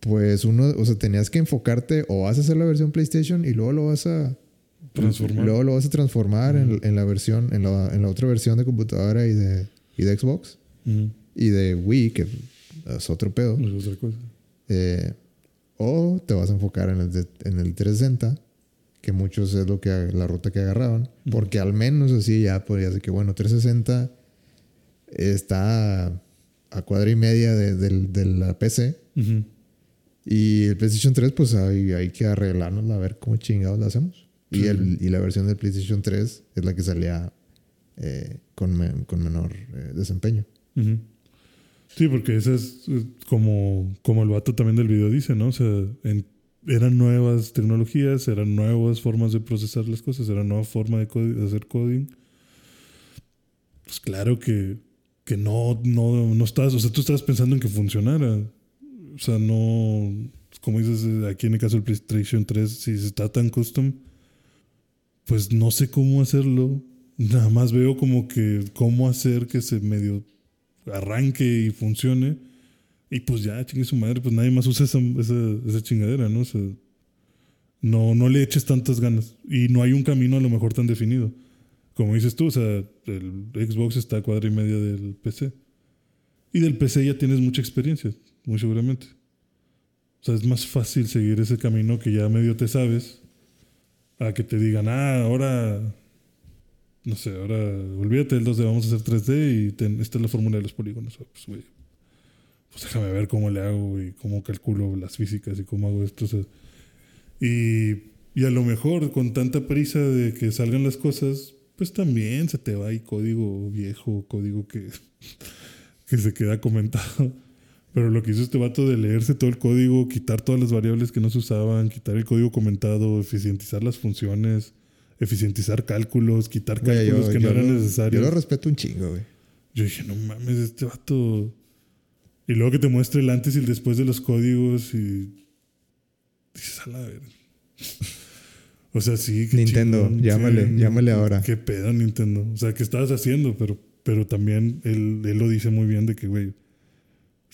pues uno, o sea, tenías que enfocarte o vas a hacer la versión PlayStation y luego lo vas a Transformar. Luego lo vas a transformar en, en la versión, en la, en la otra versión de computadora y de, y de Xbox Ujú. y de Wii, que es otro pedo. Es otra cosa. Eh, o te vas a enfocar en el, de- en el 360, que muchos es lo que la ruta que agarraron, porque al menos así ya podrías decir que bueno, 360 está a cuadra y media de, la PC y el PlayStation 3 pues hay, hay que arreglarnos a ver cómo chingados la hacemos. Y, Sí. el, y la versión del PlayStation 3 es la que salía eh, con, me- con menor eh, desempeño. Sí, porque eso es eh, como, como el vato también del video dice, ¿no? O sea, en- eran nuevas tecnologías, eran nuevas formas de procesar las cosas, era nueva forma de, de hacer coding. Pues claro que, que no, no, no estás, o sea, tú estabas pensando en que funcionara. O sea, no, como dices, aquí en el caso del PlayStation 3, si está tan custom, pues no sé cómo hacerlo. Nada más veo como que cómo hacer que se medio arranque y funcione. Y pues ya, chingue su madre, pues nadie más usa esa, esa, esa chingadera, ¿no? O sea, no, no le eches tantas ganas. Y no hay un camino a lo mejor tan definido. Como dices tú, o sea, el Xbox está a cuadra y media del PC. Y del PC ya tienes mucha experiencia, muy seguramente. O sea, es más fácil seguir ese camino que ya medio te sabes a que te digan, ah, ahora, no sé, ahora olvídate del 2D, vamos a hacer 3D y ten- esta es la fórmula de los polígonos. Ah, Pues, pues déjame ver cómo le hago y cómo calculo las físicas y cómo hago esto. y, y a lo mejor con tanta prisa de que salgan las cosas, pues también se te va ahí código viejo, código que, que se queda comentado. Pero lo que hizo este vato de leerse todo el código, quitar todas las variables que no se usaban, quitar el código comentado, eficientizar las funciones, eficientizar cálculos, quitar Güey, cálculos yo, que yo no eran necesarios. Yo lo respeto un chingo, güey. Yo dije, no mames, este vato. Y luego que te muestre el antes y el después de los códigos y. Dices, a la verga. O sea, sí. qué Nintendo, chingón, llámale, sí, llámale ahora. Qué pedo, Nintendo. O sea, ¿qué estabas haciendo? Pero, pero también él, él lo dice muy bien de que, güey,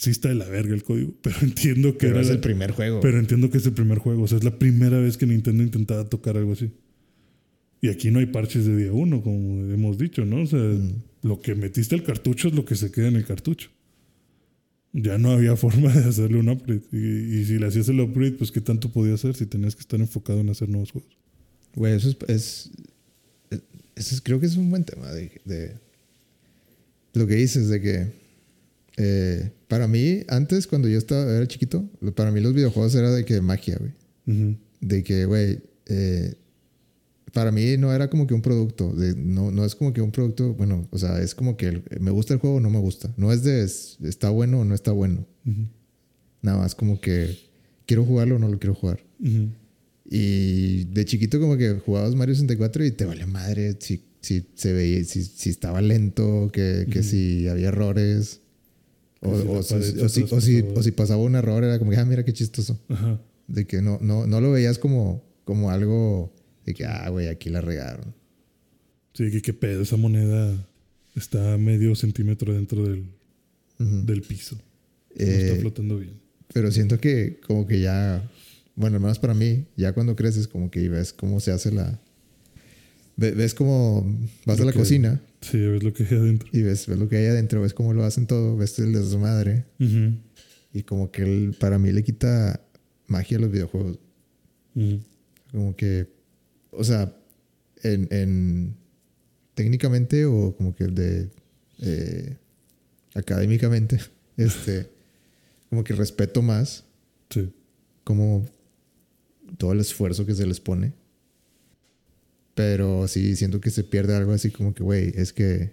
sí está de la verga el código. Pero entiendo que Pero era. es la- el primer juego. pero entiendo que es el primer juego. O sea, es la primera vez que Nintendo intentaba tocar algo así. Y aquí no hay parches de día uno, como hemos dicho, ¿no? O sea, Mm. lo que metiste al cartucho es lo que se queda en el cartucho. Ya no había forma de hacerle un upgrade. Y, y si le hacías el upgrade, pues qué tanto podía hacer si tenías que estar enfocado en hacer nuevos juegos. Güey, eso es, es, es- eso es- Creo que es un buen tema de, de lo que dices, de que eh, para mí, antes, cuando yo estaba, era chiquito, para mí los videojuegos era de que magia, güey. De que, güey, eh, para mí no era como que un producto. de- no, no es como que un producto, bueno, o sea, es como que el- me gusta el juego o no me gusta. No es de es- está bueno o no está bueno. Nada más como que ¿quiero jugarlo o no lo quiero jugar? Y de chiquito como que jugabas Mario 64 y te vale madre si, si se veía, si, si estaba lento, que, que si había errores. O, si o o o pasaba un error, era como que, ah, mira qué chistoso. Ajá. De que no, no, no lo veías como, como algo de que, ah, güey, aquí la regaron. Sí, que qué pedo, esa moneda está a medio centímetro dentro del, Ujú. del piso. No Eh, está flotando bien. Pero siento que como que ya, bueno, al menos para mí, ya cuando creces como que ves cómo se hace la... ve- Ves cómo vas Lo a la que- cocina Sí, ves lo que hay adentro. y ves, ves lo que hay adentro, ves cómo lo hacen todo, ves el de su madre Ujú. y como que él, para mí le quita magia a los videojuegos. Como que, o sea, en, en técnicamente o como que de eh, académicamente, este, como que respeto más Sí. como todo el esfuerzo que se les pone. Pero sí siento que se pierde algo así como que, güey, es que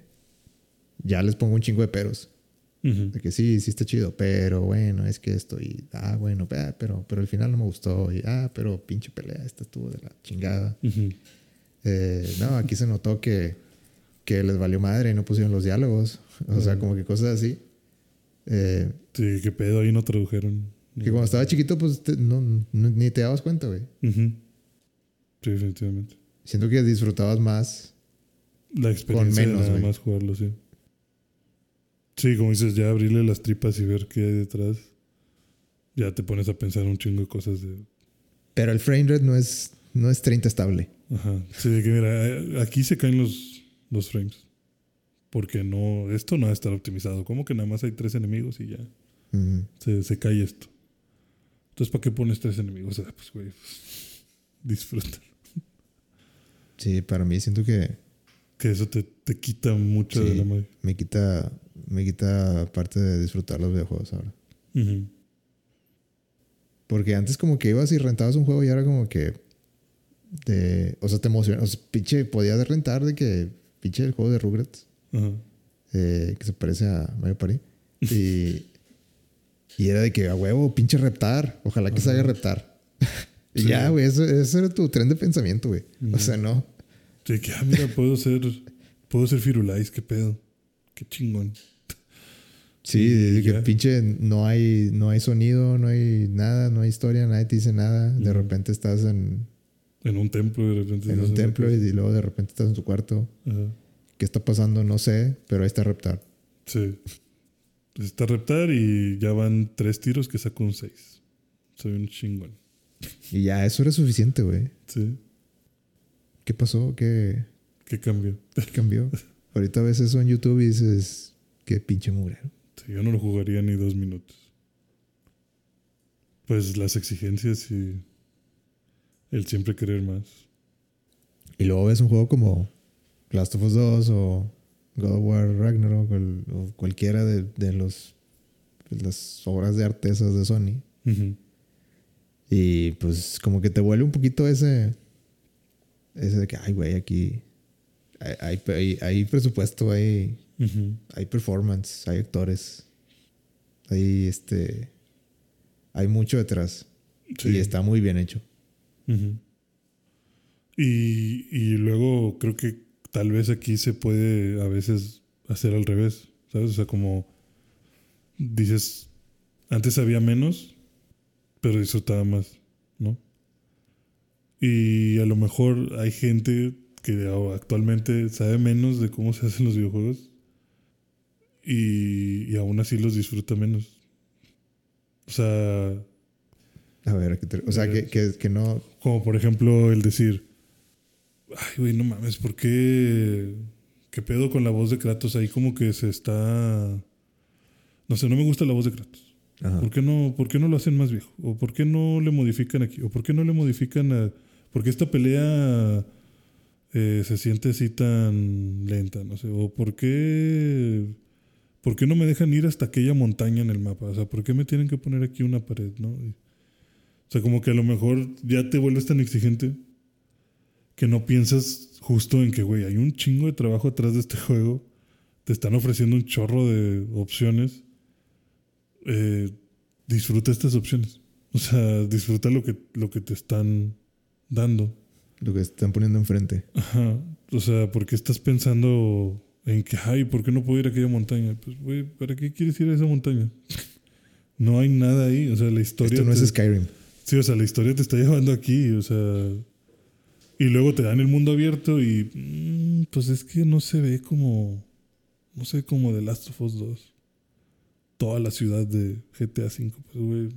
ya les pongo un chingo de peros. De que sí, sí está chido, pero bueno, es que esto y, ah, bueno, pero, pero al final no me gustó y, ah, pero pinche pelea, esta estuvo de la chingada. Eh, no, aquí se notó que, que les valió madre y no pusieron los diálogos. O sea, como que cosas así. Eh, Sí, qué pedo, ahí no tradujeron. que cuando estaba chiquito, pues te- no, no- ni te dabas cuenta, güey. Sí, definitivamente. Siento que disfrutabas más. La experiencia menos, de nada güey. más jugarlo, sí. Sí, como dices, ya abrirle las tripas y ver qué hay detrás. Ya te pones a pensar un chingo de cosas de... Pero el frame rate no es, no es 30 estable. Ajá. Sí, de que mira, eh, aquí se caen los, los frames. Porque no, esto no va a estar optimizado. Como que nada más hay tres enemigos y ya se, se cae esto. Entonces, ¿para qué pones tres enemigos? Ah, pues, güey, pues, disfruta. Sí, para mí siento que Que eso te, te quita mucho de la madre. me quita, me quita parte de disfrutar los videojuegos ahora. Ujú. Porque antes como que ibas y rentabas un juego y ahora como que... De, o sea, te emociona. O sea, pinche, podías rentar de que... Pinche el juego de Rugrats. Ajá. eh, que se parece a Mario Party. Y, y era de que a huevo, pinche reptar. Ojalá que se haga reptar. y Sí. ya, güey, eso, ese era tu tren de pensamiento, güey. O sea, no. Sí, que, ah, mira, puedo ser, puedo ser Firulais, qué pedo. Qué chingón. Sí, de que pinche no hay, no hay sonido, no hay nada, no hay historia, nadie te dice nada. De repente estás en, En un templo, de repente. en un templo y, luego de repente estás en tu cuarto. Ajá. ¿Qué está pasando? No sé, pero ahí está reptar. Sí. Está reptar y ya van tres tiros que saco un seis. Soy un chingón. Y ya, eso era suficiente, güey. Sí. ¿Qué pasó? ¿Qué, ¿Qué cambio? qué cambió? Ahorita ves eso en YouTube y dices, qué pinche murero. Sí, yo no lo jugaría ni dos minutos. Pues las exigencias y el siempre querer más. Y luego ves un juego como Last of Us 2 o God of War Ragnarok o, cualquiera de, de los las obras de artesas de Sony. Ujú. Y pues como que te vuelve un poquito ese ese de que, ay, güey, aquí hay, hay, presupuesto, hay, hay performance, hay actores, hay este, hay mucho detrás Sí. y está muy bien hecho. Y, y luego creo que tal vez aquí se puede a veces hacer al revés, ¿sabes? O sea, como dices, antes había menos, pero disfrutaba más, ¿no? Y a lo mejor hay gente que actualmente sabe menos de cómo se hacen los videojuegos y, y aún así los disfruta menos. O sea, A ver, ¿a qué te- o sea, que, que, que no, como por ejemplo el decir, ay, güey, no mames, ¿por qué? ¿Qué pedo con la voz de Kratos? Ahí como que se está... No sé, no me gusta la voz de Kratos. ¿Por qué no, por qué no lo hacen más viejo? ¿O por qué no le modifican aquí? ¿O por qué no le modifican a... ¿Por qué esta pelea eh, se siente así tan lenta? No sé. ¿O por qué... ¿Por qué no me dejan ir hasta aquella montaña en el mapa? O sea, ¿por qué me tienen que poner aquí una pared? ¿no? Y- o sea, como que a lo mejor ya te vuelves tan exigente que no piensas justo en que, güey, hay un chingo de trabajo atrás de este juego. Te están ofreciendo un chorro de opciones. Eh, disfruta estas opciones. O sea, disfruta lo que, lo que te están dando. Lo que están poniendo enfrente. Ajá. O sea, ¿por qué estás pensando en que, ay, ¿por qué no puedo ir a aquella montaña? Pues, güey, ¿para qué quieres ir a esa montaña? no hay nada ahí. O sea, la historia. Esto no te- es Skyrim. Sí, o sea, la historia te está llevando aquí. O sea. Y luego te dan el mundo abierto y. mm, pues es que no se ve como. No sé, como The Last of Us 2. Toda la ciudad de GTA V. Pues, güey.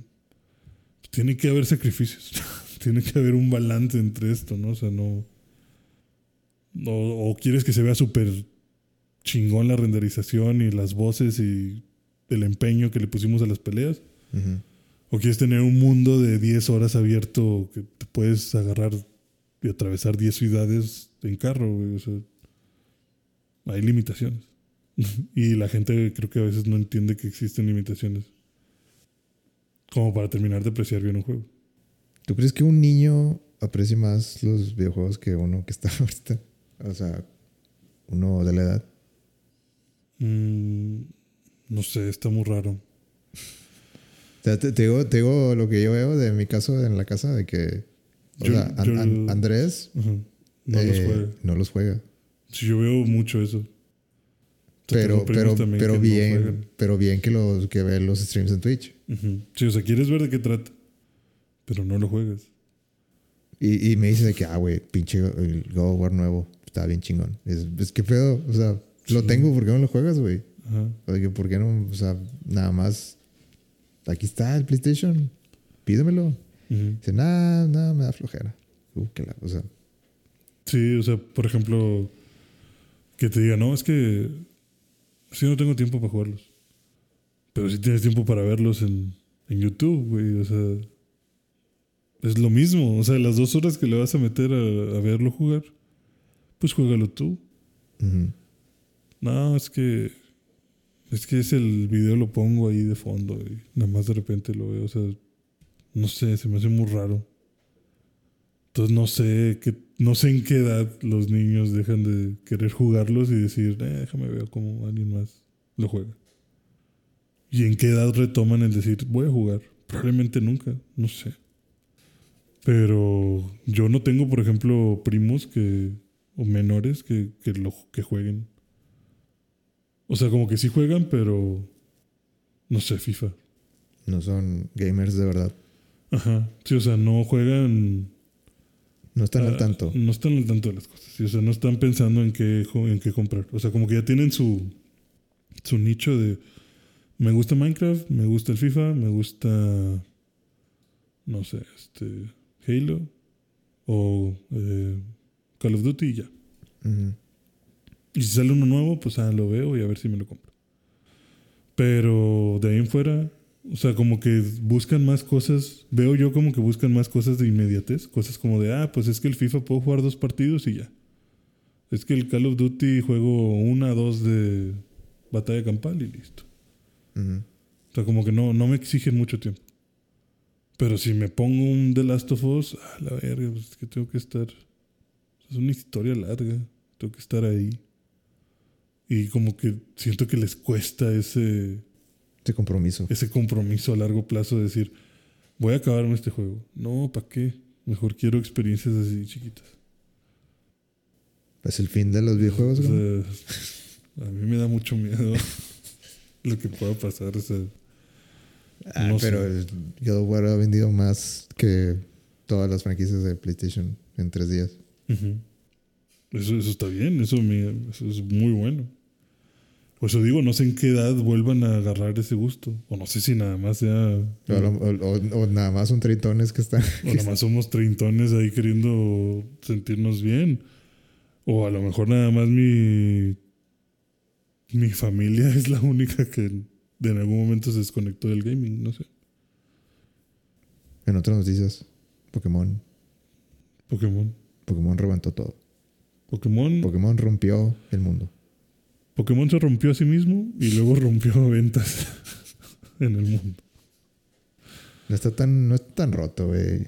Tiene que haber sacrificios. Tiene que haber un balance entre esto, ¿no? O sea, no. O, o quieres que se vea súper chingón la renderización y las voces y el empeño que le pusimos a las peleas. O quieres tener un mundo de 10 horas abierto que te puedes agarrar y atravesar 10 ciudades en carro, güey. O sea, hay limitaciones. y la gente creo que a veces no entiende que existen limitaciones. Como para terminar de apreciar bien un juego. ¿Tú crees que un niño aprecie más los videojuegos que uno que está ahorita? O sea, uno de la edad. Mm, no sé, está muy raro. O sea, te, te digo, te digo lo que yo veo de mi caso en la casa, de que o Yo- sea, An- yo- An- Andrés Ajá. No los eh, juega. no los juega. Sí, yo veo mucho eso. Pero, pero, pero no bien, juegan. pero bien que los que ve los streams en Twitch. Ujú. Sí, o sea, quieres ver de qué trata, pero no lo juegas. Y, y me dice de que, ah, güey, pinche el God of War nuevo, está bien chingón. Es, es que pedo, o sea, lo Sí. tengo, ¿por qué no lo juegas, güey? O sea, ¿por qué no? O sea, nada más, aquí está el PlayStation, pídemelo. Ujú. Dice, nada, nada, me da flojera. Uh, que la, o sea, Sí, o sea, por ejemplo, que te diga, no, es que sí no tengo tiempo para jugarlos. Pero sí tienes tiempo para verlos en, en YouTube, güey. O sea, es lo mismo. O sea, las dos horas que le vas a meter a, a verlo jugar, pues juégalo tú. No, es que. Es que es el video lo pongo ahí de fondo y nada más de repente lo veo. O sea, no sé, se me hace muy raro. Entonces no sé que, no sé en qué edad los niños dejan de querer jugarlos y decir, eh, déjame ver cómo alguien más lo juega. Y en qué edad retoman el decir, voy a jugar. Probablemente nunca, no sé. Pero yo no tengo, por ejemplo, primos que. o menores que, que lo que jueguen. O sea, como que sí juegan, pero. No sé, FIFA. no son gamers de verdad. Ajá. Sí, o sea, no juegan. No están ah, al tanto. No están al tanto de las cosas. Sí, o sea, no están pensando en qué, en qué comprar. O sea, como que ya tienen su. su nicho de. Me gusta Minecraft, me gusta el FIFA, me gusta. No sé, este. Halo. O. eh, Call of Duty y ya. Y si sale uno nuevo, pues ah, lo veo y a ver si me lo compro. Pero de ahí en fuera, o sea, como que buscan más cosas. Veo yo como que buscan más cosas de inmediatez. Cosas como de, ah, pues es que el FIFA puedo jugar dos partidos y ya. Es que el Call of Duty juego una, dos de batalla campal y listo. O sea, como que no, no me exigen mucho tiempo. Pero si me pongo un The Last of Us, ah, la verga, pues es que tengo que estar. Es una historia larga. Tengo que estar ahí. Y como que siento que les cuesta ese, Este compromiso. ese compromiso a largo plazo de decir, voy a acabarme este juego. No, ¿para qué? Mejor quiero experiencias así chiquitas. Es el fin de los videojuegos, O sea, a mí me da mucho miedo lo que pueda pasar. O sea, Ah, no pero sé. el God of War ha vendido más que todas las franquicias de PlayStation en tres días. Eso, eso está bien, eso, me- eso es muy bueno. Por eso digo, no sé en qué edad vuelvan a agarrar ese gusto. O no sé si nada más sea. O, a lo- o- o- o nada más son tritones que están. O nada más somos treintones ahí queriendo sentirnos bien. O a lo mejor nada más mi. Mi familia es la única que en algún momento se desconectó del gaming, no sé. En otras noticias, Pokémon. Pokémon. Pokémon reventó todo. Pokémon. Pokémon rompió el mundo. Pokémon se rompió a sí mismo y luego rompió ventas en el mundo. No está tan, no está tan roto, güey.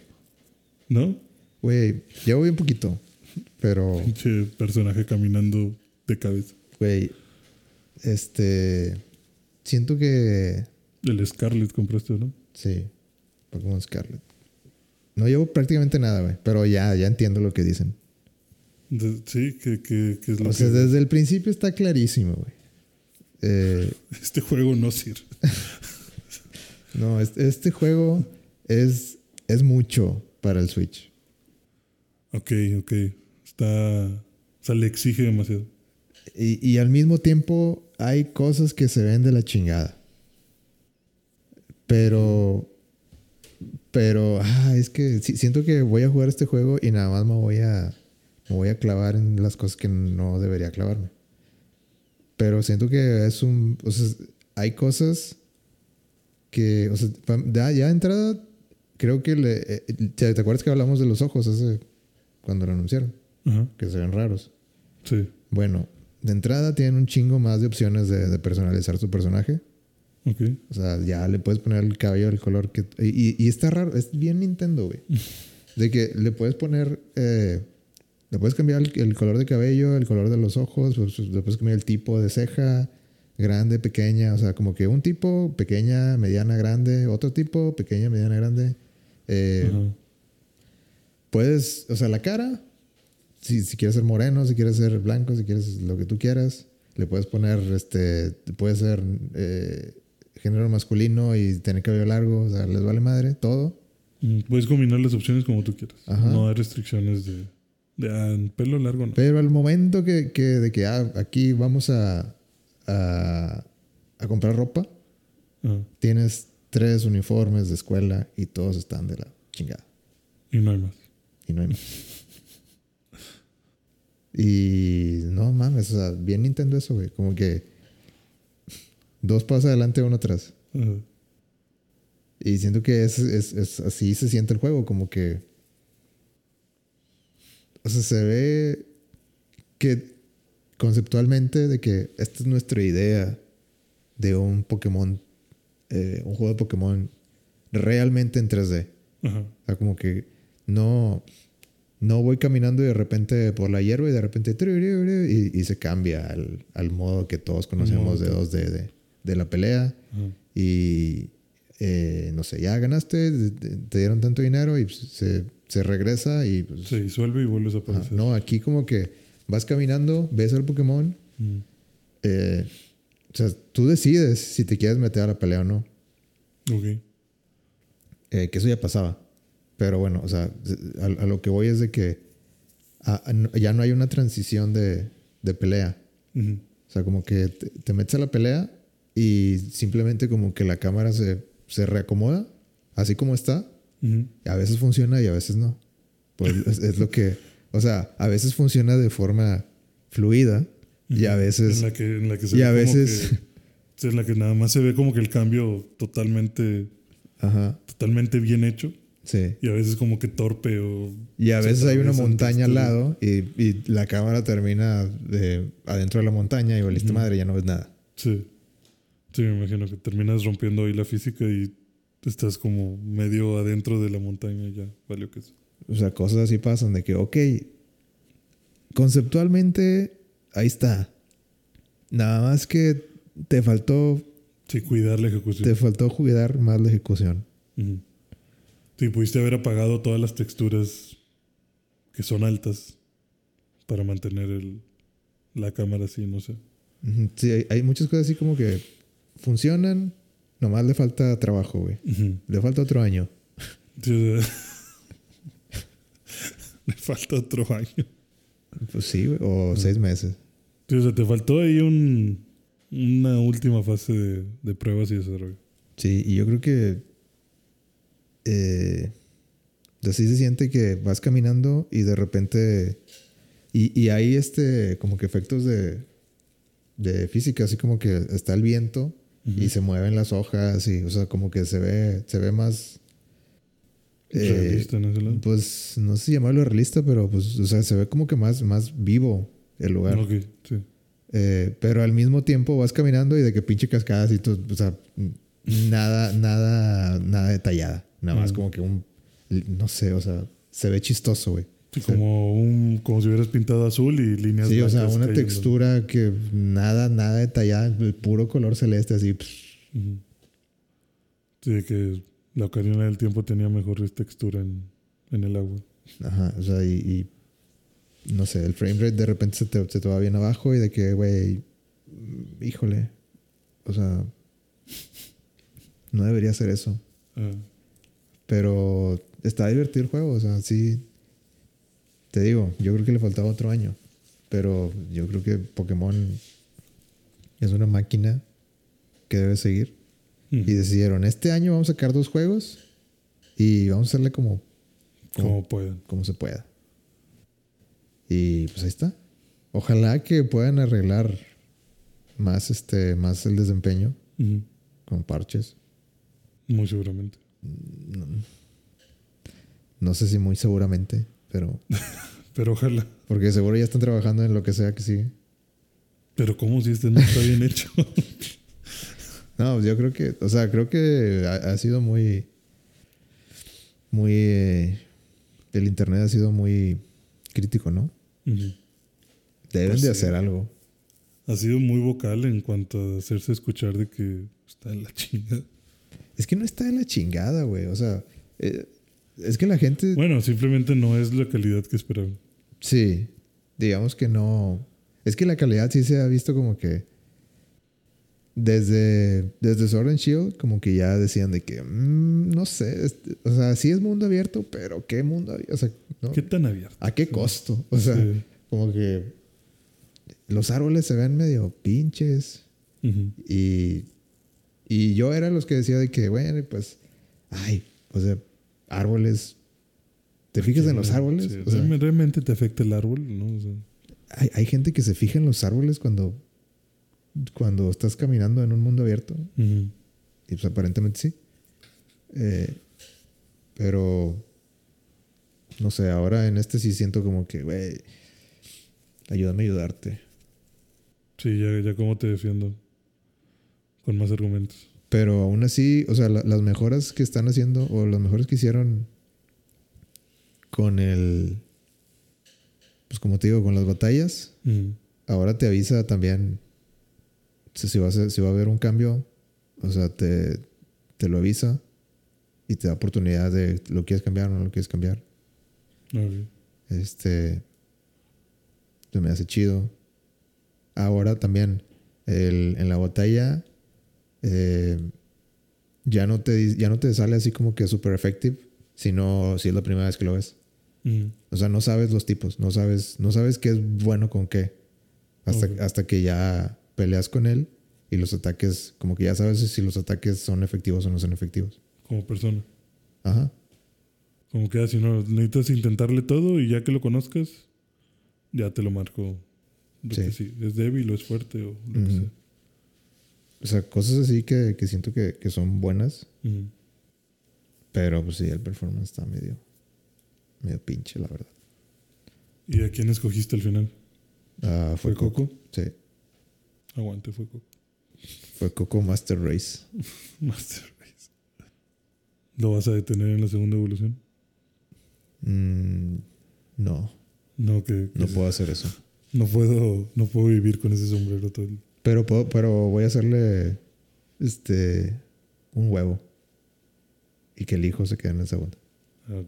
¿No? Güey, llevo bien poquito. Pero, Pinche personaje caminando de cabeza. güey, este. Siento que. El Scarlet compraste, ¿no? Sí. Pokémon Scarlet. No llevo prácticamente nada, güey. Pero ya, ya entiendo lo que dicen. De- sí, que, que, que es lo O sea, desde el principio está clarísimo, güey. Eh, este juego no sirve. no, este, este juego es, es mucho para el Switch. Ok, ok. Está. O sea, le exige demasiado. Y, y al mismo tiempo hay cosas que se ven de la chingada. Pero. Pero. Ah, es que siento que voy a jugar este juego y nada más me voy a. Me voy a clavar en las cosas que no debería clavarme. Pero siento que es un. O sea, hay cosas que. O sea, ya, ya de entrada. Creo que le. eh, ¿Te te acuerdas que hablamos de los ojos hace. Cuando lo anunciaron? Ajá. Que se ven raros. Sí. Bueno, de entrada tienen un chingo más de opciones de, de personalizar su personaje. Ok. O sea, ya le puedes poner el cabello del color que... Y, y está raro, es bien Nintendo, güey. De que le puedes poner... eh, le puedes cambiar el, el color de cabello, el color de los ojos, pues, le puedes cambiar el tipo de ceja, grande, pequeña, o sea, como que un tipo, pequeña, mediana, grande, otro tipo, pequeña, mediana, grande. Eh. Puedes, o sea, la cara, si, si quieres ser moreno, si quieres ser blanco, si quieres lo que tú quieras, le puedes poner, este, puede ser eh, género masculino y tener cabello largo, o sea, les vale madre, todo. Puedes combinar las opciones como tú quieras. Ajá. No hay restricciones de. De ah, en pelo largo, no. Pero al momento que, que de que ah, aquí vamos a, a, a comprar ropa, Ajá. tienes tres uniformes de escuela y todos están de la chingada. Y no hay más. Y no hay más. Y no mames, o sea, bien Nintendo eso, güey. Como que dos pasos adelante, uno atrás. Ajá. Y siento que es, es, es- así se siente el juego, como que. O sea, se ve que conceptualmente de que esta es nuestra idea de un Pokémon, eh, un juego de Pokémon realmente en 3D. Ajá. O sea, como que no, no voy caminando y de repente por la hierba y de repente y, y se cambia al, al modo que todos conocemos de modo 2D de, de la pelea. Ajá. Y eh, no sé, ya ganaste, te dieron tanto dinero y se, se regresa y pues, Se disuelve y vuelves a aparecer. no, aquí como que vas caminando, ves al Pokémon, Mm. eh, o sea, tú decides si te quieres meter a la pelea o no. Ok. Eh, que eso ya pasaba. Pero bueno, o sea, a, a lo que voy es de que a- a no- ya no hay una transición de, de pelea. Ujú. O sea, como que te, te metes a la pelea y simplemente como que la cámara se, se reacomoda, así como está. A veces funciona y a veces no. Pues es, es lo que, o sea, a veces funciona de forma fluida y a veces... En la que, en la que se y ve a veces- que- en la que nada más se ve como que el cambio totalmente, Ajá, totalmente bien hecho. sí. Y a veces como que torpe o... Y a veces hay una montaña al lado y, y la cámara termina de, adentro de la montaña y valiste madre, ya no ves nada. Sí. Sí, me imagino que terminas rompiendo ahí la física y estás como medio adentro de la montaña ya valió que eso. O sea, cosas así pasan de que, ok, conceptualmente ahí está. Nada más que te faltó, Sí, cuidar la ejecución. te faltó cuidar más la ejecución. Ujú. Sí, pudiste haber apagado todas las texturas que son altas para mantener el, la cámara así, no sé. Sí, hay, hay muchas cosas así como que funcionan, nomás le falta trabajo, güey. Le falta otro año. Le falta otro año. Pues sí, güey, o seis meses. Sí, o sea, te faltó ahí un, una última fase de, de pruebas y desarrollo. Sí, y yo creo que eh, así se siente que vas caminando y de repente y, y hay este como que efectos de, de física, así como que está el viento y se mueven las hojas y o sea como que se ve se ve más eh, Realista lado. pues no sé si llamarlo realista, pero pues o sea se ve como que más más vivo el lugar. Ok, sí. Eh, pero al mismo tiempo vas caminando y de que pinche cascadas y tú, o sea, nada, nada, nada detallada. Nada más Mm. como que un, no sé, o sea, se ve chistoso, güey. Sí, como, un, como si hubieras pintado azul y líneas Sí, o sea, una cayendo. textura que nada, nada detallada, puro color celeste así. pss. Ujú. Sí, que La Ocarina del Tiempo tenía mejor textura en, en el agua. Ajá, o sea, y, y no sé, el frame rate de repente se te, se te va bien abajo y de que, güey, híjole, o sea, no debería ser eso. Ah, Pero está divertido el juego, o sea, sí. Te digo, yo creo que le faltaba otro año. Pero yo creo que Pokémon es una máquina que debe seguir. Y decidieron, este año vamos a sacar dos juegos y vamos a hacerle como, Como puedan. como se pueda. Y pues ahí está. Ojalá que puedan arreglar más este, más el desempeño con parches. Muy seguramente. No sé si muy seguramente, pero Pero ojalá. porque seguro ya están trabajando en lo que sea que sigue. Pero como si este no está bien hecho. No, yo creo que, o sea, creo que ha, ha sido muy, muy, eh, el internet ha sido muy crítico, ¿no? Deben Pues de sí. hacer algo. ha sido muy vocal en cuanto a hacerse escuchar de que está en la chingada. Es que no está de la chingada, güey. O sea, eh, es que la gente, Bueno, simplemente no es la calidad que esperaban. sí, digamos que no. Es que la calidad sí se ha visto como que desde, desde Sword and Shield, como que ya decían de que, mm, no sé, este, o sea, sí es mundo abierto, pero ¿qué mundo abierto? O sea, ¿no? ¿Qué tan abierto? ¿a qué costo? O sea, Sí. como que los árboles se ven medio pinches. Y, y yo era los que decía de que, bueno, pues, ay, o sea, árboles. ¿Te fijas en los árboles? Sí, O sea, realmente- te afecta el árbol, ¿no? O sea, hay, hay gente que se fija en los árboles cuando, cuando estás caminando en un mundo abierto. Y pues aparentemente sí. Eh, pero, no sé, ahora en este sí siento como que, güey, ayúdame a ayudarte. Sí, ya, ya como te defiendo. Con más argumentos. Pero aún así, o sea, la- las mejoras que están haciendo o las mejoras que hicieron con el, pues como te digo, con las batallas, Ujú. ahora te avisa también si, si va a ser- si va a haber un cambio, o sea, te, te lo avisa y te da oportunidad de lo quieres cambiar o no lo quieres cambiar. Ok. Este, se me hace chido. Ahora también el- en la batalla eh, ya no te ya no te sale así como que super effective, sino si es la primera vez que lo ves. Ujú. O sea, no sabes los tipos, no sabes, no sabes qué es bueno con qué. Hasta, hasta que ya peleas con él y los ataques, como que ya sabes si los ataques son efectivos o no son efectivos. Como persona. Ajá. Como que así no necesitas intentarle todo y ya que lo conozcas, ya te lo marco. Sí. sí, es débil o es fuerte o lo que sea. O sea, cosas así que, que siento que, que son buenas, pero pues sí, el performance está medio, medio pinche, la verdad. ¿Y a quién escogiste al final? Ah, fue, ¿Fue Coco. Coco? Sí, Aguante, fue Coco. fue Coco Master Race. Master Race. ¿Lo vas a detener en la segunda evolución? Mm, no, No, que, no puedo hacer eso. no puedo, no puedo vivir con ese sombrero todo el- Pero, puedo- pero voy a hacerle este un huevo. Y que el hijo se quede en ah, ok.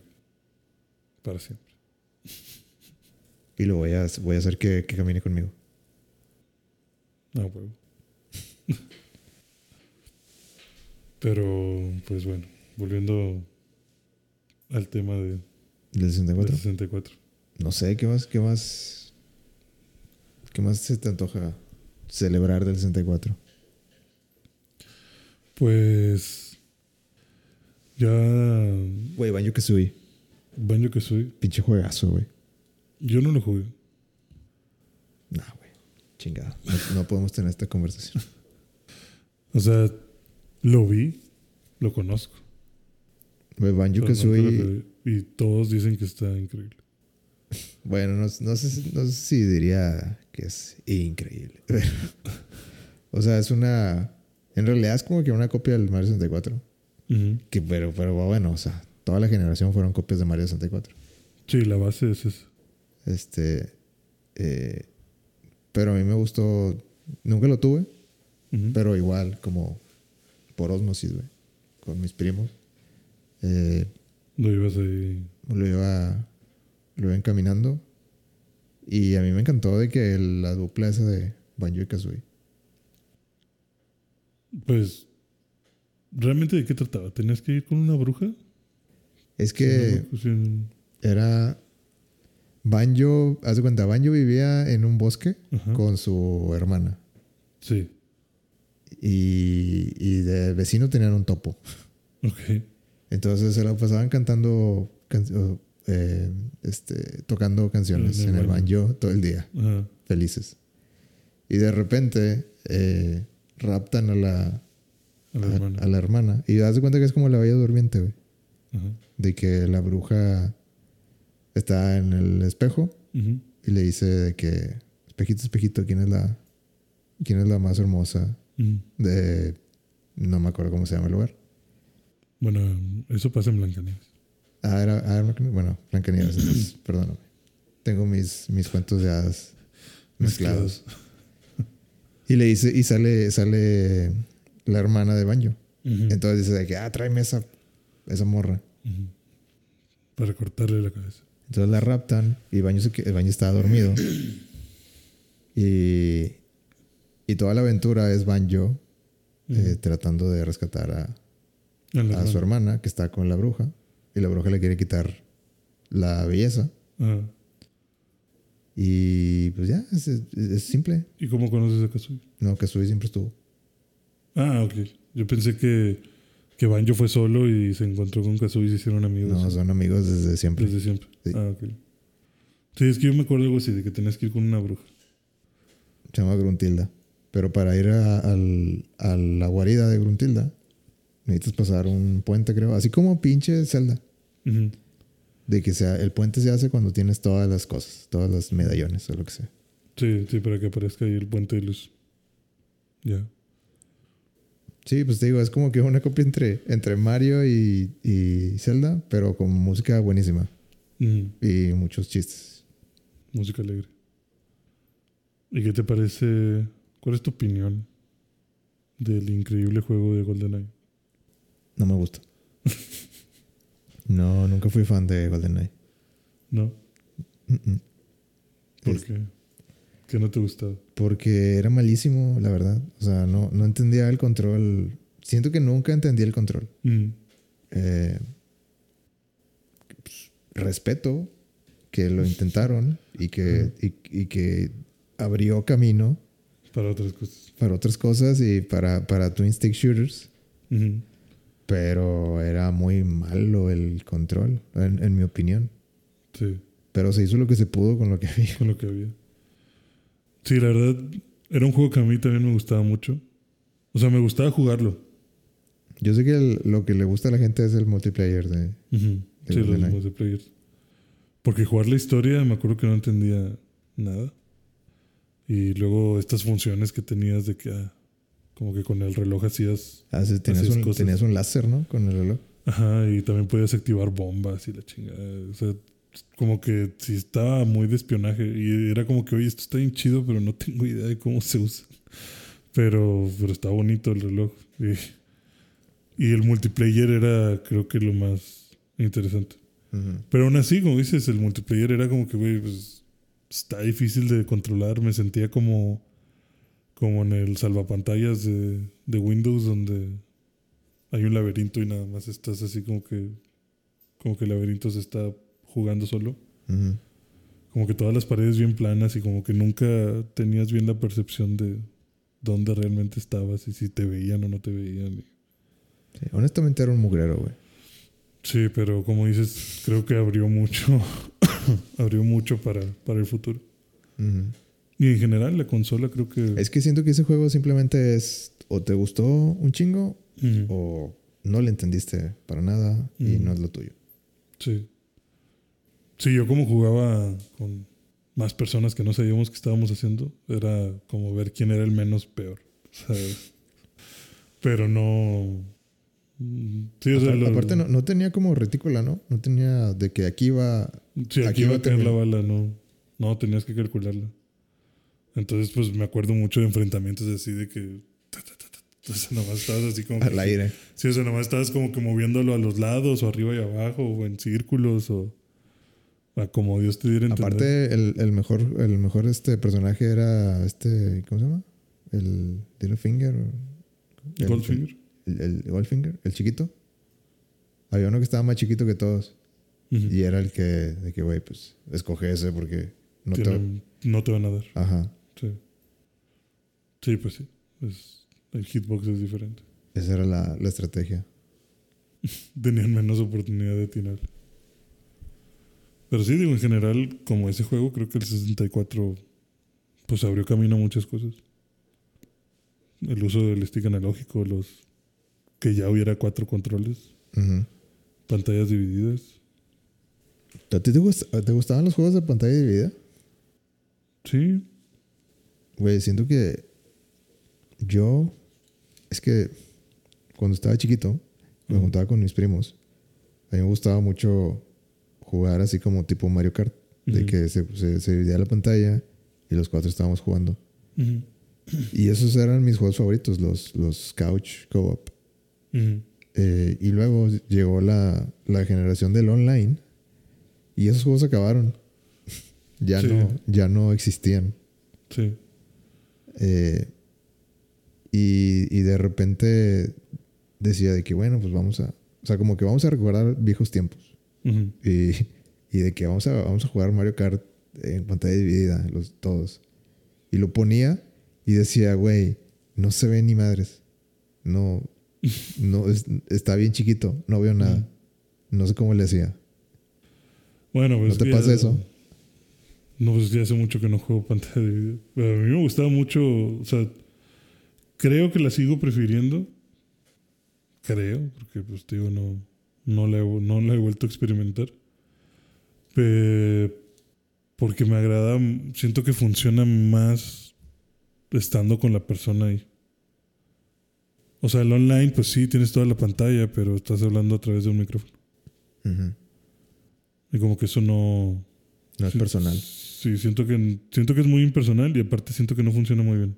para siempre. Y lo voy a, voy a hacer que, que camine conmigo. Ah, huevo. Pero, pues bueno, volviendo al tema de, ¿Del del 64? 64. No sé, ¿qué más, qué más, qué más se te antoja celebrar del 64? Pues ya Güey, Banjo Kazooie. Banjo que soy, Pinche juegazo, güey. yo no lo jugué. Nah, güey. Chingada. No, no podemos tener esta conversación. O sea, lo vi, lo conozco. Güey, Banjo no Kazooie. que- y todos dicen que está increíble. Bueno, no, no sé, si- no sé si diría que es increíble. pero- o sea, es una. En realidad es como que una copia del Mario 64. Ujú. Que, pero, pero bueno, o sea, toda la generación fueron copias de Mario 64. Sí, la base es esa. Este. eh, pero a mí me gustó. Nunca lo tuve, pero igual, como por osmosis, güey. Con mis primos. eh, Lo ibas ahí. lo iba, lo iba encaminando. Y a mí me encantó de que la dupla esa de Banjo y Kazooie. Pues. ¿Realmente de qué trataba? ¿Tenías que ir con una bruja? Es Sí, que no, era. Banjo, haz de cuenta, Banjo vivía en un bosque Ajá. con su hermana. Sí. Y, y de vecino tenían un topo. Ok. Entonces se la pasaban cantando, can- eh, este, tocando canciones En en el banjo todo el día, Ajá. felices. Y de repente eh, raptan a la, A la a- hermana. a la hermana. Y das de cuenta que es como la bella durmiente, güey. De que la bruja está en el espejo y le dice de que, espejito, espejito, ¿quién es la, quién es la más hermosa de... No me acuerdo cómo se llama el lugar. Bueno, eso pasa en Blancanieves. Ah, era, ah, bueno, Blancanieves, entonces, perdóname. Tengo mis, mis cuentos de hadas mezclados. Y le dice, y sale, sale la hermana de Banjo. Entonces dice de que, ah, tráeme esa, esa morra. Para cortarle la cabeza. Entonces la raptan y Baño, se, que- Baño estaba dormido. Y, y toda la aventura es Banjo eh, tratando de rescatar a, A su hermana que está con la bruja. Y la bruja le quiere quitar la belleza. Ajá. Y pues ya, es, es- es simple. ¿Y cómo conoces a Kazooie? No, que siempre estuvo. Ah, ok. Yo pensé que, que Banjo fue solo y se encontró con Kazooie y se hicieron amigos. No, son amigos desde siempre. Desde siempre. Sí. Ah, ok. Sí, es que yo me acuerdo algo así, de que tenías que ir con una bruja. Se llama Gruntilda. Pero para ir a, al- a la guarida de Gruntilda, necesitas pasar un puente, creo. Así como pinche Zelda. De que sea, el puente se hace cuando tienes todas las cosas, todas las medallones o lo que sea. Sí, sí, para que aparezca ahí el puente de luz. Ya. Sí, pues te digo, es como que una copia entre, entre Mario y, y Zelda, pero con música buenísima y muchos chistes. Música alegre. ¿Y qué te parece? ¿Cuál es tu opinión del increíble juego de GoldenEye? No me gusta. no, nunca fui fan de GoldenEye. ¿No? Mm-mm. ¿Por Es- qué? ¿Qué no te gustaba? Porque era malísimo, la verdad. O sea, no, no entendía el control. Siento que nunca entendí el control. Mm. Eh, pues, respeto que lo intentaron y que, y, y que abrió camino Para otras cosas. para otras cosas y para, para Twin Stick Shooters. Ujú. Pero era muy malo el control, en, en mi opinión. Sí, Pero se hizo lo que se pudo con lo que había. con lo que había. Sí, la verdad, era un juego que a mí también me gustaba mucho. O sea, me gustaba jugarlo. Yo sé que el- lo que le gusta a la gente es el multiplayer de... Sí, los GoldenEye. multiplayer. Porque jugar la historia, me acuerdo que no entendía nada. Y luego estas funciones que tenías de que, ah, como que con el reloj hacías. Ah, sí, tenías, Hacías un, cosas. tenías un láser, ¿no? Con el reloj. Ajá, y también podías activar bombas y la chingada. O sea, como que sí estaba muy de espionaje. Y era como que, oye, esto está bien chido, pero no tengo idea de cómo se usa. Pero, pero está bonito el reloj. Y, y el multiplayer era, creo que, lo más interesante. Pero aún así, como dices, el multiplayer era como que, güey, pues está difícil de controlar. Me sentía como, como en el salvapantallas de, de Windows, donde hay un laberinto y nada más estás así como que, como que el laberinto se está jugando solo. Como que todas las paredes bien planas y como que nunca tenías bien la percepción de dónde realmente estabas y si te veían o no te veían. Sí, honestamente era un mugrero, güey. Sí, pero como dices, creo que abrió mucho, abrió mucho para, para el futuro. Ujú. Y en general la consola creo que... Es que siento que ese juego simplemente es o te gustó un chingo o no le entendiste para nada y no es lo tuyo. Sí. Sí, yo como jugaba con más personas que no sabíamos que estábamos haciendo, era como ver quién era el menos peor. Sea, pero no... Sí, o sea, lo- Aparte no, no tenía como retícula, ¿no? No tenía de que aquí va... Sí, aquí, Aquí iba va a caer la bala, no. No, tenías que calcularla. Entonces, pues me acuerdo mucho de enfrentamientos así de que. ta, ta, ta, ta, Entonces nomás estabas así como... Al aire. Sí, o sea, nomás estabas como que moviéndolo a los lados o arriba y abajo o en círculos o... A como Dios te diera entender. Aparte, el, el mejor, el mejor este personaje era este, ¿cómo se llama? El Littlefinger. El, Goldfinger. El, el Goldfinger, el chiquito. Había uno que estaba más chiquito que todos. Y era el que, de que, güey, pues, escoge ese porque no te... No te van a dar. Ajá. Sí. Pues sí. Es- el hitbox es diferente. Esa era la, la estrategia. Tenían menos oportunidad de atinar. Pero sí, digo, en general, como ese juego, creo que el 64 pues abrió camino a muchas cosas. El uso del stick analógico, los que ya hubiera cuatro controles, pantallas divididas. ¿A ti te, gust- te gustaban los juegos de pantalla dividida? Sí, Güey, siento que yo... Es que cuando estaba chiquito, me juntaba con mis primos. A mí me gustaba mucho jugar así como tipo Mario Kart. De que se, se, se dividía la pantalla y los cuatro estábamos jugando. Y esos eran mis juegos favoritos, los, los Couch Co-op. Eh, y luego llegó la, la generación del online y esos juegos acabaron. ya, Sí. no, ya no existían. sí. Eh, y, y de repente decía de que, bueno, pues vamos a... O sea, como que vamos a recordar viejos tiempos. Y, y de que vamos a, vamos a jugar Mario Kart en pantalla dividida, los, todos. Y lo ponía y decía, güey, no se ve ni madres. No, no es- está bien chiquito, no veo nada. No sé cómo le hacía. Bueno, pues ¿No te pasa ya- eso? No, pues ya hace mucho que no juego pantalla dividida. Pero a mí me gustaba mucho, o sea, creo que la sigo prefiriendo. Creo, porque pues te digo, no, no, la, he, no la he vuelto a experimentar. Pe- porque me agrada, siento que funciona más estando con la persona ahí. O sea, el online, pues sí, tienes toda la pantalla, pero estás hablando a través de un micrófono. Y como que eso no, No es personal. Sí, siento que, siento que es muy impersonal y aparte siento que no funciona muy bien.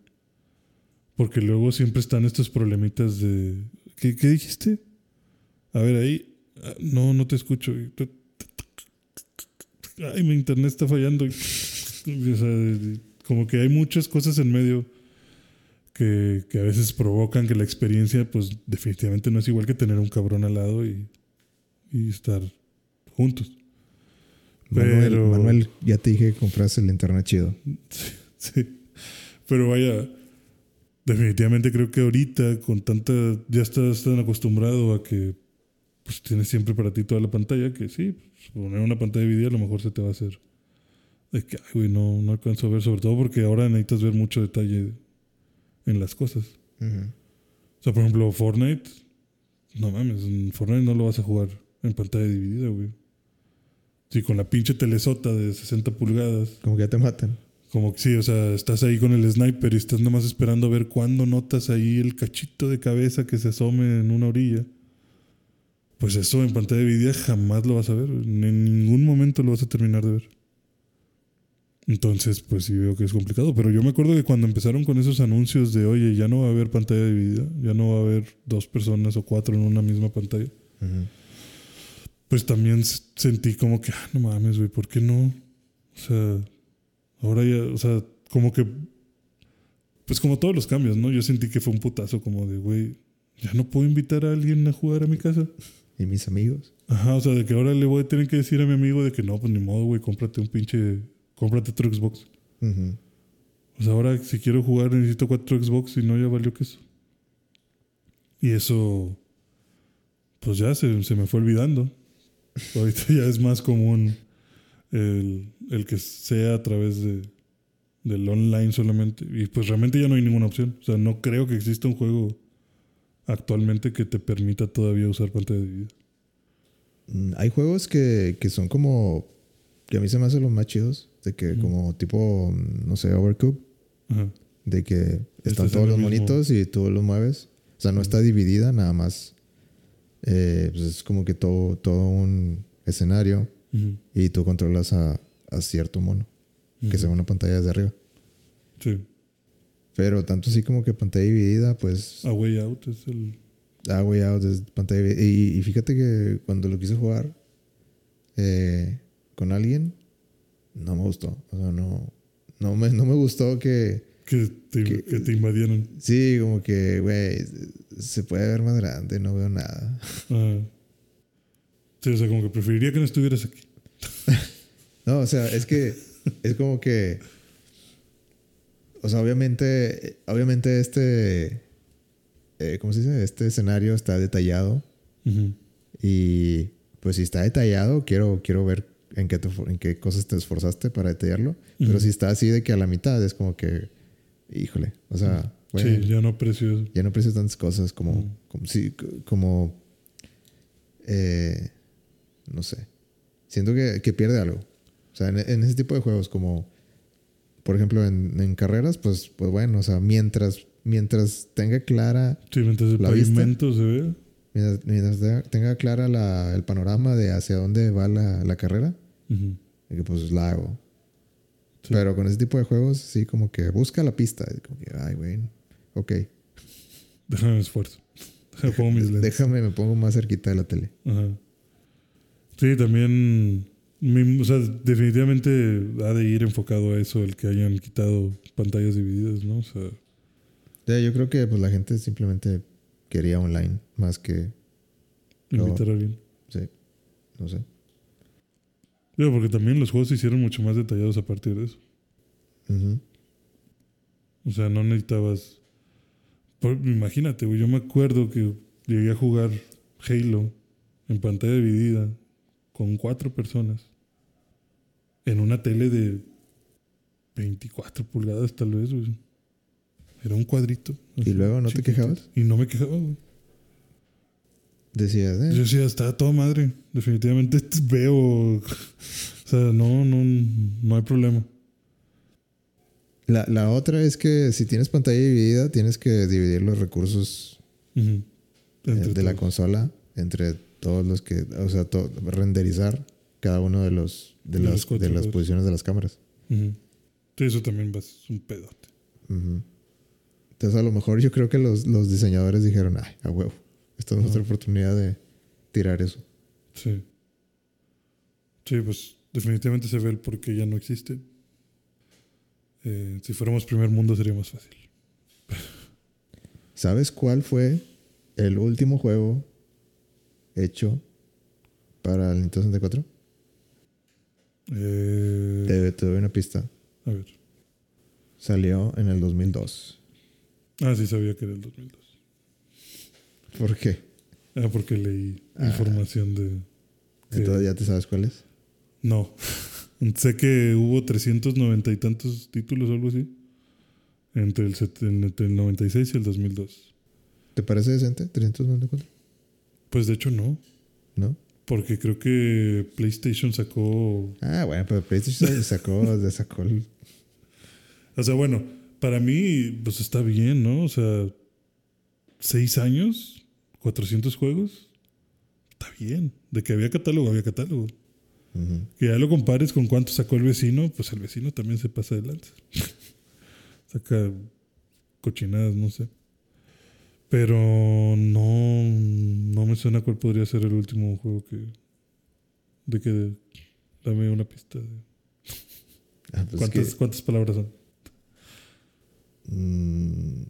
Porque luego siempre están estos problemitas de... ¿Qué, qué dijiste? A ver, ahí... ah, No, no te escucho. Ay, mi internet está fallando. O sea, como que hay muchas cosas en medio que, que a veces provocan que la experiencia, pues definitivamente no es igual que tener un cabrón al lado y, y estar juntos. Manuel, Pero- Manuel, ya te dije que compras el internet chido. Sí. Pero vaya, definitivamente creo que ahorita con tanta, ya estás tan acostumbrado a que pues tienes siempre para ti toda la pantalla que sí, pues, poner una pantalla dividida a lo mejor se te va a hacer. De que, ay, güey, no, no alcanzo a ver, sobre todo porque ahora necesitas ver mucho detalle en las cosas. Ujú. O sea, por ejemplo, Fortnite, no mames, en Fortnite no lo vas a jugar en pantalla dividida, güey. Sí, con la pinche telesota de 60 pulgadas. Como que ya te matan. Como que sí, o sea, estás ahí con el sniper y estás nomás esperando a ver cuándo notas ahí el cachito de cabeza que se asome en una orilla. Pues eso en pantalla dividida jamás lo vas a ver. En ningún momento lo vas a terminar de ver. Entonces, pues sí veo que es complicado. Pero yo me acuerdo que cuando empezaron con esos anuncios de, oye, ya no va a haber pantalla dividida, ya no va a haber dos personas o cuatro en una misma pantalla, pues también sentí como que, ah, no mames, güey, ¿por qué no? O sea, ahora ya, o sea, como que, pues como todos los cambios, ¿no? Yo sentí que fue un putazo como de, güey, ya no puedo invitar a alguien a jugar a mi casa. Y mis amigos. Ajá, o sea, de que ahora le voy a tener que decir a mi amigo de que no, pues ni modo, güey, cómprate un pinche, cómprate otro Xbox. Ujú. O sea, ahora si quiero jugar necesito cuatro Xbox y no, ya valió que eso. Y eso, pues ya se, se me fue olvidando. Ahorita ya es más común el, el que sea a través de, del online solamente. Y pues realmente ya no hay ninguna opción. O sea, no creo que exista un juego actualmente que te permita todavía usar pantalla dividida. Mm, Hay juegos que, que son como. que a mí se me hacen los más chidos. De que, como tipo, no sé, Overcooked. Ajá. De que Estás están todos los mismo- monitos y tú los mueves. O sea, no está dividida, nada más. Eh, pues es como que todo, todo un escenario y tú controlas a, a cierto mono que se ve una pantalla desde arriba. Sí. Pero tanto así como que pantalla dividida, pues. A Way Out es el. Ah, Way Out es pantalla dividida. Y, y fíjate que cuando lo quise jugar eh, con alguien, no me gustó. O sea, no. No me, no me gustó que. Que te, Que- que te invadieron. Sí, como que, güey, se puede ver más grande, no veo nada. Ah. Sí, o sea, como que preferiría que no estuvieras aquí. No, o sea, es que es como que. O sea, obviamente, obviamente este. eh, ¿Cómo se dice? Este escenario está detallado. Y pues si está detallado, quiero, quiero ver en qué, te en qué cosas te esforzaste para detallarlo. Pero si está así de que a la mitad, es como que. Híjole. O sea, Sí, yo no aprecio ya no aprecio tantas cosas como. Como. si- como eh, no sé. Siento que, que pierde algo. O sea, en, en ese tipo de juegos, como. Por ejemplo, en, en carreras, pues, pues bueno, o sea, mientras, mientras tenga clara. Sí, mientras el ¿La pavimento se ve. Mientras, mientras tenga- clara la- el panorama de hacia dónde va la, la carrera, Ujú. y que pues la hago. Sí. Pero con ese tipo de juegos, sí, como que busca la pista. Como que, ay, güey, ok. Déjame me esfuerzo. Déjame pongo mis lentes. Déjame, me pongo más cerquita de la tele. Ajá. Sí, también. Mi- o sea, definitivamente ha de ir enfocado a eso el que hayan quitado pantallas divididas, ¿no? O sea, yo creo que pues la gente simplemente quería online más que, invitar a alguien. sí, no sé. Porque también los juegos se hicieron mucho más detallados a partir de eso. O sea, no necesitabas. por- imagínate, yo me acuerdo que llegué a jugar Halo en pantalla dividida con cuatro personas en una tele de 24 pulgadas, tal vez, güey. Era un cuadrito. ¿Y luego no te quejabas? Y no me quejaba, güey. Decías, eh, Yo decía, está todo madre. Definitivamente veo. O sea, no, no, no hay problema. La, la otra es que si tienes pantalla dividida, tienes que dividir los recursos de la consola entre todos los que, o sea, to- renderizar cada uno de los de, las, cuatro de las posiciones de las cámaras. Sí, eso también va, es un pedote. Entonces a lo mejor yo creo que los, los diseñadores dijeron, ay, a huevo, esta es nuestra oportunidad de tirar eso. Sí. Sí, pues definitivamente se ve el por qué ya no existe. Eh, si fuéramos primer mundo sería más fácil. ¿Sabes cuál fue el último juego hecho para el Nintendo 64? Eh, Te, te doy una pista. a ver. Salió en el 2002. Ah, sí sabía que era el 2002. ¿Por qué? Ah, porque leí Ah. información de... que- Entonces ya te sabes cuál es. No. sé que hubo 390 y tantos títulos o algo así. Entre el, entre el 96 y el 2002. ¿Te parece decente? 394. Pues de hecho no. ¿No? Porque creo que PlayStation sacó Ah, bueno, pero PlayStation sacó, sacó el- O sea, bueno, para mí, pues está bien, ¿no? O sea, seis años, 400 juegos, está bien. De que había catálogo, había catálogo. Que ya lo compares con cuánto sacó el vecino, pues el vecino también se pasa adelante. Saca cochinadas, no sé. Pero no, no me suena cuál podría ser el último juego que... De que dame una pista. de- Ah, pues es ¿Cuántas, que, ¿Cuántas palabras son? mm,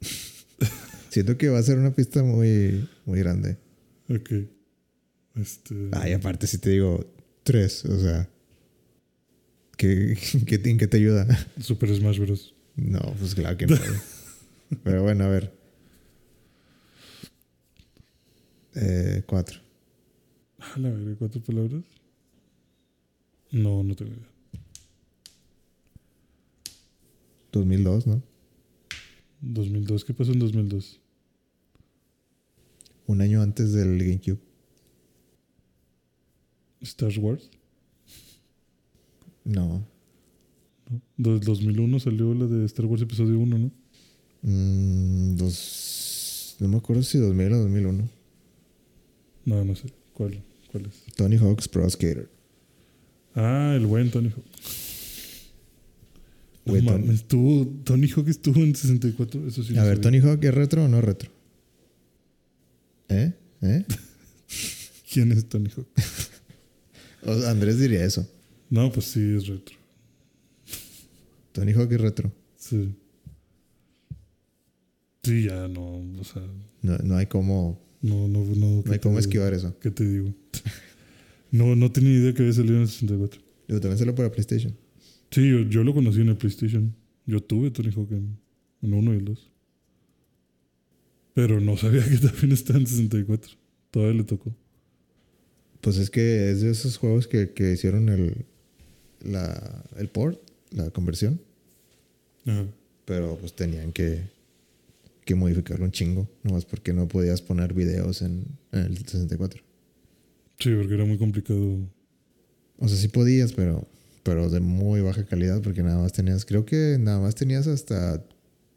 siento que va a ser una pista muy, muy grande. Ok. Este. Ay, aparte si te digo tres, o sea, ¿qué, qué, en qué te ayuda? Super Smash Bros. No, pues claro que no. Pero bueno, a ver. Eh, cuatro. Ah, la verga, ¿cuatro palabras? No, no tengo idea. 2002, ¿no? 2002, ¿qué pasó en 2002? Un año antes del GameCube. Star Wars. No. ¿no? Del 2001 salió la de Star Wars Episodio 1, ¿no? Mm, dos, no me acuerdo si 2000 o 2001. No, no sé. ¿Cuál, cuál es? Tony Hawk's Pro Skater. Ah, el buen Tony Hawk. No Tony- mames, estuvo, Tony Hawk estuvo en 64. Eso sí. A ver, sabía. ¿Tony Hawk es retro o no retro? ¿Eh? ¿Eh? ¿Quién es Tony Hawk? O Andrés diría eso. No, pues sí, es retro. Tony Hawk es retro. Sí. Sí, ya no. O sea, No, no hay cómo, no, no, no. no ¿qué hay cómo esquivar eso. ¿Qué te digo? No, no tenía idea que había salido en el 64. Digo, también salió para PlayStation. Sí, yo, yo lo conocí en el PlayStation. Yo tuve Tony Hawk en, en uno y el dos. Pero no sabía que también estaba en 64. Todavía le tocó. Pues es que es de esos juegos que, que hicieron el, la, el port, la conversión. Ajá. Pero pues tenían que, que modificarlo un chingo. Nomás porque no podías poner videos en, en el 64. Sí, porque era muy complicado. O sea, sí podías, pero, pero de muy baja calidad. Porque nada más tenías, creo que nada más tenías hasta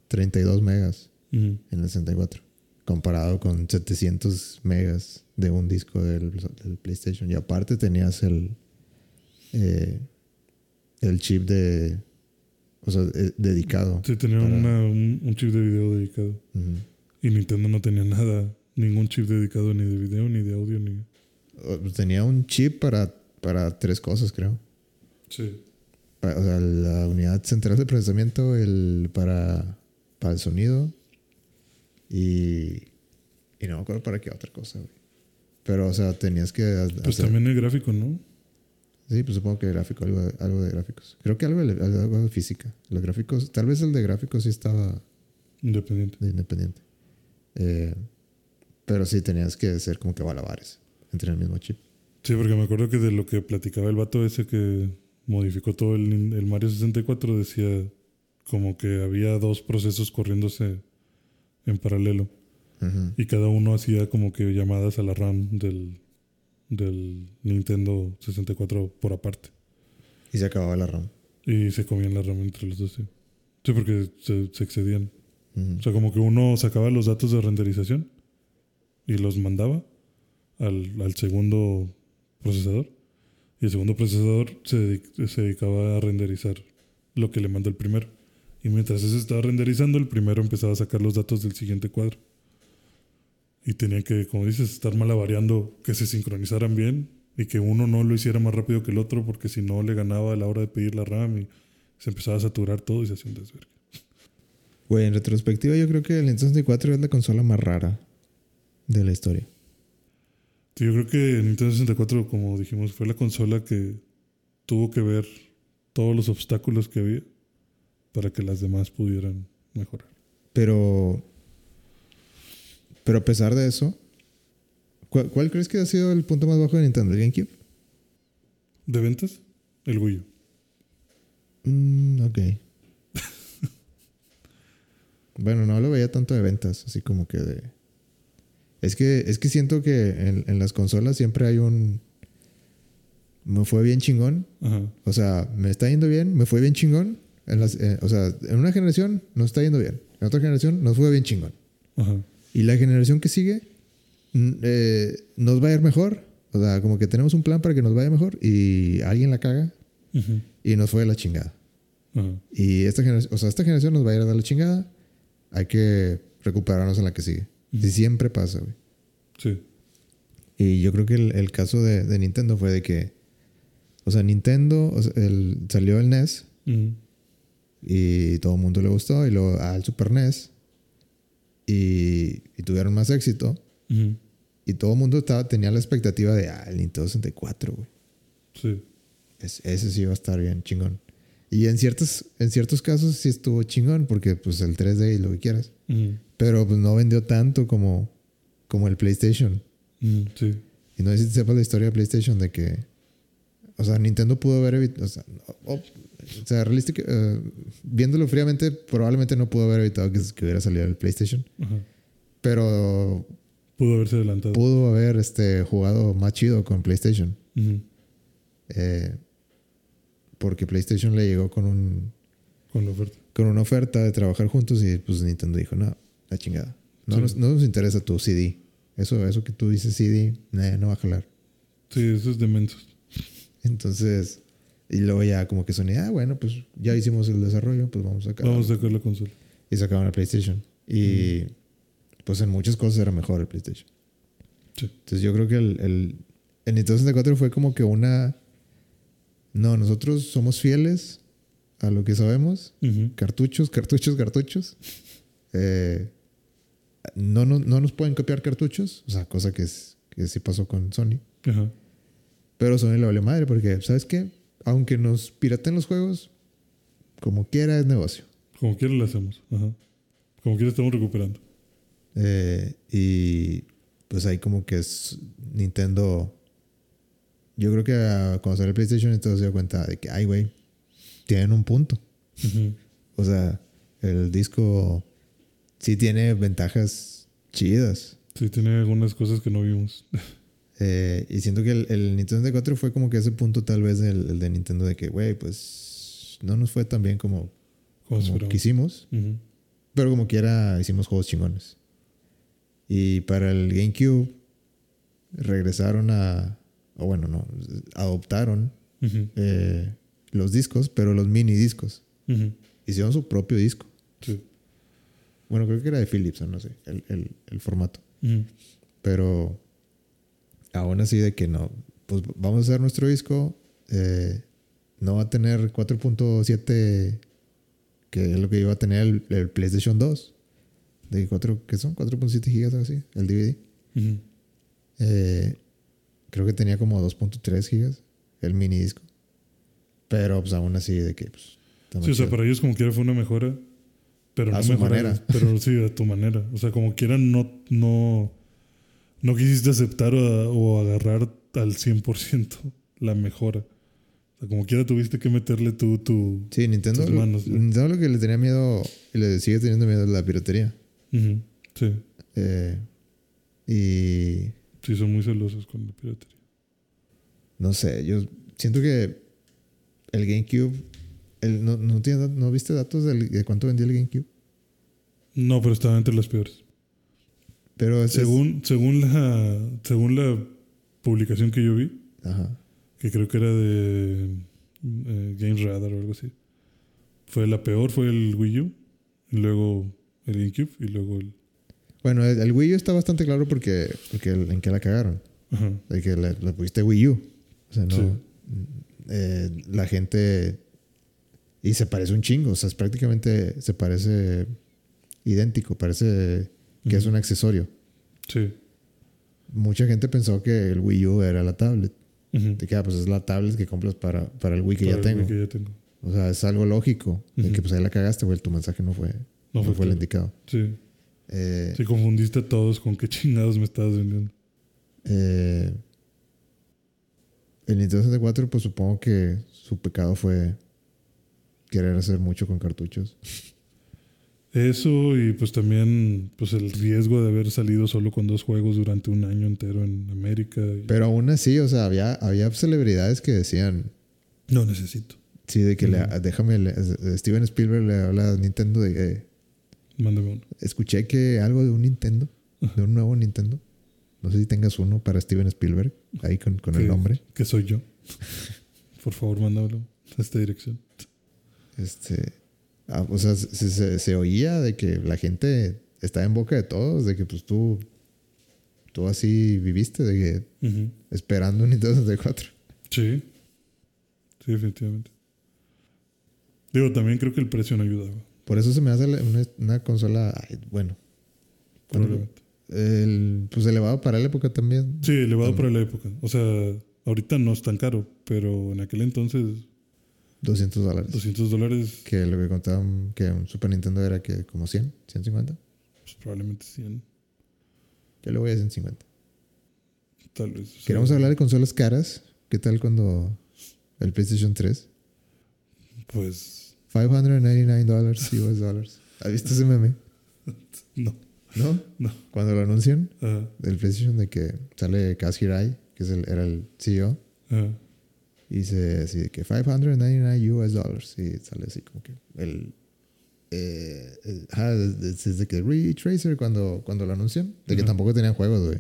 32 megas Ujú. en el 64. Comparado con 700 megas de un disco del, del PlayStation. Y aparte tenías el, eh, el chip de... O sea, eh, dedicado. Sí, tenía Para- una- un, un chip de video dedicado. Y Nintendo no tenía nada. Ningún chip dedicado ni de video, ni de audio, ni... O- Tenía un chip para, para tres cosas, creo. Sí. O sea, la unidad central de procesamiento, el para, para el sonido y, y no me acuerdo para qué otra cosa, güey. Pero, o sea, tenías que Pues hacer- también el gráfico, ¿no? Sí, pues supongo que gráfico, algo, de- algo de gráficos. Creo que algo de, algo de física. Los gráficos, tal vez el de gráficos sí estaba Independiente. de independiente. Eh, pero sí tenías que hacer como que balabares entre el mismo chip. Sí, porque me acuerdo que de lo que platicaba el vato ese que modificó todo el, Mario 64 decía como que había dos procesos corriéndose en paralelo y cada uno hacía como que llamadas a la RAM del, del Nintendo 64 por aparte Y se acababa la RAM. y se comían la RAM entre los dos. Sí, Sí, porque se, se excedían. O sea, como que uno sacaba los datos de renderización y los mandaba al, al segundo procesador. Y el segundo procesador se, se dedicaba a renderizar lo que le mandó el primero. Y mientras ese estaba renderizando, el primero empezaba a sacar los datos del siguiente cuadro. Y tenía que, como dices, estar malabareando que se sincronizaran bien y que uno no lo hiciera más rápido que el otro, porque si no le ganaba a la hora de pedir la RAM y se empezaba a saturar todo y se hacía un desvergue. Güey, en retrospectiva yo creo que el Nintendo 64 es la consola más rara de la historia. Sí, yo creo que Nintendo 64, como dijimos, fue la consola que tuvo que ver todos los obstáculos que había para que las demás pudieran mejorar. Pero. Pero a pesar de eso, ¿cuál, cuál crees que ha sido el punto más bajo de Nintendo? ¿El GameCube? ¿De ventas? El Wii U. Mm, ok. bueno, no lo veía tanto de ventas, así como que de. Es que, es que siento que en, en las consolas siempre hay un. Me fue bien chingón. Ajá. O sea, me está yendo bien, me fue bien chingón. En las, eh, o sea, en una generación nos está yendo bien. En otra generación nos fue bien chingón. Ajá. Y la generación que sigue mm, eh, nos va a ir mejor. O sea, como que tenemos un plan para que nos vaya mejor y alguien la caga y nos fue de la chingada. Y esta generación, o sea, esta generación nos va a ir a dar la chingada. Hay que recuperarnos en la que sigue. Y siempre pasa, güey. Sí. Y yo creo que el, el caso de, de Nintendo fue de que, o sea, Nintendo, o sea, el- salió el NES y todo el mundo le gustó y luego al Super NES y, y tuvieron más éxito. Y todo el mundo estaba, tenía la expectativa de, ah, el Nintendo 64, güey. Sí. Es- ese sí va a estar bien chingón. Y en ciertos, en ciertos casos sí estuvo chingón, porque pues el 3D y lo que quieras. Pero pues no vendió tanto como, como el PlayStation. Sí. Y no sé si sepas la historia de PlayStation de que, o sea, Nintendo pudo haber evitado, o sea, o sea realística- eh, viéndolo fríamente, probablemente no pudo haber evitado que, que hubiera salido el PlayStation. Ajá. Pero Pudo haberse adelantado. pudo haber este, jugado más chido con PlayStation. Eh, porque PlayStation le llegó con un Con la oferta. con una oferta de trabajar juntos y pues Nintendo dijo, no, la chingada. No, Sí. nos, no nos interesa tu CD. Eso, eso que tú dices CD, nah, no va a jalar. Sí, eso es de mensos. Entonces, Y luego ya como que Sony, ah, bueno, pues ya hicimos el desarrollo, pues vamos a sacar. Vamos a sacar la consola. Y sacaban la PlayStation. Y pues en muchas cosas era mejor el PlayStation. Sí. Entonces yo creo que el, el, el Nintendo 64 fue como que una... No, nosotros somos fieles a lo que sabemos. Cartuchos, cartuchos, cartuchos. Eh, no, no, no nos pueden copiar cartuchos. O sea, cosa que, es, que sí pasó con Sony. Ajá. Pero Sony le vale madre porque, ¿sabes qué? Aunque nos piraten los juegos, como quiera es negocio. Como quiera lo hacemos. Ajá. Como quiera estamos recuperando. Eh, y pues ahí como que es Nintendo. Yo creo que ah, cuando salió el PlayStation, entonces se dio cuenta de que, ay, güey, tienen un punto. O sea, el disco sí tiene ventajas chidas. Sí, tiene algunas cosas que no vimos. Eh, y siento que el, el Nintendo 64 fue como que ese punto tal vez del el de Nintendo de que, güey, pues no nos fue tan bien como, Como quisimos. Ujú. Pero como quiera, hicimos juegos chingones. Y para el GameCube, regresaron a. O bueno, no. Adoptaron eh, los discos, pero los mini discos. Hicieron su propio disco. Sí. Bueno, creo que era de Philips, no sé, el, el- formato. Pero aún así, de que no. Pues vamos a hacer nuestro disco. eh, no va a tener 4.7, que es lo que iba a tener el, el PlayStation 2. De 4, ¿qué son? 4.7 gigas o así, el DVD. Ujú. Eh, creo que tenía como 2.3 gigas el mini disco. Pero pues aún así de que pues, Sí, o sea, para ellos como quiera fue una mejora. Pero A no su mejora, manera. Pero sí, a tu manera. O sea, como quiera no, no, no quisiste aceptar o, o agarrar al 100% la mejora. O sea, como quiera tuviste que meterle tú tu... Sí, Nintendo, tus manos, ¿no? Nintendo lo que le tenía miedo y le sigue teniendo miedo es la piratería. Ujú. Sí, Eh, y sí, son muy celosos con la piratería. no sé, yo siento que el GameCube, el, no, no, tiene- ¿no viste datos del- de cuánto vendía el GameCube? No, pero estaba entre las peores. Pero es- Según, según, la, según la publicación que yo vi, ajá. que creo que era de eh, Games Radar o algo así. Fue la peor, fue el Wii U, y luego el GameCube y luego el... Bueno, el, el Wii U está bastante claro porque, porque el- en qué la cagaron. Ajá. De que le, le pusiste Wii U. O sea, no. Sí. eh, la gente. Y se parece un chingo. O sea, es prácticamente se parece idéntico. Parece que es un accesorio. Sí. Mucha gente pensó que el Wii U era la tablet. De que, ah, pues es la tablet que compras para, para el Wii que Para ya el tengo. Wii que ya tengo. O sea, es algo lógico. De que pues ahí la cagaste, güey. Tu mensaje no fue, No no fue fue el indicado. Sí. Eh, Sí, confundiste a todos con qué chingados me estabas vendiendo. Eh, el Nintendo 64, pues supongo que su pecado fue querer hacer mucho con cartuchos. Eso y pues también pues el riesgo de haber salido solo con dos juegos durante un año entero en América. Pero aún así, o sea, había, había celebridades que decían, No necesito. sí, de que le- Ujú. déjame, le- eh, Steven Spielberg le habla a Nintendo de que Mándame uno. escuché que algo de un Nintendo, de un nuevo Nintendo. No sé si tengas uno para Steven Spielberg, ahí con, con el nombre. Que soy yo. Por favor, mándamelo a esta dirección. Este, o sea, se, se- se oía de que la gente está en boca de todos, de que pues tú, tú así viviste, de que Ujú. esperando un Nintendo 64. Sí. Sí, definitivamente. Digo, también creo que el precio no ayudaba. Por eso se me hace una, una consola, ay, bueno, Probablemente. el, pues elevado para la época también. Sí, elevado para la época. O sea, ahorita no es tan caro, pero en aquel entonces 200 dólares. 200 dólares, Que lo que contaban que un Super Nintendo era que como 100, 150. pues probablemente 100, Yo le voy a 150. tal vez. Queremos hablar de consolas caras. ¿Qué tal cuando el PlayStation 3? Pues 599 dólares US dollars. ¿Has visto ese meme? no. ¿No? No. Cuando lo anuncian Ajá, del PlayStation de que sale Kaz Hirai, que es el, era el CEO, ajá. Y dice así de que 599 US dollars. Y sale así como que el. Eh, el- ajá, es, es de que Retracer cuando, cuando lo anuncian, de que tampoco tenían juegos, güey.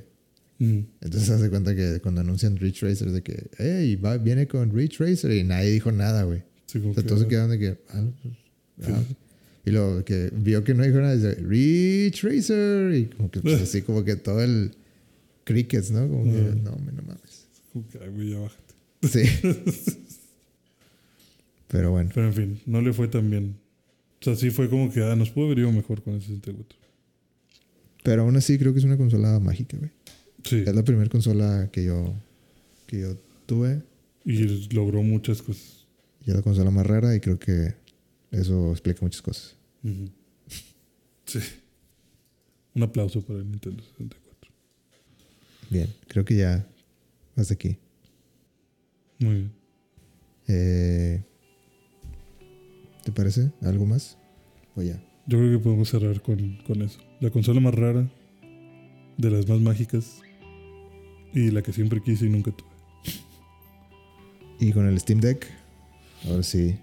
Mm. Entonces se hace cuenta que cuando anuncian Ridge Racer de que, hey, va, viene con Ridge Racer y nadie dijo nada, güey. Sí, como O sea, que- todos se quedaron de que, ah, pues, ah. Y luego que vio que no dijo nada, dice, Ridge Racer. Y como que, pues, así como que todo el crickets, ¿no? Como que, no, no mames. como que, güey, ya bájate. Sí. Pero bueno, Pero en fin, no le fue tan bien. O sea, sí fue como que, ah, nos pudo haber ido mejor con el 64. pero aún así creo que es una consola mágica, güey. Sí, Es la primera consola que yo, que yo tuve y logró muchas cosas. y es la consola más rara y creo que eso explica muchas cosas. Sí. Un aplauso para el Nintendo 64. Bien, creo que ya hasta aquí. Muy bien. Eh, ¿Te parece? ¿Algo más? O ya. Yo creo que podemos cerrar con, con eso. La consola más rara, de las más mágicas, y la que siempre quise y nunca tuve. Y con el Steam Deck, ahora sí,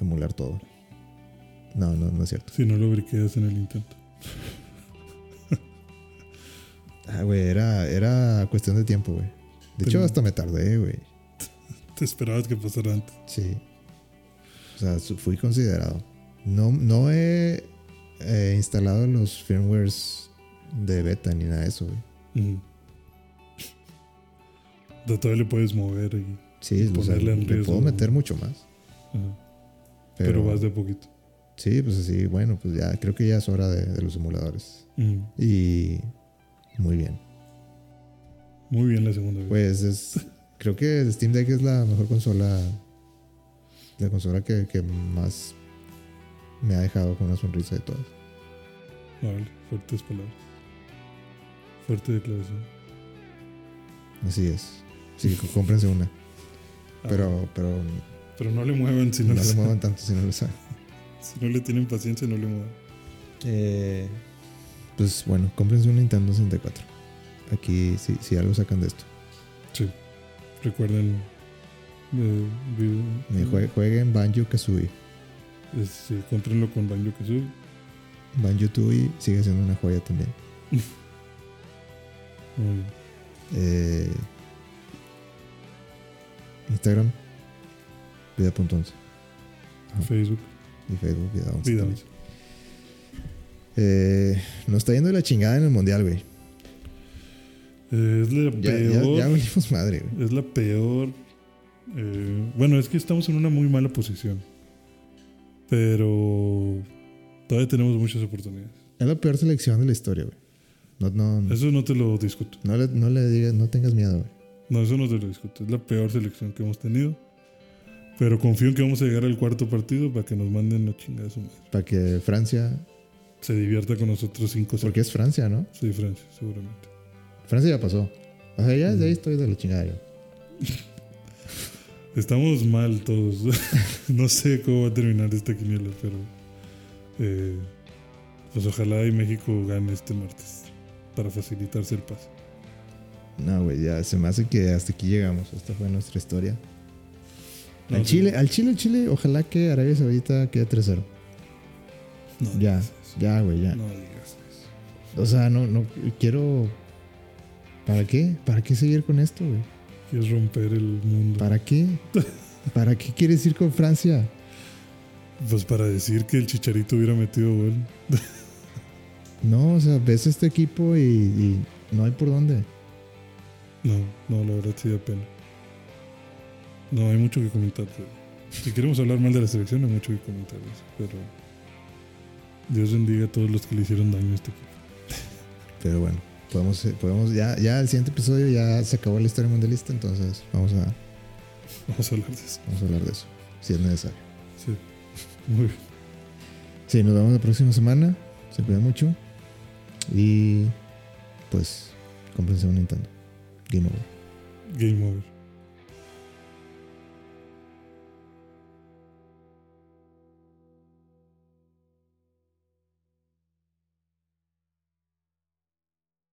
emular todo. No, no, no es cierto. Si no lo briqueas en el intento. Ah, güey, era, era cuestión de tiempo, güey. De hecho, hasta me tardé, güey. Te esperabas que pasara antes. Sí. O sea, fui considerado. No, no he eh, instalado los firmwares de beta ni nada de eso, güey. Sea, Todavía le puedes mover y, Sí, Y o sea, ponerle en le riesgo. puedo meter mucho más. ajá. Pero, pero, vas de poquito. Sí, pues así, bueno, pues ya creo que ya es hora de, de los emuladores. Ujú. Y muy bien. Muy bien la segunda vez. Pues es. Creo que el Steam Deck es la mejor consola. La consola que, que más me ha dejado con una sonrisa de todas. Vale, fuertes palabras. Fuerte declaración. Así es. Sí, cómprense una. Ah, Pero, pero pero no le muevan si no, no le le saben. muevan tanto si no lo saben. Si no le tienen paciencia, no le muevan. Eh, pues bueno, cómprense un Nintendo 64. Aquí si, si algo sacan de esto. Sí. Recuerden. eh, jue- jueguen Banjo Kazooie. sí, cómprenlo con Banjo Kazooie. Banjo Tooie sigue siendo una joya también. Eh, Instagram, vida.11. Ajá. Facebook. Y Facebook, vida 11. Vida. Eh, nos está yendo de la chingada en el mundial, güey. Es la Ya, ya, peor. ya valimos madre, güey. Es la peor. eh, bueno, es que estamos en una muy mala posición. Pero todavía tenemos muchas oportunidades. Es la peor selección de la historia, güey. No, no, no, Eso no te lo discuto. no le, no le digas, no tengas miedo, güey. No, eso no te lo discuto. Es la peor selección que hemos tenido. Pero confío en que vamos a llegar al cuarto partido para que nos manden la chingada de su madre. Para que Francia, Se divierta con nosotros cinco porque es Francia, ¿no? Sí, Francia, seguramente. Francia ya pasó. O sea, ya Mm. de ahí estoy de la chingada yo. Estamos mal todos. no sé cómo va a terminar esta quiniela, pero. eh, pues ojalá y México gane este martes. Para facilitarse el pase. No, güey, ya se me hace que hasta aquí llegamos. Esta fue nuestra historia. No, al sí. Chile, al Chile, al Chile, ojalá que Arabia Saudita quede 3-0. No Ya, ya, güey, ya. No digas eso. O sea, no, no quiero. ¿Para qué? ¿Para qué seguir con esto, güey? Quieres romper el mundo. ¿Para qué? ¿Para qué quieres ir con Francia? Pues para decir que el chicharito hubiera metido gol. No, o sea, ves este equipo y, y no hay por dónde. No, no, la verdad sí da pena. No, hay mucho que comentar. Si queremos hablar mal de la selección, hay mucho que comentar. Pero Dios bendiga a todos los que le hicieron daño a este equipo. Pero bueno, podemos, eh, podemos ya, ya el siguiente episodio ya se acabó la historia mundialista, entonces vamos a, Vamos a hablar de eso. vamos a hablar de eso, si es necesario. Sí. Muy bien. Sí, nos vemos la próxima semana. Se cuidan mucho. Y pues, cómprense un Nintendo. Game over. Game over.